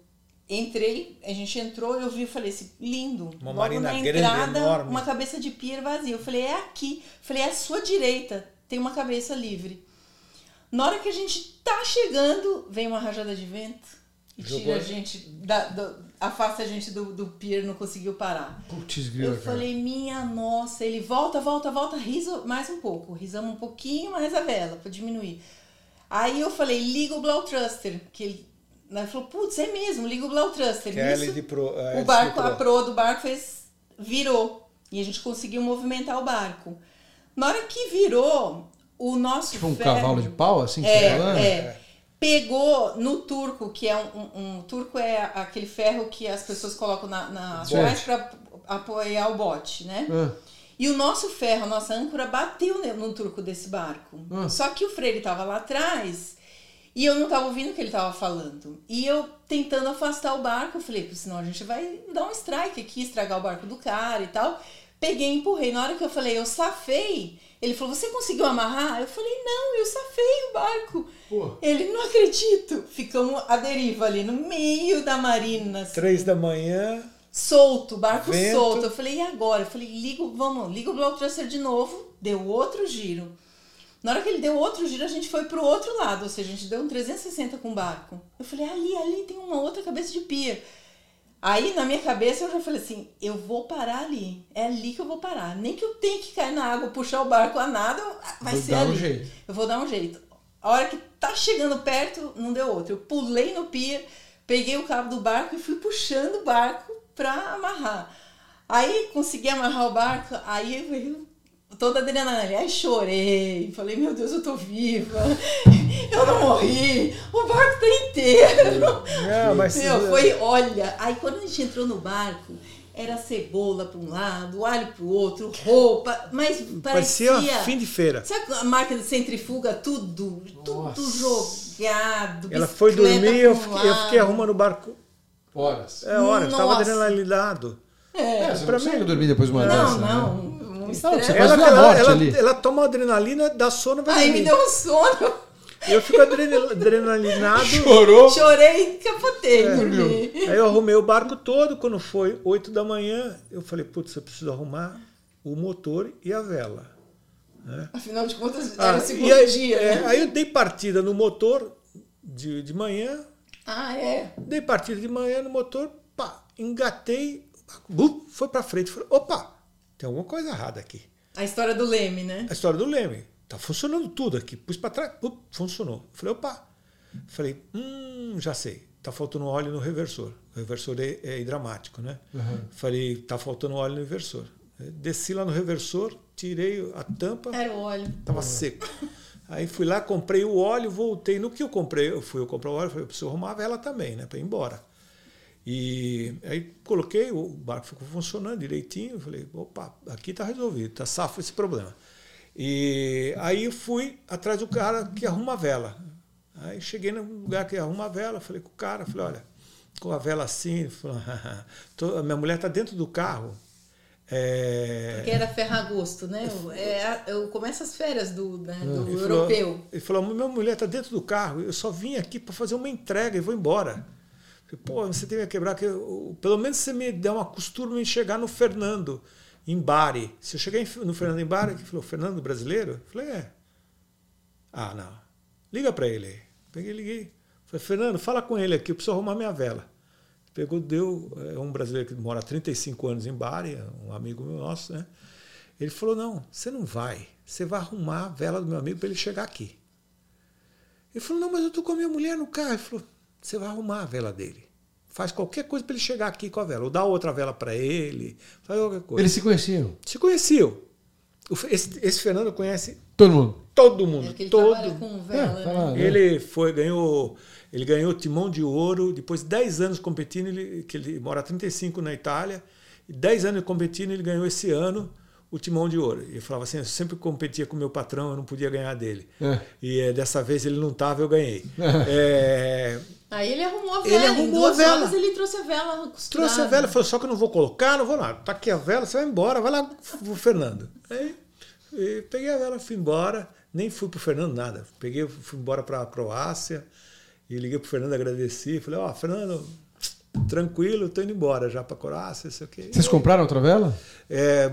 entrei, a gente entrou, eu vi falei assim, lindo. Uma Logo marina na grande, entrada, enorme. uma cabeça de pier vazia. Eu falei, é aqui. Eu falei, é à sua direita, tem uma cabeça livre. Na hora que a gente tá chegando, vem uma rajada de vento e Jogou. tira a gente, da, do- afasta a gente do, do pier, não conseguiu parar. Putz, grila, Eu cara. falei, minha nossa, ele volta, volta, volta, risa mais um pouco. Risamos um pouquinho mais a vela para diminuir. Aí eu falei, liga o Blau Thruster, que ele, ele falou, putz, é mesmo, liga o Blau Thruster. Que é o barco, a Pro. proa do barco fez, virou. E a gente conseguiu movimentar o barco. Na hora que virou, o nosso Tipo um ferro- cavalo de pau, assim, que é, tá é. Pegou no turco, que é um, um- um- turco é aquele ferro que as pessoas colocam na, nas praias para apoiar o bote, né? Ah, E o nosso ferro, a nossa âncora, bateu no turco desse barco. Ah. Só que o freire estava lá atrás e eu não estava ouvindo o que ele estava falando. E eu tentando afastar o barco, eu falei, "Pô, senão a gente vai dar um strike aqui, estragar o barco do cara e tal. Peguei e empurrei. Na hora que eu falei, eu safei, ele falou, você conseguiu amarrar? Eu falei, não, eu safei o barco. Pô. Ele, não acredito. Ficamos à deriva ali, no meio da marina. assim Três da manhã. solto, barco Vento. solto. Eu falei, e agora? Eu falei, liga, o- vamos, liga o bloco tracer de novo. Deu outro giro. Na hora que ele deu outro giro, a gente foi pro outro lado, ou seja, a gente deu um 360 com o barco. Eu falei, ali, ali tem uma outra cabeça de pia. Aí, na minha cabeça, eu já falei assim, eu vou parar ali. É ali que eu vou parar. Nem que eu tenha que cair na água, puxar o barco a nada, vai Vou ser dar um ali. jeito. Eu vou dar um jeito. A hora que tá chegando perto, não deu outro. Eu pulei no pia, peguei o cabo do barco e fui puxando o barco pra amarrar. Aí consegui amarrar o barco, aí veio toda a adrenalina. Aí chorei, falei, meu Deus, eu tô viva. Eu não morri, o barco tá inteiro. Não, mas Meu, foi, olha, aí quando a gente entrou no barco, era cebola para um lado, alho para o outro, roupa, mas parecia, parecia. fim de feira. Sabe a máquina de centrifuga? Tudo, tudo Nossa. jogado. Ela foi dormir, eu um fiquei, eu fiquei arrumando o barco. Horas. É hora, estava adrenalinado. É, você não pra consegue mim- dormir depois de uma Não, dessa, não. né? Um Não, Ela, ela, ela, ela toma adrenalina, dá sono, vai Aí me deu um sono, Eu fico adrenal- adrenalinado. Chorou. chorei e capotei, É, dormi. Aí eu arrumei o barco todo. Quando foi 8 da manhã, eu falei, putz, eu preciso arrumar o motor e a vela. Afinal de contas, era Ah, o segundo e aí, dia. é, né? aí eu dei partida no motor de, de manhã, Ah, é. dei partida de manhã no motor, pá, engatei, foi pra frente. Falei, opa, tem alguma coisa errada aqui. A história do Leme, né? A história do Leme. Tá funcionando tudo aqui. Pus pra trás, pum, funcionou. Falei, opa. Falei, hum, já sei. Tá faltando óleo no reversor. O reversor é, é hidramático, né? Uhum. Falei, tá faltando óleo no reversor. Desci lá no reversor, tirei a tampa, Era o óleo. tava seco. Aí fui lá, comprei o óleo, voltei. No que eu comprei, eu fui eu comprar o óleo, falei, eu preciso arrumar a vela também, né? Para ir embora. E aí coloquei, o barco ficou funcionando direitinho. Falei, opa, aqui tá resolvido, tá safo esse problema. E aí eu fui atrás do cara que arruma a vela. Aí cheguei no lugar que arruma a vela, falei com o cara, falei, olha, com a vela assim, falou, "Tô- a minha mulher tá dentro do carro. É, Porque era ferragosto, né? É, eu começo as férias do, né, do Ele falou- europeu. Ele falou: minha mulher está dentro do carro, eu só vim aqui para fazer uma entrega e vou embora. Pô, você tem que quebrar, que pelo menos você me dá uma costura para chegar no Fernando, em Bari. Se eu chegar em- no Fernando em Bari, ele falou: Fernando brasileiro? Eu falei: é. Ah, não. Liga para ele. Peguei, liguei. Falei, Fernando, fala com ele aqui, eu preciso arrumar minha vela. Pegou, deu. É um brasileiro que mora há 35 anos em Bari, um amigo meu nosso, né? Ele falou: não, você não vai. Você vai arrumar a vela do meu amigo para ele chegar aqui. Ele falou: não, mas eu tô com a minha mulher no carro. Ele falou: você vai arrumar a vela dele. Faz qualquer coisa para ele chegar aqui com a vela. Ou dá outra vela para ele. Faz qualquer coisa. Eles se conheciam? Se conheciam. Esse, esse Fernando conhece Todo mundo. todo mundo. É ele todo. trabalha com vela, É, tá né? lá. Ele foi, ganhou, ele ganhou timão de ouro, depois de 10 anos competindo, ele, que ele mora há 35 na Itália, e 10 anos competindo, ele ganhou esse ano o timão de ouro. E ele falava assim, eu sempre competia com meu patrão, eu não podia ganhar dele. É. E eh, dessa vez ele não estava, eu ganhei. É, Aí ele arrumou a Ele vela. arrumou em duas a vela. horas ele trouxe a vela costurada. trouxe a vela, falou, só que eu não vou colocar, não vou lá. Tá aqui a vela, você vai embora, vai lá pro Fernando. Aí peguei a vela, fui embora, nem fui pro Fernando nada. Peguei, fui embora pra Croácia e liguei pro Fernando, agradeci, falei, ó, Fernando, tranquilo, tô indo embora já pra Croácia, sei o quê. Vocês compraram outra vela? É,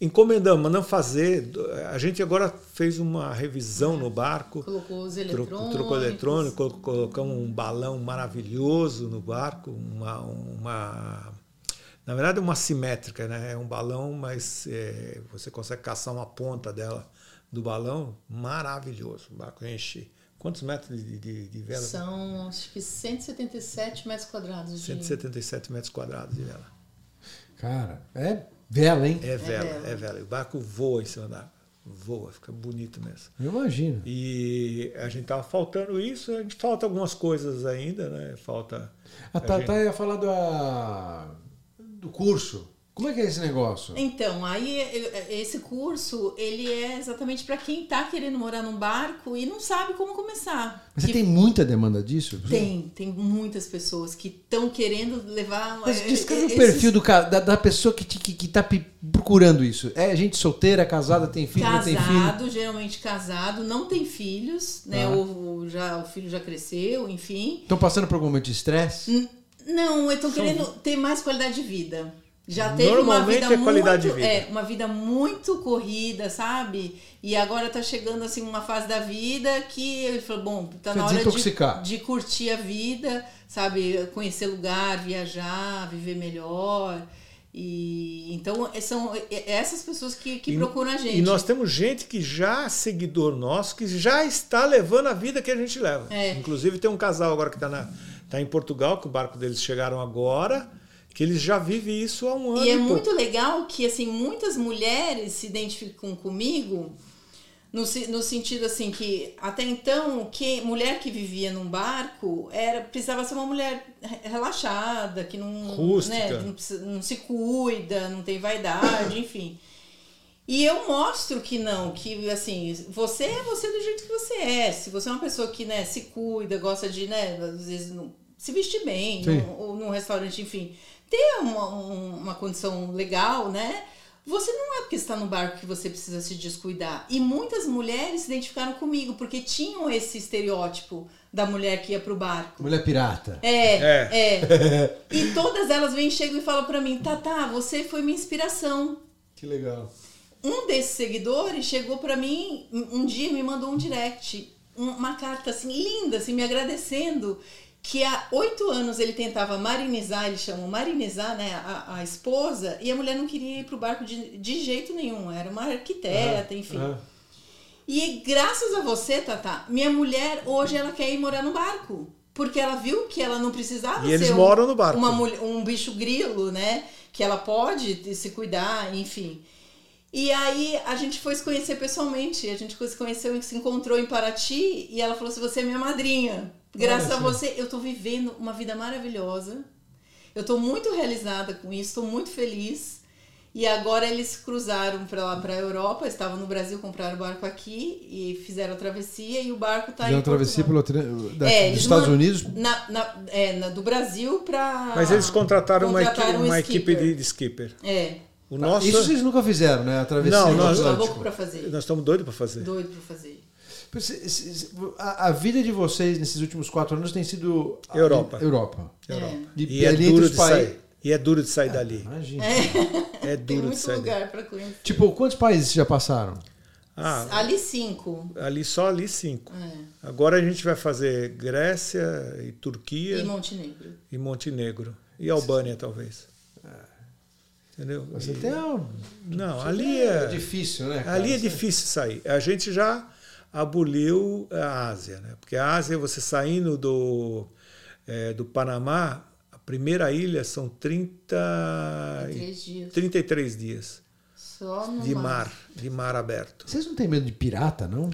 encomendamos, mandamos fazer. A gente agora fez uma revisão no barco. Colocou os Trocou, eletrônicos. trocou eletrônico, colo- colocamos um balão maravilhoso no barco, uma, uma na verdade uma simétrica, né? É um balão, mas é, você consegue caçar uma ponta dela do balão, maravilhoso. O barco enche. Quantos metros de, de, de vela? São, acho que 177 metros quadrados de... 177 metros quadrados de vela. Cara, é vela, hein? É vela, vela. é vela. O barco voa em cima da água. Voa, fica bonito mesmo. Eu imagino. E a gente tava faltando isso, a gente falta algumas coisas ainda, né? Falta. A a Tata gente- ia falar da, do curso. Como é que é esse negócio? Então, aí eh, esse curso, ele é exatamente para quem tá querendo morar num barco e não sabe como começar. Mas você Que tem muita demanda disso? Tem, tem muitas pessoas que estão querendo levar. Mas eh, descreve o perfil do, da, da pessoa que, te- que, que tá procurando isso. É gente solteira, casada, tem filho, não tem filho? Casado, geralmente casado, não tem filhos, né? Ah. Ou já, o filho já cresceu, enfim. Estão passando por algum momento de estresse? Não, estão querendo ter mais qualidade de vida. Já teve uma Normalmente vida é qualidade muito, de vida. É, uma vida muito corrida, sabe? E agora tá chegando assim uma fase da vida que ele falou, bom, tá na hora de, de curtir a vida, sabe? Conhecer lugar, viajar, viver melhor. E então é- são é- essas pessoas que, que E- procuram a gente. E nós temos gente que já é seguidor nosso, que já está levando a vida que a gente leva. É. Inclusive tem um casal agora que está tá em Portugal, que o barco deles chegaram agora, que eles já vivem isso há um ano. E é muito legal que assim muitas mulheres se identificam comigo no, no sentido assim que até então que mulher que vivia num barco era precisava ser uma mulher re- relaxada que não Rústica. né, não, não se cuida não tem vaidade enfim e eu mostro que não, que assim, você é você do jeito que você é. Se você é uma pessoa que, né, se cuida, gosta de, né, às vezes não- se vestir bem, num, ou num restaurante, enfim, ter uma, um- uma condição legal, né? Você não é porque está no barco que você precisa se descuidar. E muitas mulheres se identificaram comigo, porque tinham esse estereótipo da mulher que ia pro barco. Mulher pirata. É, É. é. E todas elas vêm, chegam e falam pra mim, Tata, você foi minha inspiração Que legal. um desses seguidores chegou pra mim um dia e me mandou um direct, um- uma carta assim linda, assim me agradecendo que há oito anos ele tentava marinizar, eles chamam marinizar, né, a, a esposa e a mulher não queria ir pro barco de, de jeito nenhum, era uma arquiteta, enfim. Ah, E graças a você, Tata, minha mulher hoje ela quer ir morar no barco. Porque ela viu que ela não precisava E eles ser um- moram no barco. uma um bicho grilo, né? Que ela pode se cuidar, enfim. E aí a gente foi se conhecer pessoalmente. A gente se conheceu e se encontrou em Paraty e ela falou assim: você é minha madrinha. Graças a você, eu tô vivendo uma vida maravilhosa. Eu tô muito realizada com isso, tô muito feliz. E agora eles cruzaram para lá para a Europa, estavam no Brasil, compraram o barco aqui e fizeram a travessia e o barco tá Fizeram em travessia pelo, da- É, dos eles Estados Unidos. Na, na- é, na- do Brasil para. Mas eles contrataram, uma, equipe, Contrataram um uma equipe de, de skipper. É, O nosso. Isso vocês nunca fizeram, né? A travessia Não, nós- tô Atlântico. louco para fazer. Nós estamos doidos para fazer. Doido para fazer. A, a vida de vocês nesses últimos quatro anos tem sido a- Europa. Europa. Europa. E, E é duro de países. sair. E é duro de sair dali. Imagina. É Tem duro de muito sair dali. lugar para conhecer. Tipo, quantos países já passaram? Ah, Ali cinco. ali só ali cinco. É. Agora a gente vai fazer Grécia e Turquia E Montenegro. e Montenegro. E Albânia, talvez. Entendeu? Você E- tem um... Não, ali é é. difícil, né? cara? Ali é difícil sair. A gente já aboliu a Ásia, né? Porque a Ásia, você saindo do, eh, do Panamá, a primeira ilha são 30, e- Três dias. 33 dias Só no de mar, de mar aberto. Vocês não têm medo de pirata, não?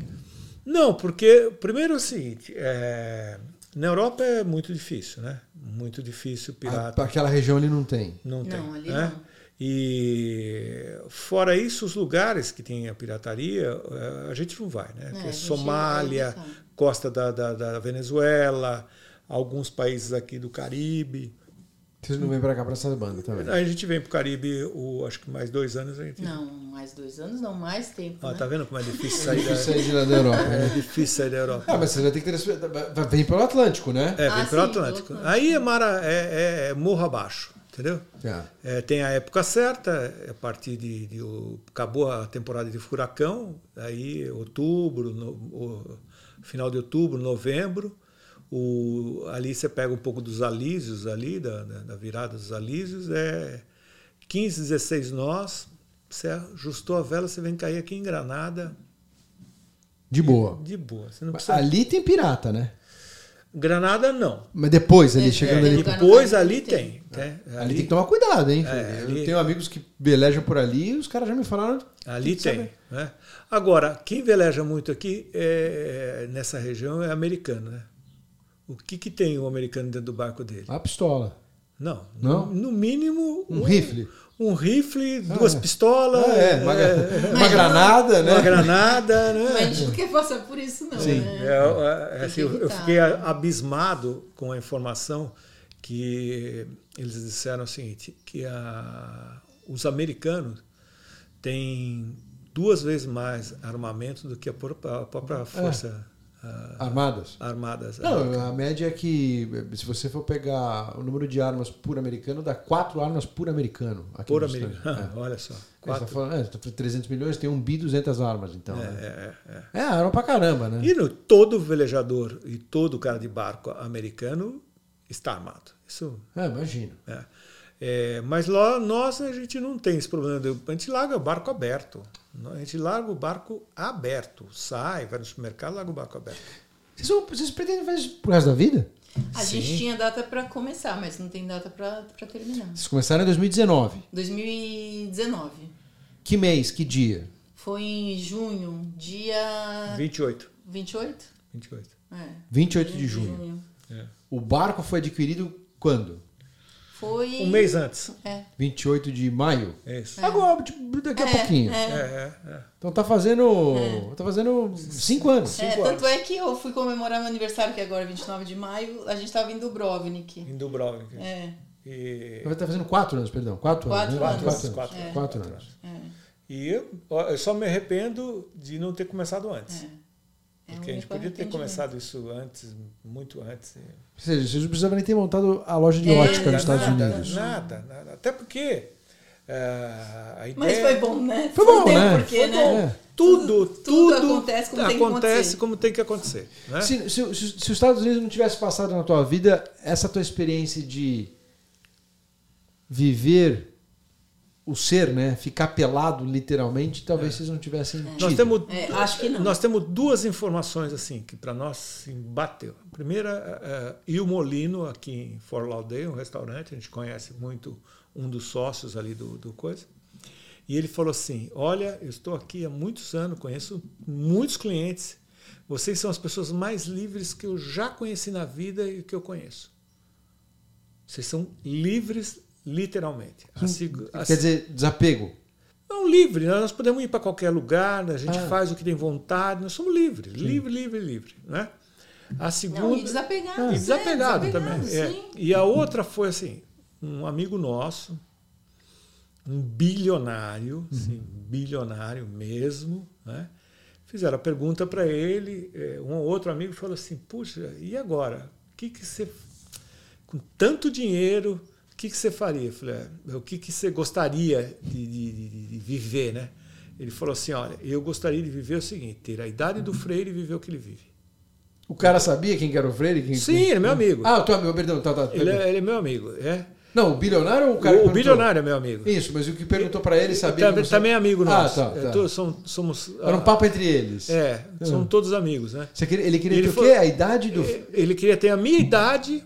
Não, porque, primeiro é o seguinte, eh, na Europa é muito difícil, né? Muito difícil pirata. A- Aquela região ali não tem. Não tem. Não, ali né? não. E fora isso, os lugares que tem a pirataria, eh, a gente não vai, né? É Somália, vai evitar. costa da, da, da Venezuela, alguns países aqui do Caribe. Vocês não vêm pra cá pra essa banda também. A gente vem para o Caribe, o, acho que mais dois anos a gente. Não, mais dois anos, não, mais tempo. Ó, né? tá vendo como é difícil sair da, Isso aí de lá da Europa. é né? difícil sair da Europa. Ah, mas você vai ter que ter. Vem pelo Atlântico, né? É, vem Ah, pelo sim, Atlântico. Aí é, mara, é, é- é morro abaixo, entendeu? É. É, tem a época certa, é a partir de, de acabou a temporada de furacão, aí outubro, no, o- final de outubro, novembro, o, ali você pega um pouco dos alísios ali, da, da, da virada dos alísios, é 15, 16 nós, você ajustou a vela, você vem cair aqui em Granada De boa. de boa. Não Mas precisa... Ali tem pirata, né? Granada não. Mas depois, ali, É, chegando é, ali. Depois ali tem. tem. né? Ali tem que tomar cuidado, hein? É, ali- Eu tenho amigos que velejam por ali e os caras já me falaram. Ali tem. Né? Agora, quem veleja muito aqui é, nessa região é americano. Né? O que, que tem o americano dentro do barco dele? A pistola. Não. Não? No, no mínimo. Um rifle. Um rifle, duas é. pistolas. Ah, é, uma, é, uma granada, né? uma granada. Né? Mas a gente não quer passar por isso, não. Sim, né? é, é, assim, eu, eu fiquei abismado com a informação que eles disseram o seguinte, que a, os americanos têm duas vezes mais armamento do que a própria, a própria força ah, Armadas. armadas. Não, a média é que, se você for pegar o número de armas por americano, dá quatro armas por americano. Aqui por americano. Unidos. Olha só. É. Você Quatro. tá falando, é, tá falando 300 milhões, tem um bi 200 armas, então. É, né? é, é. É, arma pra caramba, né? E no, todo velejador e todo cara de barco americano está armado. Isso É, imagino. É. É, mas lá nós a gente não tem esse problema. de- A gente larga o barco aberto. A gente larga o barco aberto. Sai, vai no supermercado, larga o barco aberto. Vocês, vão- vocês pretendem fazer isso pro resto da vida? A Sim. gente tinha data para começar, mas não tem data para terminar. Vocês começaram em 2019. 2019. Que mês? Que dia? Foi em junho, dia 28. 28? 28. É. 28 de junho. É. O barco foi adquirido quando? Foi. Um mês antes. É. 28 de maio? É isso. Agora, tipo, daqui a É, pouquinho. é. É, é, é. Então tá fazendo. Tá fazendo cinco anos. É, Cinco tanto é que eu fui comemorar meu aniversário, que é agora 29 de maio, a gente tava em Dubrovnik. Em Dubrovnik. É, E, Vai estar fazendo quatro anos, perdão. Quatro, Quatro anos. né? anos. Quatro anos. Quatro É. Quatro anos. é, e eu, eu só me arrependo de não ter começado antes. é. É Porque a um gente podia ter começado isso antes, muito antes. Ou seja, vocês não precisavam nem ter montado a loja de É, ótica nos Estados nada, Unidos. Nada, nada. Até porque eh, a ideia... Mas foi bom, né? Foi bom, né? Porquê, Foi né? bom. É. Tudo, Tudo- tudo, acontece como tem que acontece acontecer. como tem que acontecer. né? Se, se- se- se os Estados Unidos não tivesse passado na tua vida, essa tua experiência de viver o ser, né? Ficar pelado literalmente, talvez vocês não tivessem tido. Nós temos, É, acho que não. nós temos duas informações assim que para nós assim, bateu. A primeira, é, e o Molino aqui em Fort Lauderdale, um restaurante, a gente conhece muito um dos sócios ali do, do coisa. E ele falou assim: Olha, eu estou aqui há muitos anos, conheço muitos clientes. Vocês são as pessoas mais livres que eu já conheci na vida e que eu conheço. Vocês são livres, literalmente. Assim, Quer dizer, desapego. não, livre. né? Nós podemos ir para qualquer lugar, a gente Ah. faz o que tem vontade, nós somos livres. Livre, livre, livre. Né? A segunda. Não, e desapegado. E desapegado é, também. desapegado, é. sim. E a outra foi assim: um amigo nosso, um bilionário, Uhum. assim, bilionário mesmo, né? fizeram a pergunta para ele. eh, Um outro amigo falou assim: Puxa, e agora? O que, que você. Com tanto dinheiro, o que, que você faria? Eu falei: "É, O que, que você gostaria de, de- de- viver, né? Ele falou assim: olha, eu gostaria de viver o seguinte: ter a idade do Freire e viver o que ele vive. O cara sabia quem que era o Freire? Quem, Sim, ele é meu amigo. Ah, o teu amigo, perdão. Tá, tá, ele, é, ele é meu amigo, é. Não, o bilionário ou o cara O, o bilionário é meu amigo. Isso, mas o que perguntou pra ele sabia Também, que você- também é amigo Ah, nosso. tá, É, tá. todos são- somos. Era um ah, papo entre eles. É, somos todos amigos, né? Queria- ele queria Ele ter o quê? A idade do... Ele queria ter a minha idade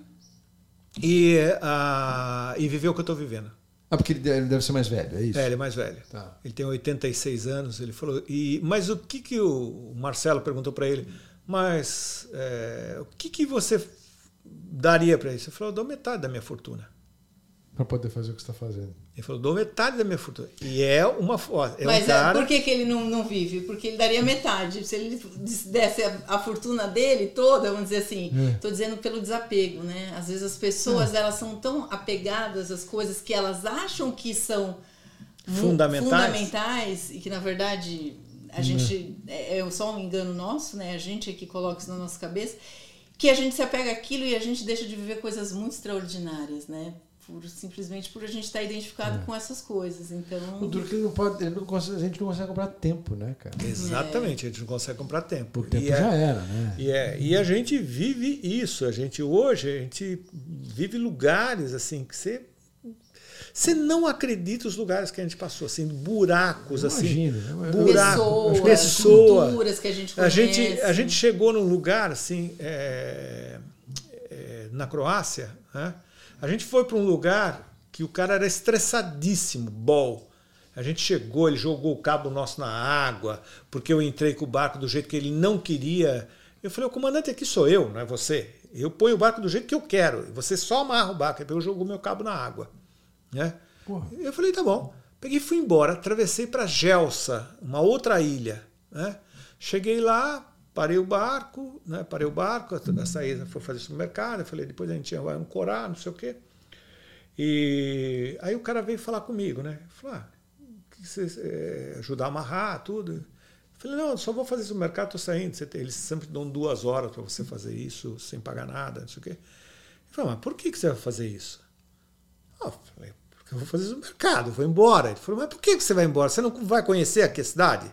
e, ah, e viver o que eu estou vivendo. Ah, porque ele deve ele deve ser mais velho, é isso? É, ele é mais velho. Tá. Ele tem 86 anos, ele falou. E, mas o que, que o Marcelo perguntou para ele? Mas é, o que, que você daria para isso? Ele falou, eu dou metade da minha fortuna. Pra poder fazer o que você está fazendo. Ele falou, dou metade da minha fortuna. E é uma ó, é Mas um é, cara. por que, que ele não, não vive? Porque ele daria metade. Se ele desse a, a fortuna dele toda, vamos dizer assim, É. estou dizendo pelo desapego, né? Às vezes as pessoas elas são tão apegadas às coisas que elas acham que são Fundamentais. fundamentais e que na verdade a gente é, é só um engano nosso, né? A gente é que coloca isso na nossa cabeça, que a gente se apega àquilo e a gente deixa de viver coisas muito extraordinárias, né? Por, simplesmente por a gente estar identificado com essas coisas. Então, O duro é que ele não pode, ele não consegue, a gente não consegue comprar tempo, né, cara? Exatamente, a gente não consegue comprar tempo. O tempo E é- já era, né? E, é, e a gente vive isso. A gente hoje, a gente vive lugares assim que você. Você não acredita os lugares que a gente passou, assim, buracos, assim. Eu- eu- Buracos, pessoas, pessoa. culturas que a gente A gente, a gente chegou num lugar assim, é, é, na Croácia, né? A gente foi para um lugar que o cara era estressadíssimo, bol. A gente chegou, ele jogou o cabo nosso na água, porque eu entrei com o barco do jeito que ele não queria. Eu falei, o comandante aqui sou eu, não é você. Eu ponho o barco do jeito que eu quero, você só amarra o barco. Eu jogou meu cabo na água. Né? Porra. Eu falei, tá bom. Peguei e fui embora, atravessei para Gelsa, uma outra ilha. Né? Cheguei lá, parei o barco, né? parei o barco, a saída foi fazer supermercado, eu falei, depois a gente vai ancorar, não sei o quê. E aí o cara veio falar comigo, né? Falou, ah, que você eh, ajudar a amarrar tudo. Falei, não, só vou fazer supermercado, estou saindo. Tem- Eles sempre dão duas horas para você fazer isso sem pagar nada, não sei o quê. Ele falou, mas por que, que você vai fazer isso? Ah, eu falei, porque eu vou fazer supermercado, eu vou embora. Ele falou, mas por que que você vai embora? Você não vai conhecer aqui a cidade? Eu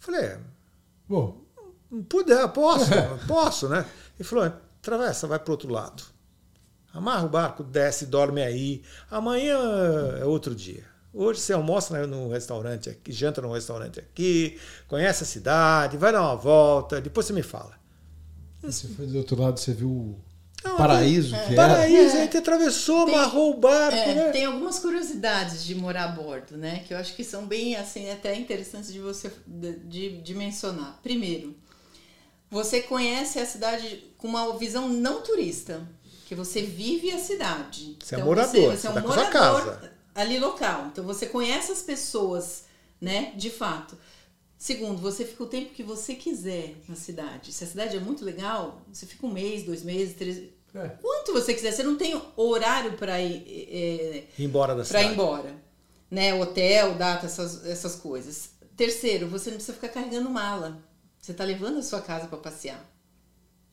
falei, é, Bom, puder, posso, posso, né? Ele falou, atravessa, vai para outro lado. Amarra o barco, desce, dorme aí. Amanhã é outro dia. Hoje você almoça no restaurante aqui, janta no restaurante aqui, conhece a cidade, vai dar uma volta, depois você me fala. você foi do outro lado, você viu o Não, paraíso que era. Paraíso, a gente atravessou, Tem- amarrou o barco, É, né? tem algumas curiosidades de morar a bordo, né? Que eu acho que são bem, assim, até interessantes de você de, de- de mencionar. Primeiro, você conhece a cidade com uma visão não turista, que você vive a cidade. Você é morador, Você, é você um tá morador casa. ali local. Então você conhece as pessoas, né? De fato. Segundo, você fica o tempo que você quiser na cidade. Se a cidade é muito legal, você fica um mês, dois meses, três. É. Quanto você quiser. Você não tem horário para ir. é, Ir embora da para cidade. ir embora. Né? Hotel, data, essas, essas coisas. Terceiro, você não precisa ficar carregando mala. Você está levando a sua casa para passear.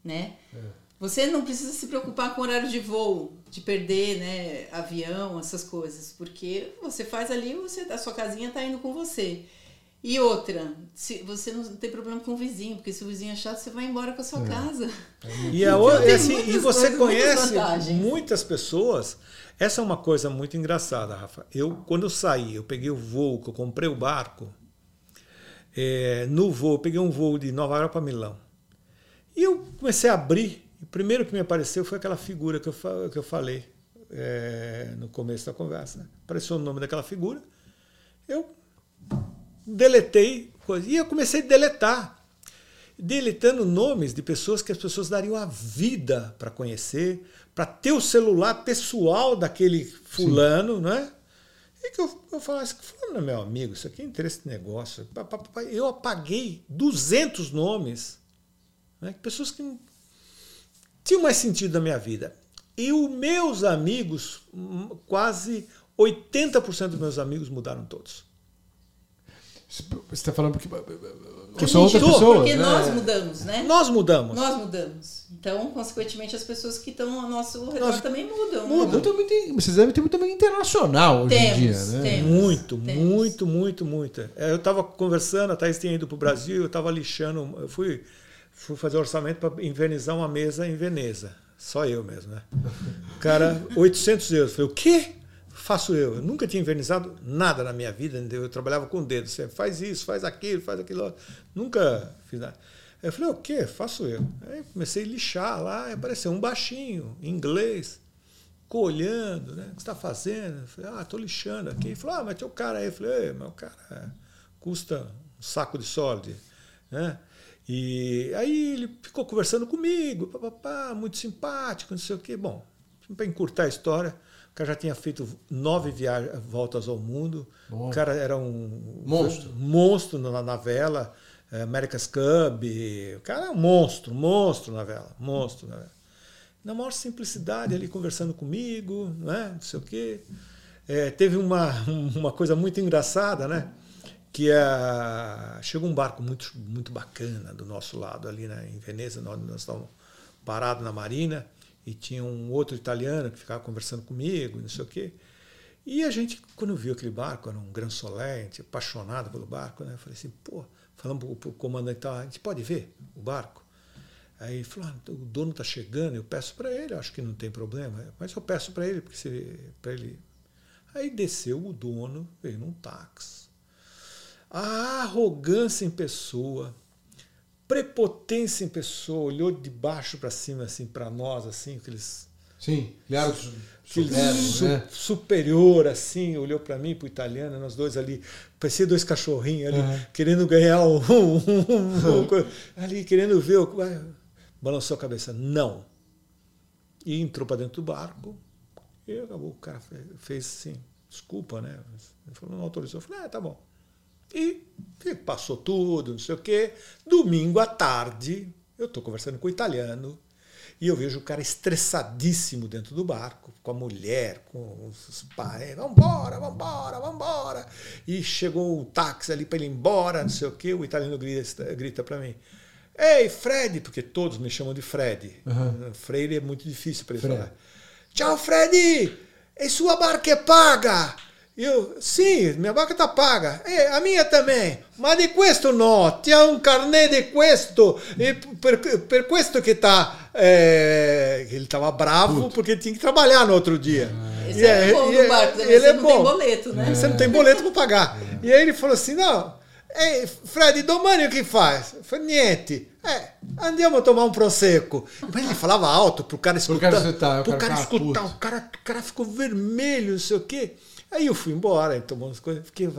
Né? Você não precisa se preocupar com o horário de voo, de perder né, avião, essas coisas. Porque você faz ali, você, a sua casinha está indo com você. E outra, se, você não tem problema com o vizinho, porque se o vizinho é chato, você vai embora com a sua casa. E, a Então, outra, tem e assim, e muitas você coisas, muitas conhece vantagens. muitas pessoas. Essa é uma coisa muito engraçada, Rafa. Eu, quando eu saí, eu peguei o voo, que eu comprei o barco. É, no voo, peguei um voo de Nova York para Milão. E eu comecei a abrir. O primeiro que me apareceu foi aquela figura que eu, que eu falei é, no começo da conversa. né? Apareceu o nome daquela figura. Eu deletei coisa. E eu comecei a deletar. Deletando nomes de pessoas que as pessoas dariam a vida para conhecer, para ter o celular pessoal daquele fulano, não é? E que eu, eu não é meu amigo, isso aqui é interesse de negócio. Eu apaguei 200 nomes, né? pessoas que tinham mais sentido na minha vida. E os meus amigos, hum, quase 80% dos meus amigos mudaram todos. Você está falando porque. Porque são outras pessoas. Porque né? nós mudamos, né? Nós mudamos. Nós mudamos. Então, consequentemente, as pessoas que estão ao nosso redor Nós- também mudam. Muda. né? Também tem- vocês devem ter muito também internacional hoje em Temos, dia, né? temos. Muito, Temos. muito, muito, muito. É, Eu estava conversando, a Thaís tinha ido para o Brasil, eu estava lixando, eu fui, fui fazer orçamento para invernizar uma mesa em Veneza. Só eu mesmo, né? Cara, 800 euros. Eu falei, o quê? Faço eu. Eu nunca tinha invernizado nada na minha vida, entendeu? eu trabalhava com o dedo. Você faz isso, faz aquilo, faz aquilo. Nunca fiz nada. Aí eu falei, o quê? Faço eu. Aí comecei a lixar lá, apareceu um baixinho, em inglês ficou olhando, né? O que você está fazendo? Eu falei, ah, estou lixando aqui. Ele falou, ah, mas tem o cara aí. Eu falei, "Ei, mas o cara custa um saco de sólido, né? E aí ele ficou conversando comigo, papapá, muito simpático, não sei o quê. Bom, para encurtar a história, o cara já tinha feito nove viagens, voltas ao mundo. Bom. O cara era um Monstro. monstro na, na vela, eh, America's Cup. O cara é um monstro, monstro na vela, monstro na vela na maior simplicidade ali conversando comigo, né? não sei o quê. É, teve uma, uma coisa muito engraçada, né? Que é, chegou um barco muito, muito bacana do nosso lado ali né? em Veneza, nós, nós estávamos parados na marina e tinha um outro italiano que ficava conversando comigo, não sei o quê. E a gente, quando viu aquele barco, era um Gran Solente, apaixonado pelo barco, né? Eu falei assim, pô, falando pro, pro comandante, tá, a gente pode ver o barco? Aí falou, ah, o dono está chegando, eu peço para ele, acho que não tem problema, mas eu peço para ele, porque se para ele. Aí desceu o dono, veio num táxi. A arrogância em pessoa, prepotência em pessoa, olhou de baixo para cima, assim, para nós, assim, aqueles Sim, Superior, su- né? superior, assim, olhou para mim, para o italiano, nós dois ali, parecia dois cachorrinhos ali, Uhum. querendo ganhar um, um- um- um ali, querendo ver, o, ah, balançou a cabeça, não. E entrou para dentro do barco, e acabou, o cara fe- fez assim, desculpa, né? Ele falou, não autorizou, eu falei, ah, tá bom. E passou tudo, não sei o quê. Domingo à tarde, eu estou conversando com o italiano e eu vejo o cara estressadíssimo dentro do barco, com a mulher, com os pais. Vambora, vambora, vambora. E chegou o táxi ali para ele ir embora, não sei o quê. O italiano grita, grita para mim. Ei, Fred, porque todos me chamam de Fred. Uhum. Freire é muito difícil para ele Fred. falar. Ciao Freddy, e sua barca é paga? Eu, sim, minha barca está paga. E a minha também. Ma di questo no, ti ha un carnet di questo. E per, per questo che tá. eh, ele estava bravo porque tinha que trabalhar no outro dia. Esse E é, o bom do barco, ele você é não bom. tem boleto, né? Você não tem boleto para pagar. E aí ele falou assim: não, ei, Fred, domani o que faz? Eu falei, niente. É, andiamo a tomar um prosecco. Mas ele falava alto pro cara escutar. cara escutar, o pro cara cara escutar. puto. O cara, o cara ficou vermelho, não sei o quê. Aí eu fui embora, tomou umas coisas, fiquei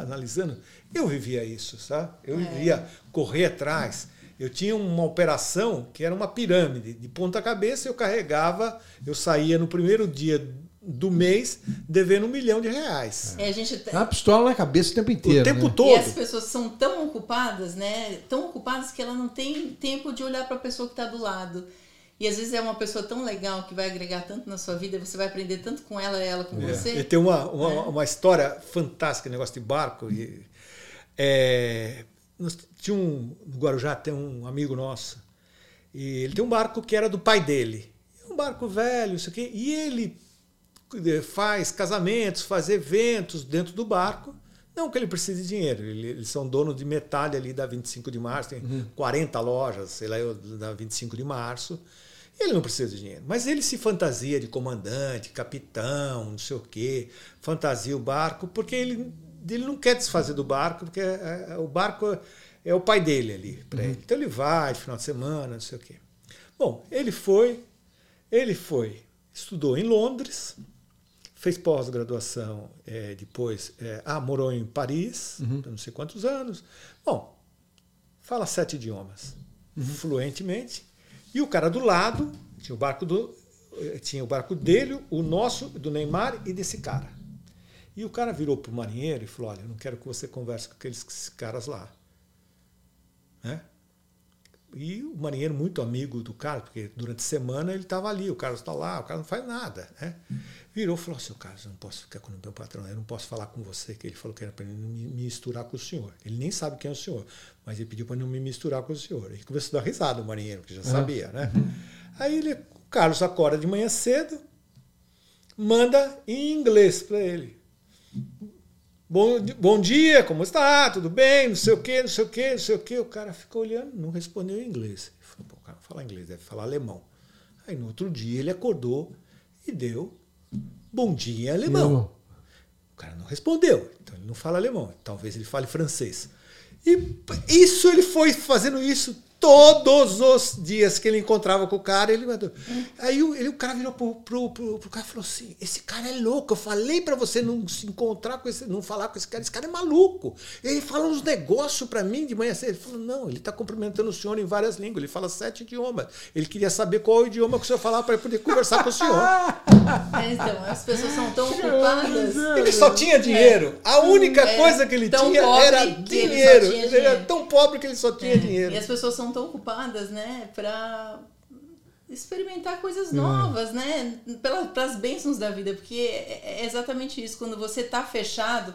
analisando. Eu vivia isso, sabe? Eu vivia correr atrás. Eu tinha uma operação que era uma pirâmide. De ponta cabeça eu carregava, eu saía no primeiro dia do mês devendo um milhão de reais. É, a gente É uma pistola na cabeça o tempo inteiro. O tempo né? todo. E as pessoas são tão ocupadas, né? Tão ocupadas que ela não tem tempo de olhar para a pessoa que está do lado. E às vezes é uma pessoa tão legal que vai agregar tanto na sua vida, você vai aprender tanto com ela e ela com E você. tem uma, uma, É. uma história fantástica, negócio de barco. E, é, nós tinha um, no Guarujá tem um amigo nosso. E ele tem um barco que era do pai dele. Um barco velho, isso aqui. E ele eh, faz casamentos, faz eventos dentro do barco. Não que ele precise de dinheiro. Ele- Eles são donos de metade ali da 25 de março, tem 40 lojas, sei lá, eu, da 25 de março. Ele não precisa de dinheiro. Mas ele se fantasia de comandante, capitão, não sei o quê, fantasia o barco, porque ele, ele não quer desfazer do barco, porque é- é- o barco é o pai dele ali para ele. Então ele vai de final de semana, não sei o quê. Bom, ele foi, ele foi, estudou em Londres, fez pós-graduação eh, depois, eh, ah, morou em Paris, não sei quantos anos. Bom, fala sete idiomas fluentemente. E o cara do lado tinha o barco do eh, tinha o barco dele, o nosso, do Neymar e desse cara. E o cara virou para o marinheiro e falou: Olha, eu não quero que você converse com aqueles caras lá. Né? E o marinheiro, muito amigo do cara, porque durante a semana ele estava ali, o Carlos está lá, o Carlos não faz nada. Né? Virou e falou assim: Carlos, eu não posso ficar com o meu patrão, eu não posso falar com você, que ele falou que era para me misturar com o senhor. Ele nem sabe quem é o senhor, mas ele pediu para não me misturar com o senhor. Ele começou a dar risada, o marinheiro, que já sabia. Né? Aí ele, o Carlos acorda de manhã cedo, manda em inglês para ele. Bom, bom dia, como está? Tudo bem? Não sei o quê, não sei o quê, não sei o quê. O cara ficou olhando, não respondeu em inglês. Ele falou, pô, o cara não fala inglês, deve falar alemão. Aí no outro dia ele acordou e deu bom dia em alemão. Não. O cara não respondeu, então ele não fala alemão. Talvez ele fale francês. E isso ele foi fazendo isso todos os dias que ele encontrava com o cara, ele mandou. Aí ele, o cara virou pro, pro, pro, pro cara e falou assim: esse cara é louco, eu falei para você não se encontrar com esse, não falar com esse cara, esse cara é maluco. Ele fala uns negócios para mim de manhã cedo. Ele falou: não, ele tá cumprimentando o senhor em várias línguas, ele fala sete idiomas. Ele queria saber qual o idioma que o senhor falava para poder conversar com o senhor. É, então, as pessoas são tão ocupadas. Ele só tinha dinheiro. É. A única é, coisa que ele tinha era dinheiro. Ele, ele era tão pobre que ele só tinha é. dinheiro. E as pessoas são tão ocupadas, né, para experimentar coisas novas, hum. né, pelas bênçãos da vida, porque é, é exatamente isso, quando você está fechado,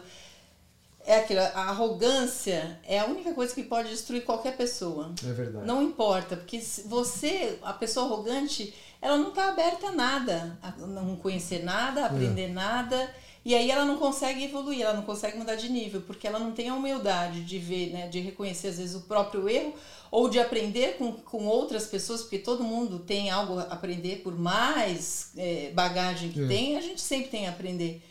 é aquilo, a arrogância é a única coisa que pode destruir qualquer pessoa. É verdade. Não importa, porque você, a pessoa arrogante, ela não está aberta a nada, a não conhecer nada, a aprender é. nada. E aí ela não consegue evoluir, ela não consegue mudar de nível, porque ela não tem a humildade de ver, né, de reconhecer às vezes o próprio erro ou de aprender com, com outras pessoas, porque todo mundo tem algo a aprender, por mais é, bagagem que é. tem, a gente sempre tem a aprender.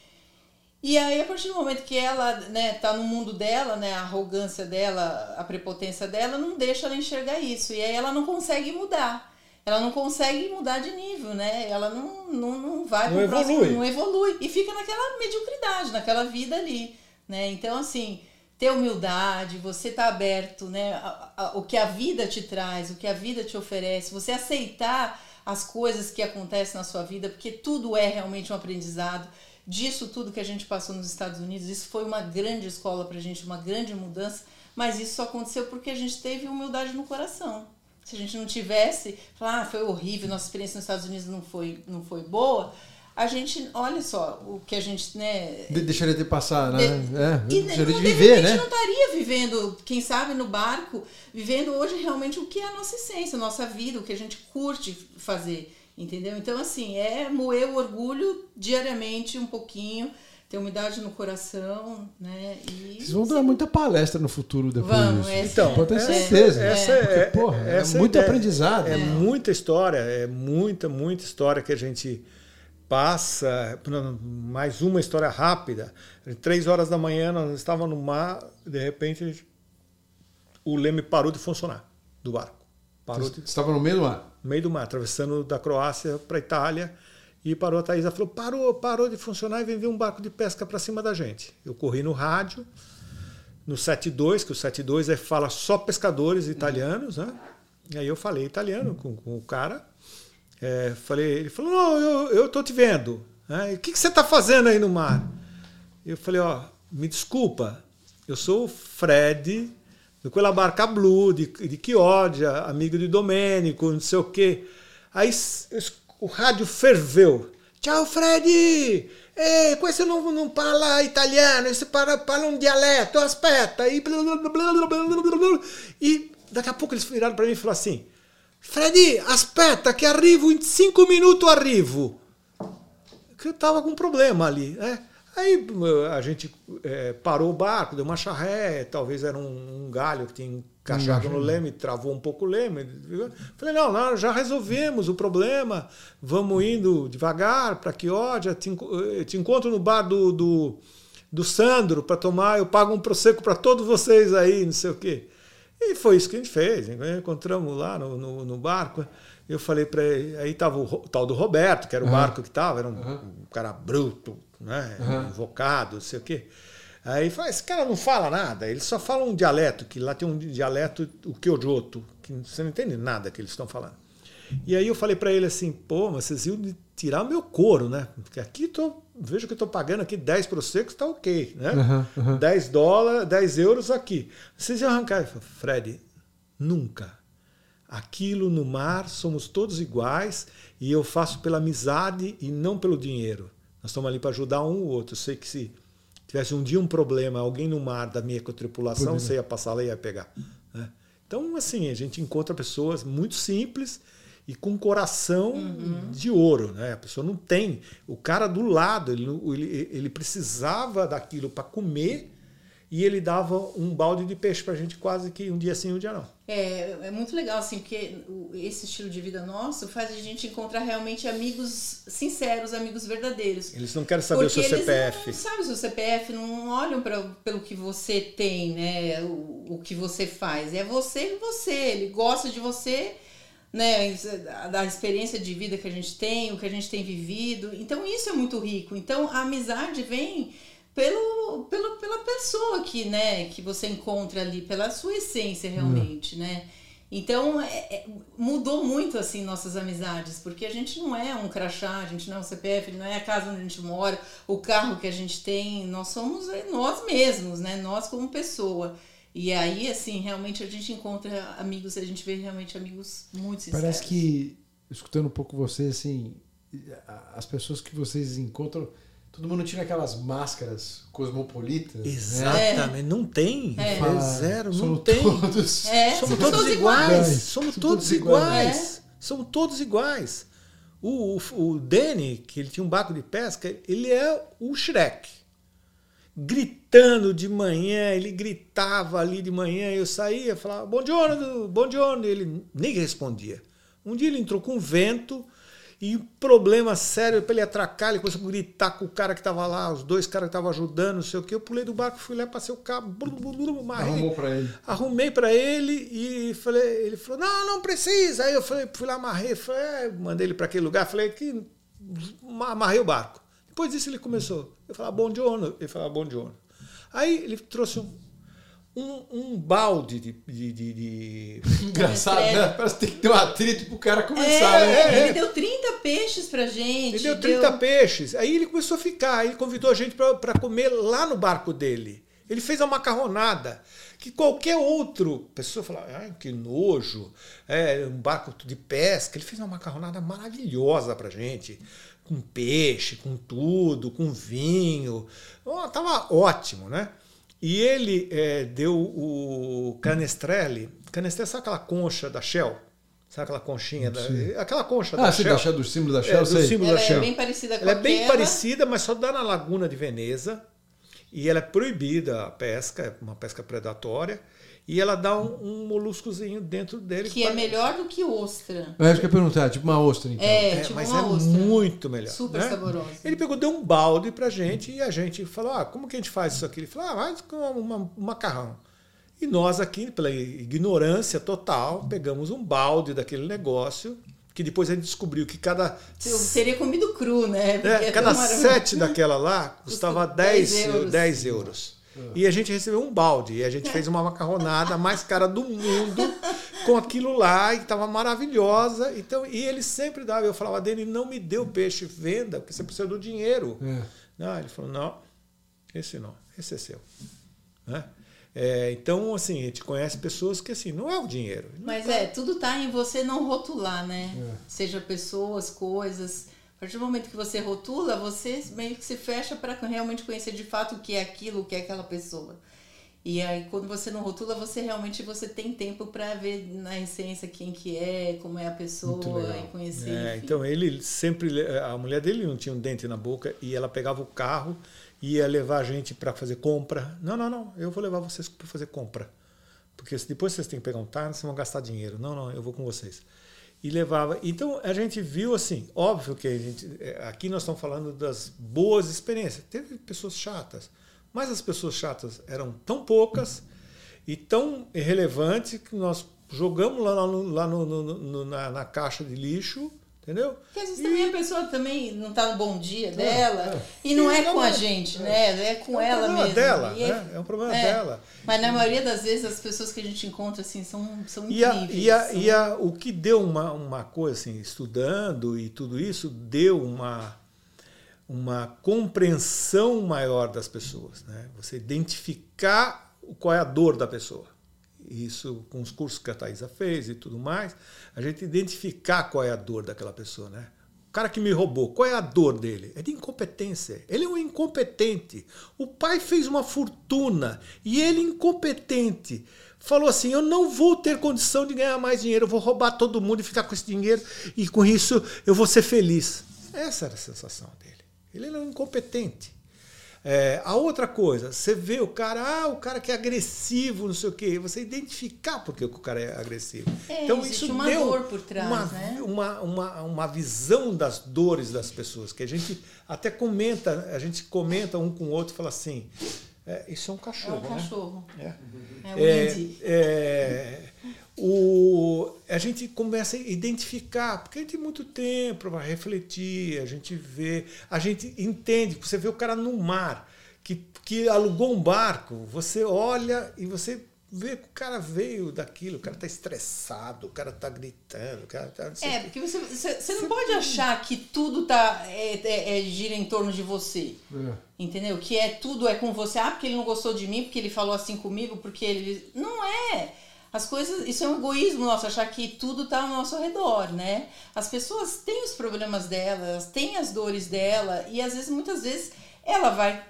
E aí, a partir do momento que ela né, tá no mundo dela, né, a arrogância dela, a prepotência dela, não deixa ela enxergar isso. E aí ela não consegue mudar. Ela não consegue mudar de nível, né? Ela não, não, não vai para o próximo, não evolui. E fica naquela mediocridade, naquela vida ali. Né? Então, assim, ter humildade, você tá aberto, né? A, a, o que a vida te traz, o que a vida te oferece, você aceitar as coisas que acontecem na sua vida, porque tudo é realmente um aprendizado. Disso tudo que a gente passou nos Estados Unidos, isso foi uma grande escola pra gente, uma grande mudança, mas isso só aconteceu porque a gente teve humildade no coração. Se a gente não tivesse, falar, ah, foi horrível, nossa experiência nos Estados Unidos não foi, não foi boa, a gente, olha só, o que a gente, né? De, deixaria de passar, né? De, é, e, deixaria de viver, né? A gente não estaria vivendo, quem sabe, no barco, vivendo hoje realmente o que é a nossa essência, a nossa vida, o que a gente curte fazer, entendeu? Então, assim, é moer o orgulho diariamente um pouquinho, ter umidade no coração, né? E, Vocês vão dar muita palestra no futuro depois Vamos, disso. Essa, então, pode ter certeza. Essa é, Porque, porra, essa é muito ideia, aprendizado. É, é muita história, é muita, muita história que a gente passa, mais uma história rápida. Três horas da manhã nós estávamos no mar, de repente o leme parou de funcionar do barco. Parou de... Estava no meio do mar? No meio do mar, atravessando da Croácia para a Itália. E parou, a Thaisa falou, parou, parou de funcionar e vem vir um barco de pesca para cima da gente. Eu corri no rádio, no 72, que o 72 é, fala só pescadores italianos, né? E aí eu falei italiano com, com o cara, é, falei, ele falou, não, eu, eu tô te vendo. Né? O que, que você está fazendo aí no mar? Eu falei, ó, me desculpa, eu sou o Fred, do Quella Barca Blue, de, de Chioggia, amigo de Domênico, não sei o quê. Aí o rádio ferveu. Tchau, Fred! Ei, você não, não fala italiano, você fala, fala um dialeto, aspetta. E, e daqui a pouco eles viraram para mim e falaram assim, Freddy, aspetta que arrivo em cinco minutos arrivo. Que eu tava com um problema ali, né? Aí a gente é, parou o barco, deu uma charré, talvez era um, um galho que tinha encaixado no leme, travou um pouco o leme. Falei, não, não, já resolvemos o problema, vamos indo devagar para que te, te encontro no bar do, do, do Sandro para tomar, eu pago um prosecco para todos vocês aí, não sei o quê. E foi isso que a gente fez. Encontramos lá no, no, no barco. Eu falei para ele, aí estava o, o, tal do Roberto, que era o uhum. barco que estava, era um, uhum. um, cara bruto, né? Uhum. invocado, não sei o quê. Aí fala, esse cara não fala nada, ele só fala um dialeto, que lá tem um dialeto, o Kyojoto, que você não entende nada que eles estão falando. E aí eu falei para ele assim, pô, mas vocês iam tirar o meu couro, né? Porque aqui tô, vejo que eu estou pagando aqui 10 para o seco, está ok, né? Uhum, uhum. 10 dólares, 10 euros aqui. Vocês iam arrancar. Eu falei, Fred, nunca. Aquilo no mar somos todos iguais e eu faço pela amizade e não pelo dinheiro. Nós estamos ali para ajudar um ou outro. Eu sei que se tivesse um dia um problema, alguém no mar da minha tripulação, Poderia. você ia passar lá e ia pegar. Né? Então, assim, a gente encontra pessoas muito simples e com coração uhum. de ouro. Né? A pessoa não tem. O cara do lado, ele, ele, ele precisava daquilo para comer e ele dava um balde de peixe para a gente quase que um dia sim, um dia não. É, é muito legal, assim, porque esse estilo de vida nosso faz a gente encontrar realmente amigos sinceros, amigos verdadeiros. Eles não querem saber porque o seu CPF. Não sabem o seu CPF, não olham pra, pelo que você tem, né? O, o que você faz. É você e você. Ele gosta de você né, da experiência de vida que a gente tem, o que a gente tem vivido. Então isso é muito rico. Então a amizade vem pelo, pelo, pela pessoa que, né, que você encontra ali, pela sua essência realmente, uhum. né? Então, é, é, mudou muito, assim, nossas amizades, porque a gente não é um crachá, a gente não é um CPF, não é a casa onde a gente mora, o carro que a gente tem, nós somos nós mesmos, né? Nós como pessoa. E aí, assim, realmente a gente encontra amigos, a gente vê realmente amigos muito sinceros. Parece que, escutando um pouco você, assim, as pessoas que vocês encontram todo mundo tira aquelas máscaras cosmopolitas. Né? Exatamente, né? não tem. É. é zero, não tem. Todos, é. Somos todos, todos iguais. iguais. Somos todos, todos iguais. iguais. É. Somos todos iguais. O, o, o Danny, que ele tinha um barco de pesca, ele é o Shrek. Gritando de manhã, ele gritava ali de manhã, eu saía, falava, bom dia, bom dia, ele nem respondia. Um dia ele entrou com vento, e o problema sério para ele atracar, ele começou a gritar com o cara que estava lá, os dois caras que estavam ajudando, não sei o que. Eu pulei do barco, fui lá, passei o cabo, marrei, Arrumou para ele. Arrumei para ele e falei, ele falou: "Não, não precisa". Aí eu falei, fui lá, amarrei, falei, é, mandei ele para aquele lugar, falei que amarrei o barco. Depois disso ele começou, eu falava bom giorno, ele falava bom giorno. Aí ele trouxe um um, um balde de. de, de, de... Engraçado, né? Parece que tem que ter um atrito pro cara começar, é, né? Ele deu 30 peixes pra gente. Ele deu 30 deu... peixes. Aí ele começou a ficar, ele convidou a gente para comer lá no barco dele. Ele fez uma macarronada que qualquer outro pessoa falava, ai, que nojo, é um barco de pesca. Ele fez uma macarronada maravilhosa pra gente, com peixe, com tudo, com vinho. Oh, tava ótimo, né? E ele é, deu o canestrelli. Canestrelli, sabe aquela concha da Shell? Sabe aquela conchinha? Da, aquela concha ah, da sim, Shell. Da, do símbolo da Shell, é, do símbolo ela da Shell. é bem parecida com Ela é bem parecida, mas só dá na Laguna de Veneza. E ela é proibida a pesca, é uma pesca predatória. E ela dá um, um moluscozinho dentro dele. Que é melhor do que ostra. Eu acho que ia perguntar, tipo uma ostra, então. É, é tipo mas uma é ostra. muito melhor. Super né? saboroso. Ele pegou, deu um balde pra gente e a gente falou: ah, como que a gente faz isso aqui? Ele falou: ah, faz com um macarrão. E nós aqui, pela ignorância total, pegamos um balde daquele negócio que depois a gente descobriu que cada. Eu teria comido cru, né? É, cada sete daquela lá custava 10, 10 euros. 10 euros. E a gente recebeu um balde. E a gente fez uma macarronada mais cara do mundo com aquilo lá e estava maravilhosa. Então, e ele sempre dava. Eu falava dele, não me deu peixe, venda, porque você precisa do dinheiro. É. Não, ele falou, não, esse não, esse é seu. Né? É, então, assim, a gente conhece pessoas que, assim, não é o dinheiro. Mas tá... é, tudo está em você não rotular, né? É. Seja pessoas, coisas. A partir do momento que você rotula, você meio que se fecha para realmente conhecer de fato o que é aquilo, o que é aquela pessoa. E aí quando você não rotula, você realmente você tem tempo para ver na essência quem que é, como é a pessoa e conhecer. É, então ele sempre a mulher dele não tinha um dente na boca e ela pegava o carro e ia levar a gente para fazer compra. Não, não, não, eu vou levar vocês para fazer compra. Porque depois vocês têm que pegar um táxi, vocês vão gastar dinheiro. Não, não, eu vou com vocês e levava. Então a gente viu assim, óbvio que a gente, é, aqui nós estamos falando das boas experiências. Teve pessoas chatas, mas as pessoas chatas eram tão poucas e tão irrelevantes que nós jogamos lá, no, lá no, no, na, na, caixa de lixo Entendeu? Porque às vezes e... também a pessoa também não está no bom dia é, dela. É. E não e é com é, a gente, né? É com é ela um mesmo. Dela, né? É um problema é. dela. Mas na maioria das vezes as pessoas que a gente encontra assim são, são e incríveis. A, e, a, são... e a, o que deu uma, uma coisa assim, estudando e tudo isso, deu uma, uma compreensão maior das pessoas. Né? Você identificar qual é a dor da pessoa. Isso com os cursos que a Thaisa fez e tudo mais, a gente identificar qual é a dor daquela pessoa, né? O cara que me roubou, qual é a dor dele? É de incompetência. Ele é um incompetente. O pai fez uma fortuna e ele, incompetente, falou assim: Eu não vou ter condição de ganhar mais dinheiro, eu vou roubar todo mundo e ficar com esse dinheiro e com isso eu vou ser feliz. Essa era a sensação dele. Ele era um incompetente. É, a outra coisa, você vê o cara, ah, o cara que é agressivo, não sei o quê, você identificar porque o cara é agressivo. É, então isso uma deu dor por trás, uma, né? uma, uma, uma visão das dores das pessoas, que a gente até comenta, a gente comenta um com o outro e fala assim, é, isso é um cachorro. É um cachorro. Né? É, é, é, o, a gente começa a identificar, porque a gente tem muito tempo para refletir, a gente vê, a gente entende, você vê o cara no mar, que, que alugou um barco, você olha e você vê que o cara veio daquilo, o cara está estressado, o cara está gritando, o cara tá, É, porque você, você, você não pode achar que tudo tá, é, é, é, gira em torno de você. É. Entendeu? Que é tudo é com você. Ah, porque ele não gostou de mim, porque ele falou assim comigo, porque ele. Não é! As coisas, isso é um egoísmo nosso, achar que tudo está ao nosso redor, né? As pessoas têm os problemas delas, têm as dores dela, e às vezes, muitas vezes, ela vai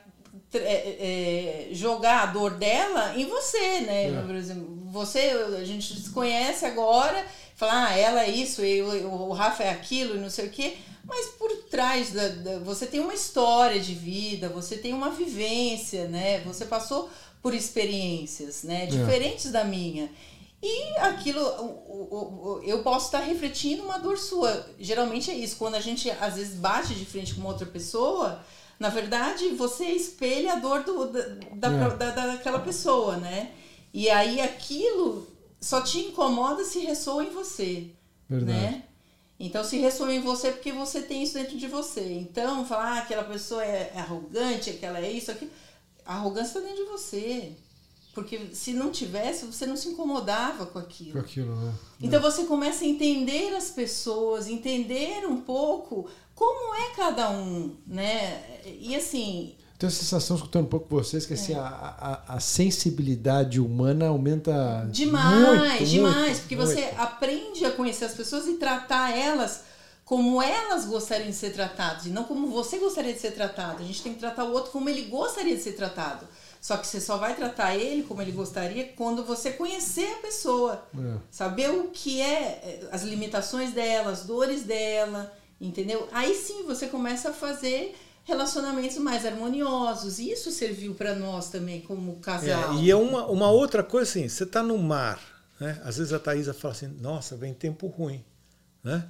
é, é, jogar a dor dela em você, né? É. Por exemplo, você, a gente se conhece agora, fala, ah, ela é isso, eu, o Rafa é aquilo, e não sei o quê. Mas por trás da, da, você tem uma história de vida, você tem uma vivência, né? Você passou por experiências, né? É. Diferentes da minha. E aquilo, eu posso estar refletindo uma dor sua. Geralmente é isso. Quando a gente às vezes bate de frente com outra pessoa, na verdade você espelha a dor do, da, da, é. da, daquela pessoa, né? E aí aquilo só te incomoda se ressoa em você, verdade. né? Então se ressoa em você porque você tem isso dentro de você. Então falar ah, aquela pessoa é arrogante, aquela é isso, aquilo. A arrogância está dentro de você. Porque se não tivesse, você não se incomodava com aquilo. Com aquilo, né? Então você começa a entender as pessoas, entender um pouco como é cada um, né? E assim. Tenho a sensação, escutando um pouco vocês, que assim, é. a, a, a, sensibilidade humana aumenta. Demais, muito, demais. Muito, porque muito. você aprende a conhecer as pessoas e tratar elas como elas gostariam de ser tratadas e não como você gostaria de ser tratado. A gente tem que tratar o outro como ele gostaria de ser tratado. Só que você só vai tratar ele como ele gostaria quando você conhecer a pessoa. É. Saber o que é, é, as limitações dela, as dores dela, entendeu? Aí sim você começa a fazer relacionamentos mais harmoniosos. E isso serviu para nós também como casal. É, e é uma, uma outra coisa assim, você está no mar, né? Às vezes a Thaisa fala assim, nossa, vem tempo ruim, né?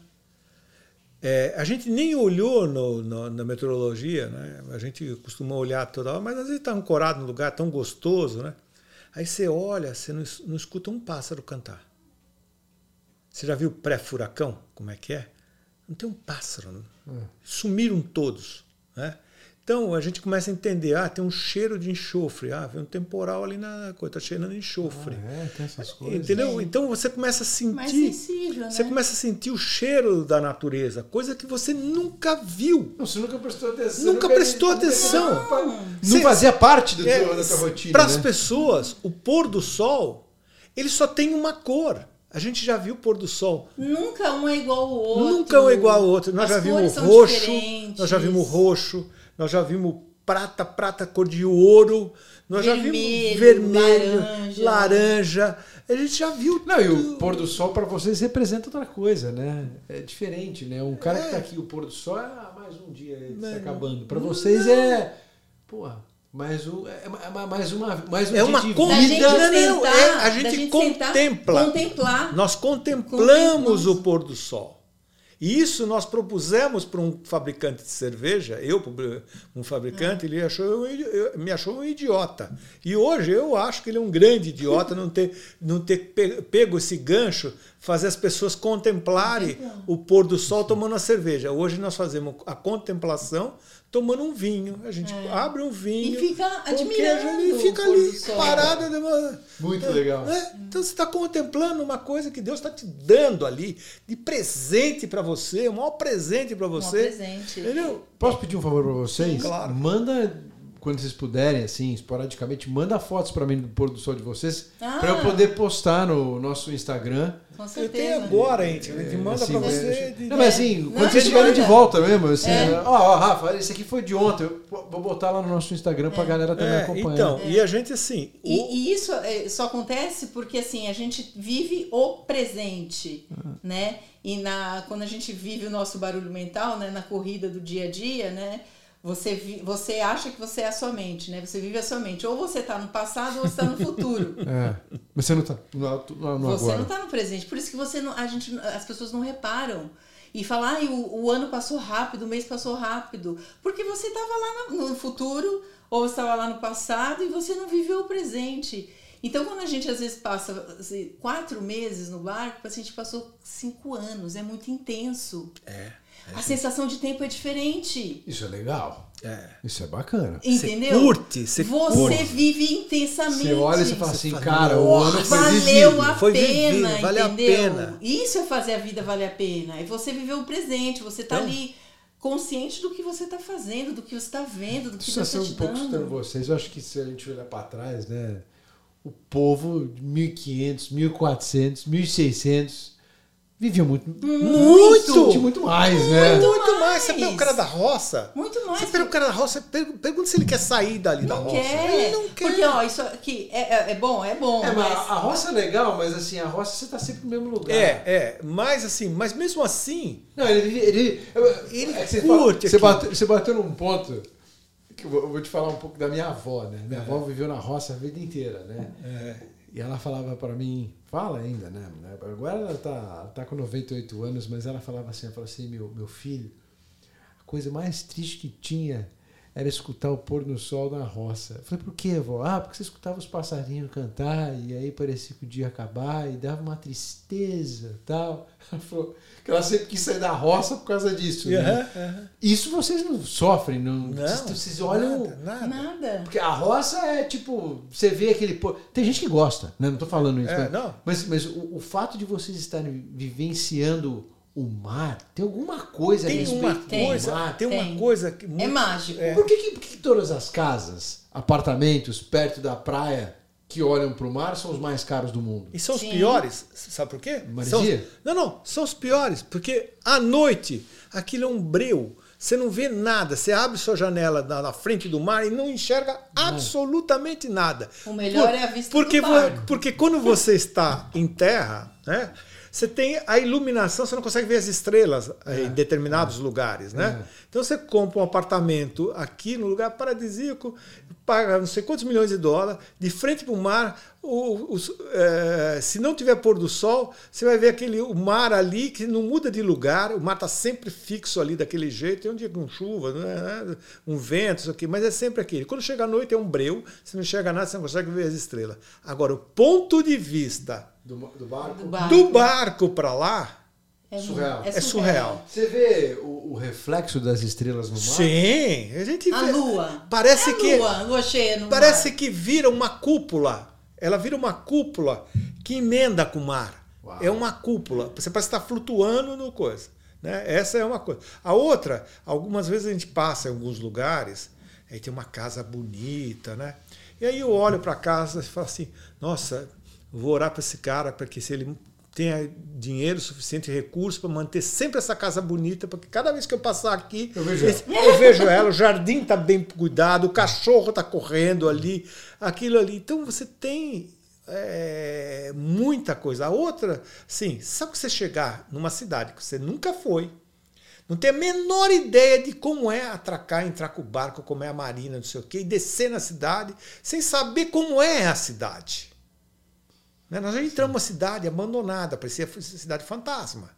É, a gente nem olhou no, no, na meteorologia, né? a gente costuma olhar toda hora, mas às vezes está ancorado num lugar tão gostoso, né? Aí você olha, você não, não escuta um pássaro cantar. Você já viu pré-furacão? Como é que é? Não tem um pássaro. Né? Hum. Sumiram todos. Né? Então a gente começa a entender, ah, tem um cheiro de enxofre, ah, vem um temporal ali na coisa, está cheirando enxofre. Ah, é, tem essas coisas. Entendeu? É. Então você começa a sentir. Mais sensível, né? Você começa a sentir o cheiro da natureza, coisa que você nunca viu. Não, você nunca prestou atenção. Nunca, nunca prestou atenção. Não, não fazia parte do é, da tua rotina. Para as né? pessoas, o pôr do sol, ele só tem uma cor. A gente já viu o pôr do sol. Nunca um é igual ao outro. Nunca um é igual ao outro. Nós as já vimos roxo, nós já vimos roxo, nós já vimos prata, prata cor de ouro, nós vermelho, já vimos vermelho, laranja. laranja. A gente já viu. Não, e o pôr do sol para vocês representa outra coisa, né? É diferente, né? Um cara é. que tá aqui, o pôr do sol é ah, mais um dia está acabando. Para vocês não. é. Porra, mais, um, é, é mais uma mais um é uma de vida. Não, não, é, a gente, gente contempla. Contemplar. Nós contemplamos o pôr do sol. E isso nós propusemos para um fabricante de cerveja, eu, um fabricante, ele achou, me achou um idiota. E hoje eu acho que ele é um grande idiota não ter, não ter pego esse gancho, fazer as pessoas contemplarem o pôr do sol tomando a cerveja. Hoje nós fazemos a contemplação tomando um vinho. A gente é. abre um vinho. E fica admirando. E fica ali parada. Muito é, legal. É, então você está contemplando uma coisa que Deus está te dando ali, de presente para você, o maior presente para você. Um presente. Entendeu? Posso pedir um favor para vocês? Claro. Manda quando vocês puderem, assim, esporadicamente, manda fotos para mim do pôr do sol de vocês, Ah. para eu poder postar no nosso Instagram. Com Eu certeza. tenho agora, gente. A gente manda Assim, pra né? você. de- Não, mas assim, É. Não, quando vocês a estiverem de volta mesmo, assim, É. ó, ó, Rafa, esse aqui foi de ontem, eu vou botar lá no nosso Instagram pra galera também É, acompanhar. então, e a gente assim. o- E, e isso é, só acontece porque assim a gente vive o presente, Uhum. né? E na quando a gente vive o nosso barulho mental, né, na corrida do dia a dia, né? Você, vi- você acha que você é a sua mente, né? Você vive a sua mente. Ou você está no passado ou você está no futuro. É, mas você não tá no, no, no Você agora. não está no presente. Por isso que você não- a gente, as pessoas não reparam. E falar, ai, o, o ano passou rápido, o mês passou rápido. Porque você estava lá no, no futuro, ou você estava lá no passado, e você não viveu o presente. Então, quando a gente às vezes passa assim, quatro meses no barco, a gente passou cinco anos. É muito intenso. É. A sensação de tempo é diferente. Isso é legal. É. Isso é bacana. Entendeu? curte, você Você curte. vive intensamente. Você olha e você fala assim, fala, cara, o ano "Nossa, foi Valeu vivido. a Foi pena, vivido, vale a entendeu? pena. Isso é fazer a vida valer a pena. É você viver o presente, você tá Então- ali consciente do que você tá fazendo, do que você tá vendo, do que Isso Deus ser tá um pouco estranho vocês. Eu acho que se a gente olhar para trás, né? O povo de 1500, 1400, 1600 vivia muito, Muito! de muito mais, né? Muito Muito mais. Você pega o cara da roça. Muito mais. Você pega o cara da roça, pergunta, se ele quer sair dali da não roça. quer. Ele não quer. Porque, ó, isso aqui é, é, é bom, é bom, É, mas a roça é legal, mas assim, a roça você tá sempre no mesmo lugar. É, é, mas assim, mas mesmo assim, Não, ele. ele, Ele é que você curte você, bateu, você bateu num ponto que eu vou, eu vou te falar um pouco da minha avó, né? Minha avó viveu na roça a vida inteira, né? é, E ela falava pra mim, fala ainda, né? Agora ela tá, tá com 98 anos, mas ela falava assim, ela falava assim, meu, meu filho, a coisa mais triste que tinha era escutar o pôr do sol na roça. Eu falei, por quê, avó? Ah, porque você escutava os passarinhos cantar e aí parecia que o dia ia acabar e dava uma tristeza tal. Ela falou que ela sempre quis sair da roça por causa disso. né? Aham, aham. Isso vocês não sofrem, não, não, vocês, vocês olham... nada, nada. Nada. Porque a roça é tipo, você vê aquele. pô- Tem gente que gosta, né? Não tô falando isso. É, mas, não. mas, mas o, o fato de vocês estarem vivenciando o mar, tem alguma coisa a Tem respeito uma coisa, mar? tem tem. uma coisa que É muito- mágico. É. Por que, que, por que que todas as casas, apartamentos perto da praia que olham para o mar são os mais caros do mundo? E são os Sim. piores, sabe por quê? São, não, não, são os piores, porque à noite aquilo é um breu. Você não vê nada, você abre sua janela na, na frente do mar e não enxerga absolutamente nada. O melhor é a vista porque, do mar. Porque quando você está em terra, né, você tem a iluminação, você não consegue ver as estrelas eh, em determinados lugares. Né? Então você compra um apartamento aqui no lugar paradisíaco, paga não sei quantos milhões de dólares, de frente para o mar. o- eh, se não tiver pôr do sol, você vai ver aquele, o mar ali que não muda de lugar, o mar está sempre fixo ali daquele jeito. Tem um dia com chuva, né, um vento, isso aqui, mas é sempre aquele. Quando chega a noite é um breu, você não enxerga nada, você não consegue ver as estrelas. Agora, o ponto de vista Do, do barco? Do barco. do barco para lá É, Surreal. é surreal. Você vê o, o reflexo das estrelas no mar? Sim, a gente A vê. lua. Parece é a que lua, lua cheia no parece mar. que vira uma cúpula. Ela vira uma cúpula que emenda com o mar. Uau. É uma cúpula. Você parece estar flutuando no coisa. Né? Essa é uma coisa. A outra, algumas vezes a gente passa em alguns lugares, aí tem uma casa bonita, né? E aí eu olho para a casa e falo assim: nossa, vou orar para esse cara para que se ele tenha dinheiro suficiente, recurso para manter sempre essa casa bonita, porque cada vez que eu passar aqui, Eu vejo esse- eu vejo ela, o jardim está bem cuidado, o cachorro está correndo ali, aquilo ali. Então você tem é, muita coisa. A outra, sim, sabe que você chegar numa cidade que você nunca foi, não tem a menor ideia de como é atracar, entrar com o barco, como é a marina, não sei o quê, e descer na cidade, sem saber como é a cidade. Né? Nós já entramos numa cidade abandonada, parecia cidade fantasma.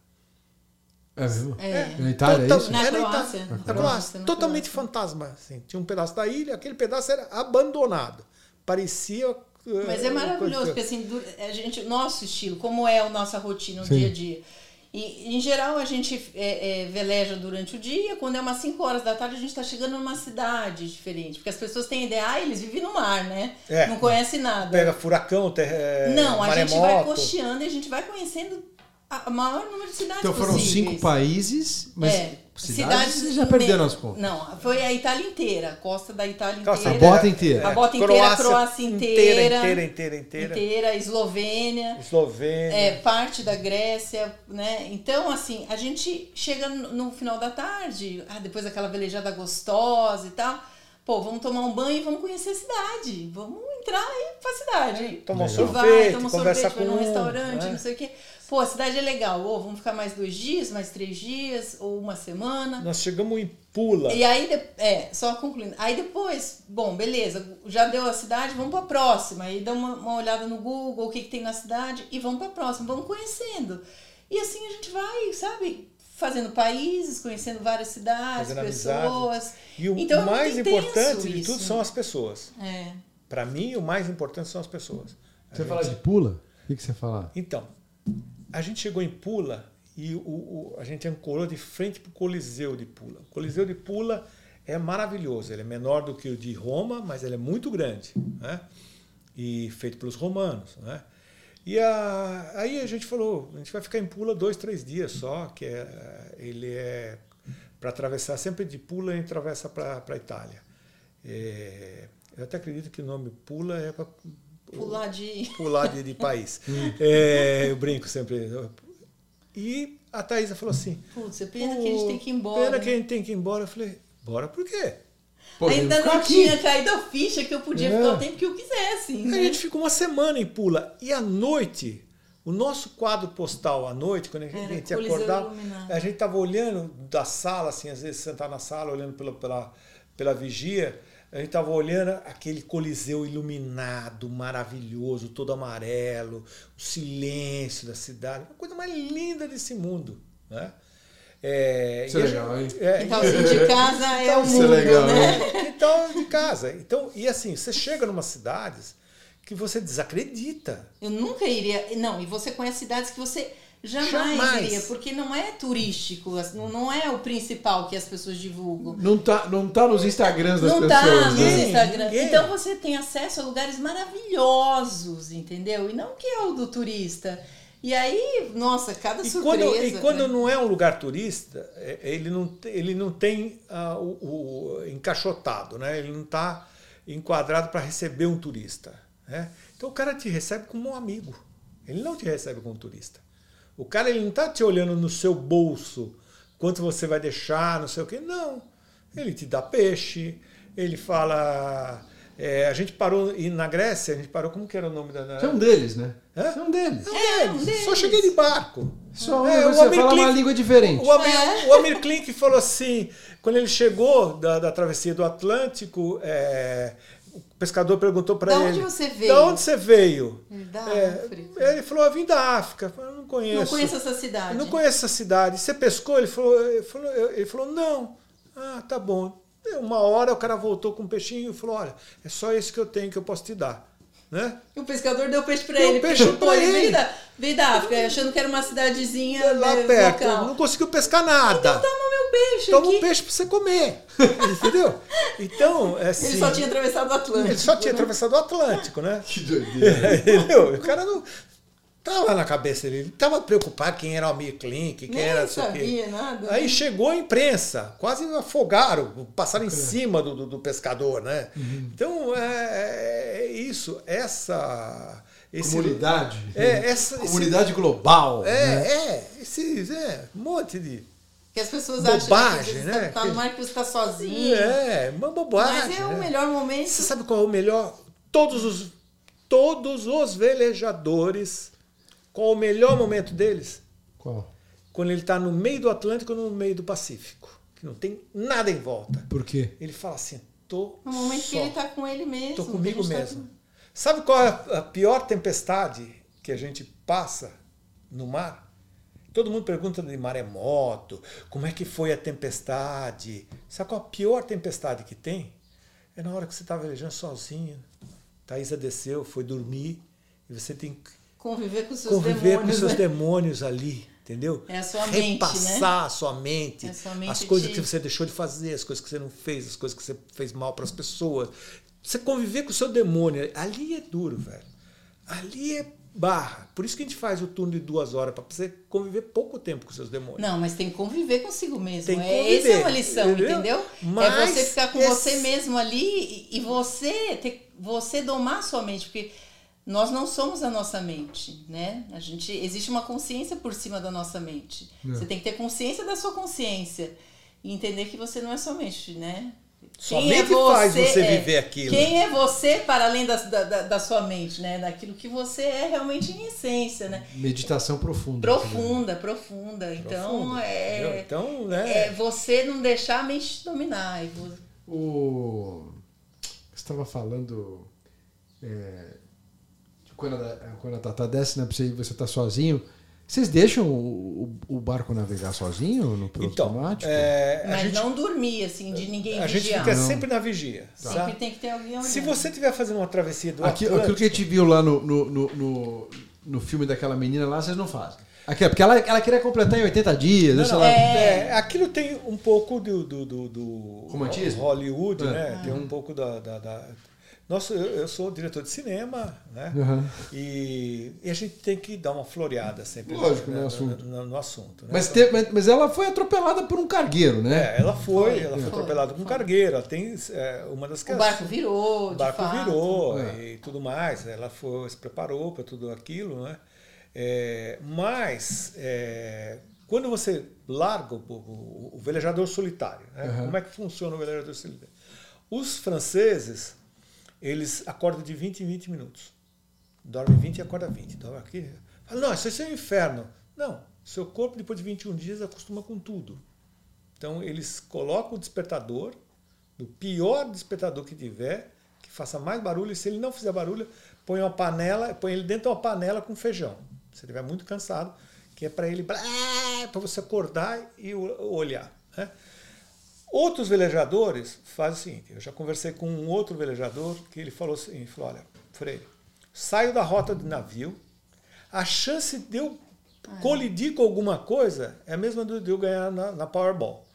É mesmo? É. Na Itália, é Total- isso? Na é, Croácia. Itália. Na Na Croácia, Croácia. na Totalmente Croácia. fantasma. Assim. Tinha um pedaço da ilha, aquele pedaço era abandonado. Parecia. Mas é maravilhoso, porque assim, a gente, nosso estilo, como é a nossa rotina, o Sim. dia a dia. E, em geral, a gente é, é, veleja durante o dia, quando é umas 5 horas da tarde, a gente está chegando numa cidade diferente. Porque as pessoas têm ideia, ah, eles vivem no mar, né? É. Não conhecem nada. Pega furacão, ter, é, Não, a gente vai costeando e a gente vai conhecendo a maior número de cidades Então foram possíveis. cinco países, mas Cidades, você já perderam as contas. Não, foi a Itália inteira, a costa da Itália Costa A inteira. bota inteira. A bota inteira, a Croácia inteira. Inteira, inteira, inteira. inteira, Eslovênia. Eslovênia. É, parte da Grécia, né? Então, assim, a gente chega no final da tarde, ah, depois daquela velejada gostosa e tal. Pô, vamos tomar um banho e vamos conhecer a cidade. Vamos entrar aí pra cidade. Tomar um Legal. vai, sorvete, toma um conversar sorvete, vai com num um, restaurante, né? não sei o quê. Pô, a cidade é legal. Ou vamos ficar mais dois dias, mais três dias, ou uma semana. Nós chegamos em Pula. E aí, é, só concluindo. Aí depois, bom, beleza, já deu a cidade, vamos pra próxima. Aí dá uma, uma olhada no Google, o que, que tem na cidade, e vamos pra próxima, vamos conhecendo. E assim a gente vai, sabe, fazendo países, conhecendo várias cidades, Fazendo pessoas. amizade. E o Então, é mais intenso importante de isso. tudo são as pessoas. É. Para mim, o mais importante são as pessoas. Você fala de pula? O que, que você fala? Então, a gente chegou em Pula e o, o- a gente ancorou de frente para o Coliseu de Pula. O Coliseu de Pula é maravilhoso. Ele é menor do que o de Roma, mas ele é muito grande. Né? E feito pelos romanos. Né? E a- aí a gente falou, a gente vai ficar em Pula dois, três dias só, que é, ele é para atravessar, sempre de Pula gente atravessa para a Itália. É, eu até acredito que o nome Pula é para Pular de. pular de, de país. É, eu brinco sempre. E a Thaisa falou assim: Putz, é pena que a gente tem que ir embora. Pena né? que a gente tem que ir embora. Eu falei: Bora por quê? Pô, Ainda não aqui. tinha caído a ficha que eu podia É. ficar o tempo que eu quisesse. A Né? gente ficou uma semana em Pula. E à noite, o nosso quadro postal à noite, quando a gente, Era a acordava, a gente estava olhando da sala, assim, às vezes sentar na sala, olhando pela, pela, pela vigia, a gente estava olhando aquele Coliseu iluminado, maravilhoso, todo amarelo, o silêncio da cidade, a coisa mais linda desse mundo. Né? É, Isso é e legal, gente- hein? é, Então, assim, de casa é Então, o isso é mundo, legal, né? então, de casa. Então, e assim, você chega numa cidades que você desacredita. Eu nunca iria. Não, e você conhece cidades que você jamais, Jamais. iria, porque não é turístico, não, não é o principal que as pessoas divulgam. Não tá, não tá nos Instagrams das Não tá pessoas, no né? Ninguém, Instagram. ninguém. Então você tem acesso a lugares maravilhosos, entendeu? E não que é o do turista. E aí, nossa, cada E surpresa. quando, e quando né? não é um lugar turista, é- ele não, ele não tem ah, o, o encaixotado, né? ele não está enquadrado para receber um turista. Né? Então o cara te recebe como um amigo, ele não te recebe como um turista. O cara ele não está te olhando no seu bolso, quanto você vai deixar, não sei o quê. Não. Ele te dá peixe, ele fala. é, a gente parou e na Grécia, a gente parou, como que era o nome da. Você é um deles, né? Hã? Você é um deles. É, um deles. Só cheguei de barco. Só É, o você Amir fala uma Klink- língua diferente. O Amir, É. o Amir Klink falou assim, quando ele chegou da, da travessia do Atlântico, é, o pescador perguntou para ele... onde você veio? Da onde você veio? Da É, África. ele falou, eu vim da África. Conheço. Não conheço essa cidade. Não conheço essa cidade. Você pescou? Ele falou, ele falou, ele falou não. Ah, tá bom. Uma hora o cara voltou com um peixinho e falou, olha, é só esse que eu tenho que eu posso te dar. Né? E o pescador deu peixe pra Deu ele. peixe pra ele veio da, veio da África, achando que era uma cidadezinha Lá né, perto. local. Não conseguiu pescar nada. Toma meu peixe Toma aqui. um peixe pra você comer. Entendeu? Então, é assim, Ele só tinha atravessado o Atlântico. ele só tinha atravessado o Atlântico, né? Que doideira. Entendeu? O cara não tava na cabeça dele, ele tava preocupado quem era o Amir Klink, quem Nem era não sei o quê. sabia nada. Aí chegou a imprensa, quase afogaram, passaram em cima do, do, do pescador, né? Então é, é isso, essa esse Comunidade. É, essa- esse- Comunidade global. é, né? é, esses é, um monte de Que as pessoas Bobagem, acham que você né? tá no mar que você está sozinho. é, uma bobagem. Mas é o né? melhor momento. Você sabe qual é o melhor? Todos os todos os velejadores, qual é o melhor momento deles? Qual? Quando ele está no meio do Atlântico ou no meio do Pacífico, que não tem nada em volta. Por quê? Ele fala assim: tô No momento só, que ele tá com ele mesmo. tô comigo tá mesmo. com- Sabe qual é a a pior tempestade que a gente passa no mar? Todo mundo pergunta de maremoto, como é que foi a tempestade? Sabe qual a pior tempestade que tem? É na hora que você está velejando sozinho. Thaisa desceu, foi dormir, e você tem que Conviver com os seus conviver demônios. com os seus né? demônios ali, entendeu? É a sua mente, Repassar a sua mente, É sua mente as coisas te- que você deixou de fazer, as coisas que você não fez, as coisas que você fez mal para as pessoas. Você conviver com o seu demônio, ali é duro, velho. Ali é barra. Por isso que a gente faz o turno de duas horas, para você conviver pouco tempo com seus demônios. Não, mas tem que conviver consigo mesmo. Tem que é, conviver, essa é uma lição, entendeu? entendeu? Mas é você ficar com esse- você mesmo ali e, e você ter, você domar a sua mente, porque nós não somos a nossa mente, né? A gente existe uma consciência por cima da nossa mente. É. Você tem que ter consciência da sua consciência e entender que você não é somente, né? Somente faz você viver aquilo. Quem é você para além da, da, da- sua mente, né? Daquilo que você é realmente em essência, né? Meditação profunda. Profunda, profunda. Então, entendeu? é, Então, né? é você não deixar a mente te dominar. O... Você estava falando é, quando, a, quando a Tata desce né, você, você tá sozinho. Vocês deixam o, o- o barco navegar sozinho no piloto então, automático? é, a Mas gente, não dormir, assim, de ninguém a gente fica Não. sempre na vigia. Sempre sabe? tem que ter alguém olhando. Se você estiver fazendo uma travessia do Aqui, Atlântico, aquilo que a gente viu lá no, no, no, no, no filme daquela menina lá, vocês não fazem. Aqui, é porque ela, ela queria completar em 80 dias, Não, sei não, lá. é, aquilo tem um pouco do, do, do, do Romantismo? Hollywood, É. né? Tem um pouco da. da, da- Nossa, eu, eu sou diretor de cinema, né? Uhum. E, e a gente tem que dar uma floreada sempre Lógico, no, no no- assunto. no- no assunto, né? Mas, te- mas, mas ela foi atropelada por um cargueiro, né? É, ela foi, Foi, ela foi foi, atropelada com um foi. cargueiro. Ela tem é, uma das O barco virou, o barco fato. virou É. e tudo mais. Ela foi, se preparou para tudo aquilo, né? É, mas é, quando você larga o, o- o velejador solitário, né? Uhum. como é que funciona o velejador solitário? Os franceses eles acordam de 20 em 20 minutos. Dorme 20 e acorda 20. Dorme aqui. Fala, não, isso é um inferno. Não, seu corpo depois de 21 dias acostuma com tudo. Então eles colocam o despertador, do pior despertador que tiver, que faça mais barulho, e se ele não fizer barulho, põe uma panela, põe ele dentro de uma panela com feijão. Se ele estiver muito cansado, que é para ele para você acordar e olhar. né? Outros velejadores fazem o seguinte: eu já conversei com um outro velejador que ele falou assim: ele falou, olha, Freire, saio da rota do navio, a chance de eu colidir com alguma coisa é a mesma do- de eu ganhar na, na Powerball.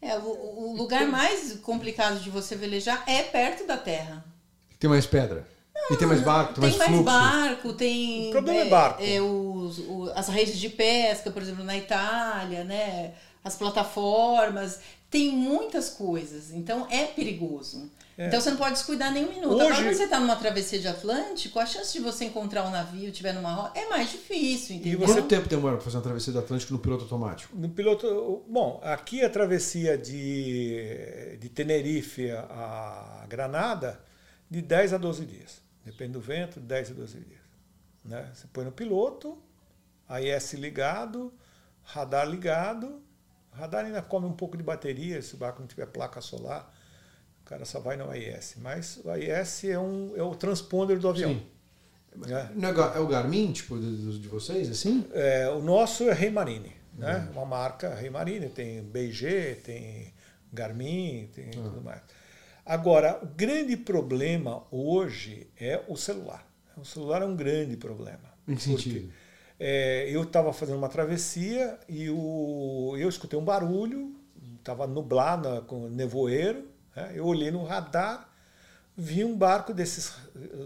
É, o, o lugar mais complicado de você velejar é perto da terra. Tem mais pedra. e tem mais barco, tem, Tem mais mais barco, tem O problema é barco. é, os- o- as redes de pesca, por exemplo, na Itália, né? As plataformas, tem muitas coisas. Então é perigoso. É. Então você não pode descuidar nem um minuto. Agora, Hoje- quando você está numa travessia de Atlântico, a chance de você encontrar um navio, tiver numa rota, é mais difícil, entendeu? você- Quanto tempo demora para fazer uma travessia do Atlântico no piloto automático? No piloto, bom, aqui a travessia de, de Tenerife a Granada, de 10 a 12 dias. Depende do vento, de 10 a 12 dias. Né? Você põe no piloto, AIS ligado, radar ligado. O radar ainda come um pouco de bateria, se o barco não tiver placa solar, o cara só vai no AIS. Mas o AIS é, um, é o transponder do avião. Sim. é ga- é o Garmin, tipo, de, de vocês, assim? É, o nosso é Rei Marine, né? Uma marca Rei Marine, tem BG, tem Garmin, tem tudo mais. Agora, o grande problema hoje é o celular. O celular é um grande problema. Em que sentido? É, eu estava fazendo uma travessia e o, eu escutei um barulho, estava nublado, com nevoeiro. né? Eu olhei no radar, vi um barco desses.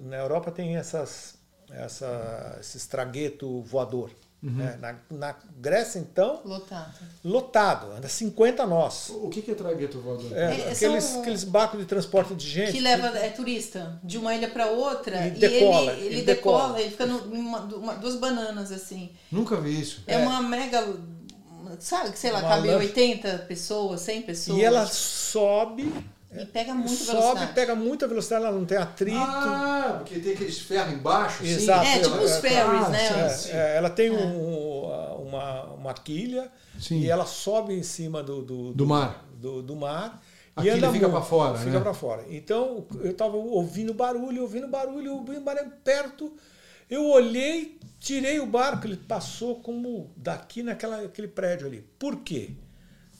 Na Europa tem essas, essa, esses tragueto voador. Né? Na, na Grécia, então, Lotado. lotado, anda 50 nós. O que que é tragueto voador? É, É, aqueles, são- aqueles barcos de transporte de gente. Que leva é, turista de uma ilha para outra E e, decola, ele, ele e decola, decola. ele fica no, numa, uma- duas bananas assim. Nunca vi isso. É, uma mega. Sabe, sei lá, Uma cabe lancha. 80 pessoas, 100 pessoas. E ela sobe, E pega muita sobe, velocidade. pega muita velocidade, ela não tem atrito. Ah, porque tem aqueles ferros embaixo, assim. Exato. É, tipo os É, ferries, né? sim, É, sim. é, ela tem um- uma, uma quilha Sim. e ela sobe em cima do, do, Do mar. Do, do mar. A e anda fica muito, pra fora, Fica né? para fora. Então eu estava ouvindo barulho, ouvindo barulho, ouvindo barulho perto. Eu olhei, tirei o barco, ele passou como daqui naquela aquele prédio ali. Por quê?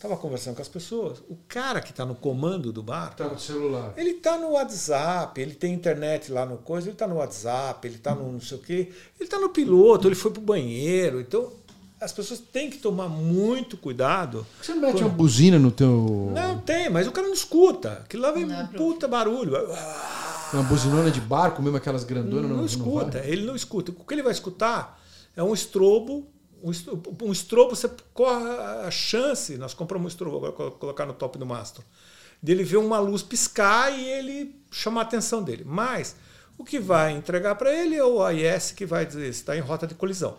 Estava conversando com as pessoas. O cara que está no comando do barco, Tá no celular. ele tá no WhatsApp, ele tem internet lá no coisa, ele tá no WhatsApp, ele tá no não sei o quê, ele tá no piloto, ele foi pro banheiro. Então, as pessoas têm que tomar muito cuidado. Por que Você não mete uma buzina no teu... Não tem, mas o cara não escuta. Aquilo lá vem Não um puta barulho. Ah, Uma buzinona de barco, mesmo aquelas grandonas. Não, Não, escuta, vai? ele não escuta. O que ele vai escutar é um estrobo. Um estrobo, você corre a chance, nós compramos um estrobo, agora colocar no top do mastro, dele ver uma luz piscar e ele chamar a atenção dele. Mas o que vai entregar para ele é o AIS que vai dizer se está em rota de colisão.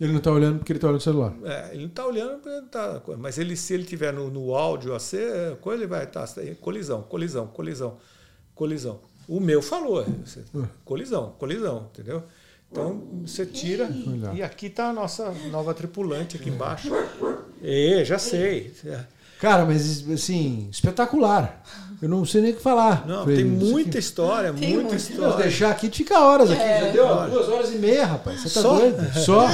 Ele não tá olhando porque ele tá olhando o celular. É, ele não está olhando, pra- tá, mas ele, se ele tiver no, no áudio a ser, coisa, ele vai estar colisão, colisão, colisão, colisão. O meu falou, é, você- colisão, colisão, entendeu? Então você tira e aqui está a nossa nova tripulante aqui embaixo. É, já sei. Cara, mas assim, espetacular. Eu não sei nem o que falar. Não, tem muita aqui- história, Tem muita muita. História. deixar aqui, fica horas aqui. É. Já deu ó, duas horas e meia, rapaz. Você tá Só? doido? Só?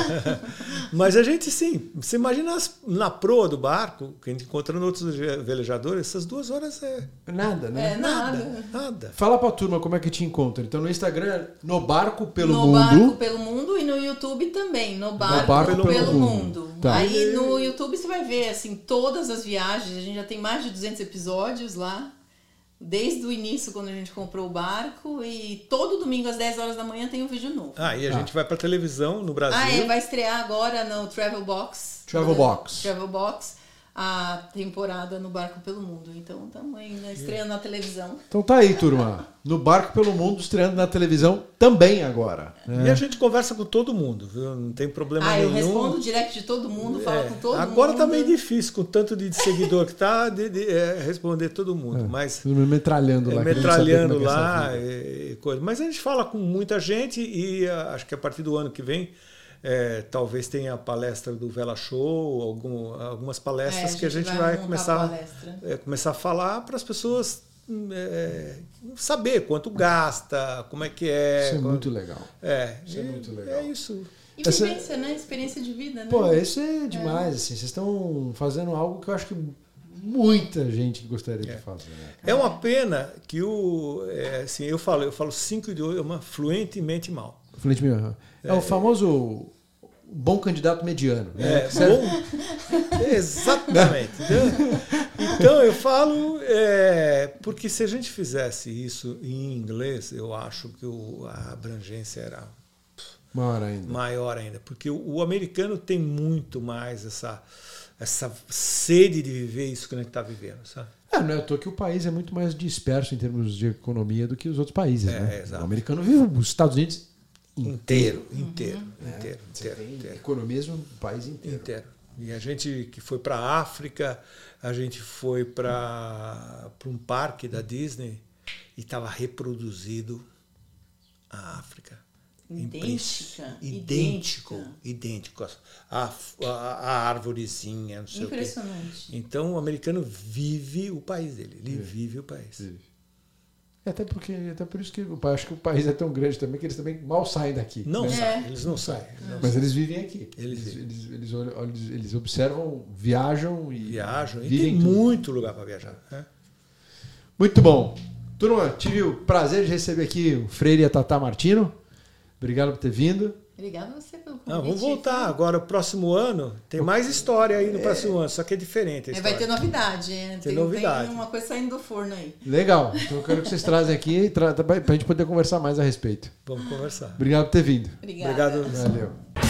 Mas a gente sim, você imagina as- na proa do barco, que a gente encontrando outros velejadores, essas duas horas é Nada, né? É, nada. nada. Fala pra turma como é que te encontra. Então no Instagram, no barco pelo no mundo. Barco pelo Mundo e no YouTube também, no Barco, Barco pelo, pelo Mundo. Mundo. Tá. Aí no YouTube você vai ver assim todas as viagens, a gente já tem mais de 200 episódios lá. Desde o início, quando a gente comprou o barco, e todo domingo às 10 horas da manhã tem um vídeo novo. Ah, e a Ah. gente vai para televisão no Brasil. Ah, é, vai estrear agora no Travel Box. Travel Box. Travel Box, a temporada no Barco pelo Mundo. Então estamos ainda estreando na televisão. Então tá aí, turma. No barco pelo mundo, estreando na televisão também agora. né? E a gente conversa com todo mundo, viu? Não tem problema Ah, eu nenhum. respondo o direct de todo mundo, falo É, com todo mundo. Agora tá meio difícil, com tanto de seguidor que tá, de, de, é, responder todo mundo. Mas Todo mundo metralhando é, lá. metralhando é é lá e, e coisa. Mas a gente fala com muita gente e ah, acho que a partir do ano que vem é, talvez tenha a palestra do Vela Show, algum, algumas palestras É, que a gente vai, montar começar, palestra. é, começar a falar para as pessoas é, saber quanto gasta, como é que é. Isso é qual- muito legal. É, Isso é muito legal. É isso. E Essa- vivência, né? Experiência de vida, né? Pô, isso é demais, assim. Vocês estão fazendo algo que eu acho que muita gente gostaria de fazer. Né? É uma pena que o. é, assim, eu falo, eu falo cinco idiomas fluentemente mal. Fluente meu. É, o famoso bom candidato mediano. Né? É, bom, exatamente. entendeu? Então eu falo, é, porque se a gente fizesse isso em inglês, eu acho que o- a abrangência era Maior ainda. maior ainda, porque o, o americano tem muito mais essa, essa sede de viver isso que a gente está vivendo, sabe? É, não é à toa que o país é muito mais disperso em termos de economia do que os outros países. É, né? exato. O americano vive os Estados Unidos Inteiro, inteiro, inteiro, Você inteiro, tem inteiro. economias no país inteiro. inteiro. E a gente que foi para a África, a gente foi para um parque da Disney e estava reproduzido a África. Idêntica, Idêntico, idêntica. idêntico. A, a, a árvorezinha, não sei o quê. Impressionante. Então o americano vive o país dele, ele vive o país. Vive. É, até porque até por isso que eu acho que o país é tão grande também que eles também mal saem daqui. Não né? saem, eles não saem. não Mas eles vivem aqui. Eles Eles, eles, eles, olham- eles observam, viajam e viajam e tem tudo. muito lugar para viajar. né? Muito bom. Turma, tive o prazer de receber aqui o Freire e a Tata Martino. Obrigado por ter vindo. Obrigada a você pelo convite. Não, vamos voltar. Agora, o próximo ano, tem mais história aí no próximo ano, só que é diferente. a É, vai ter novidade, é. Tem novidade. Tem uma coisa saindo do forno aí. Legal. Então eu quero que vocês trazem aqui para a gente poder conversar mais a respeito. Vamos conversar. Obrigado por ter vindo. Obrigada. Obrigado. Valeu.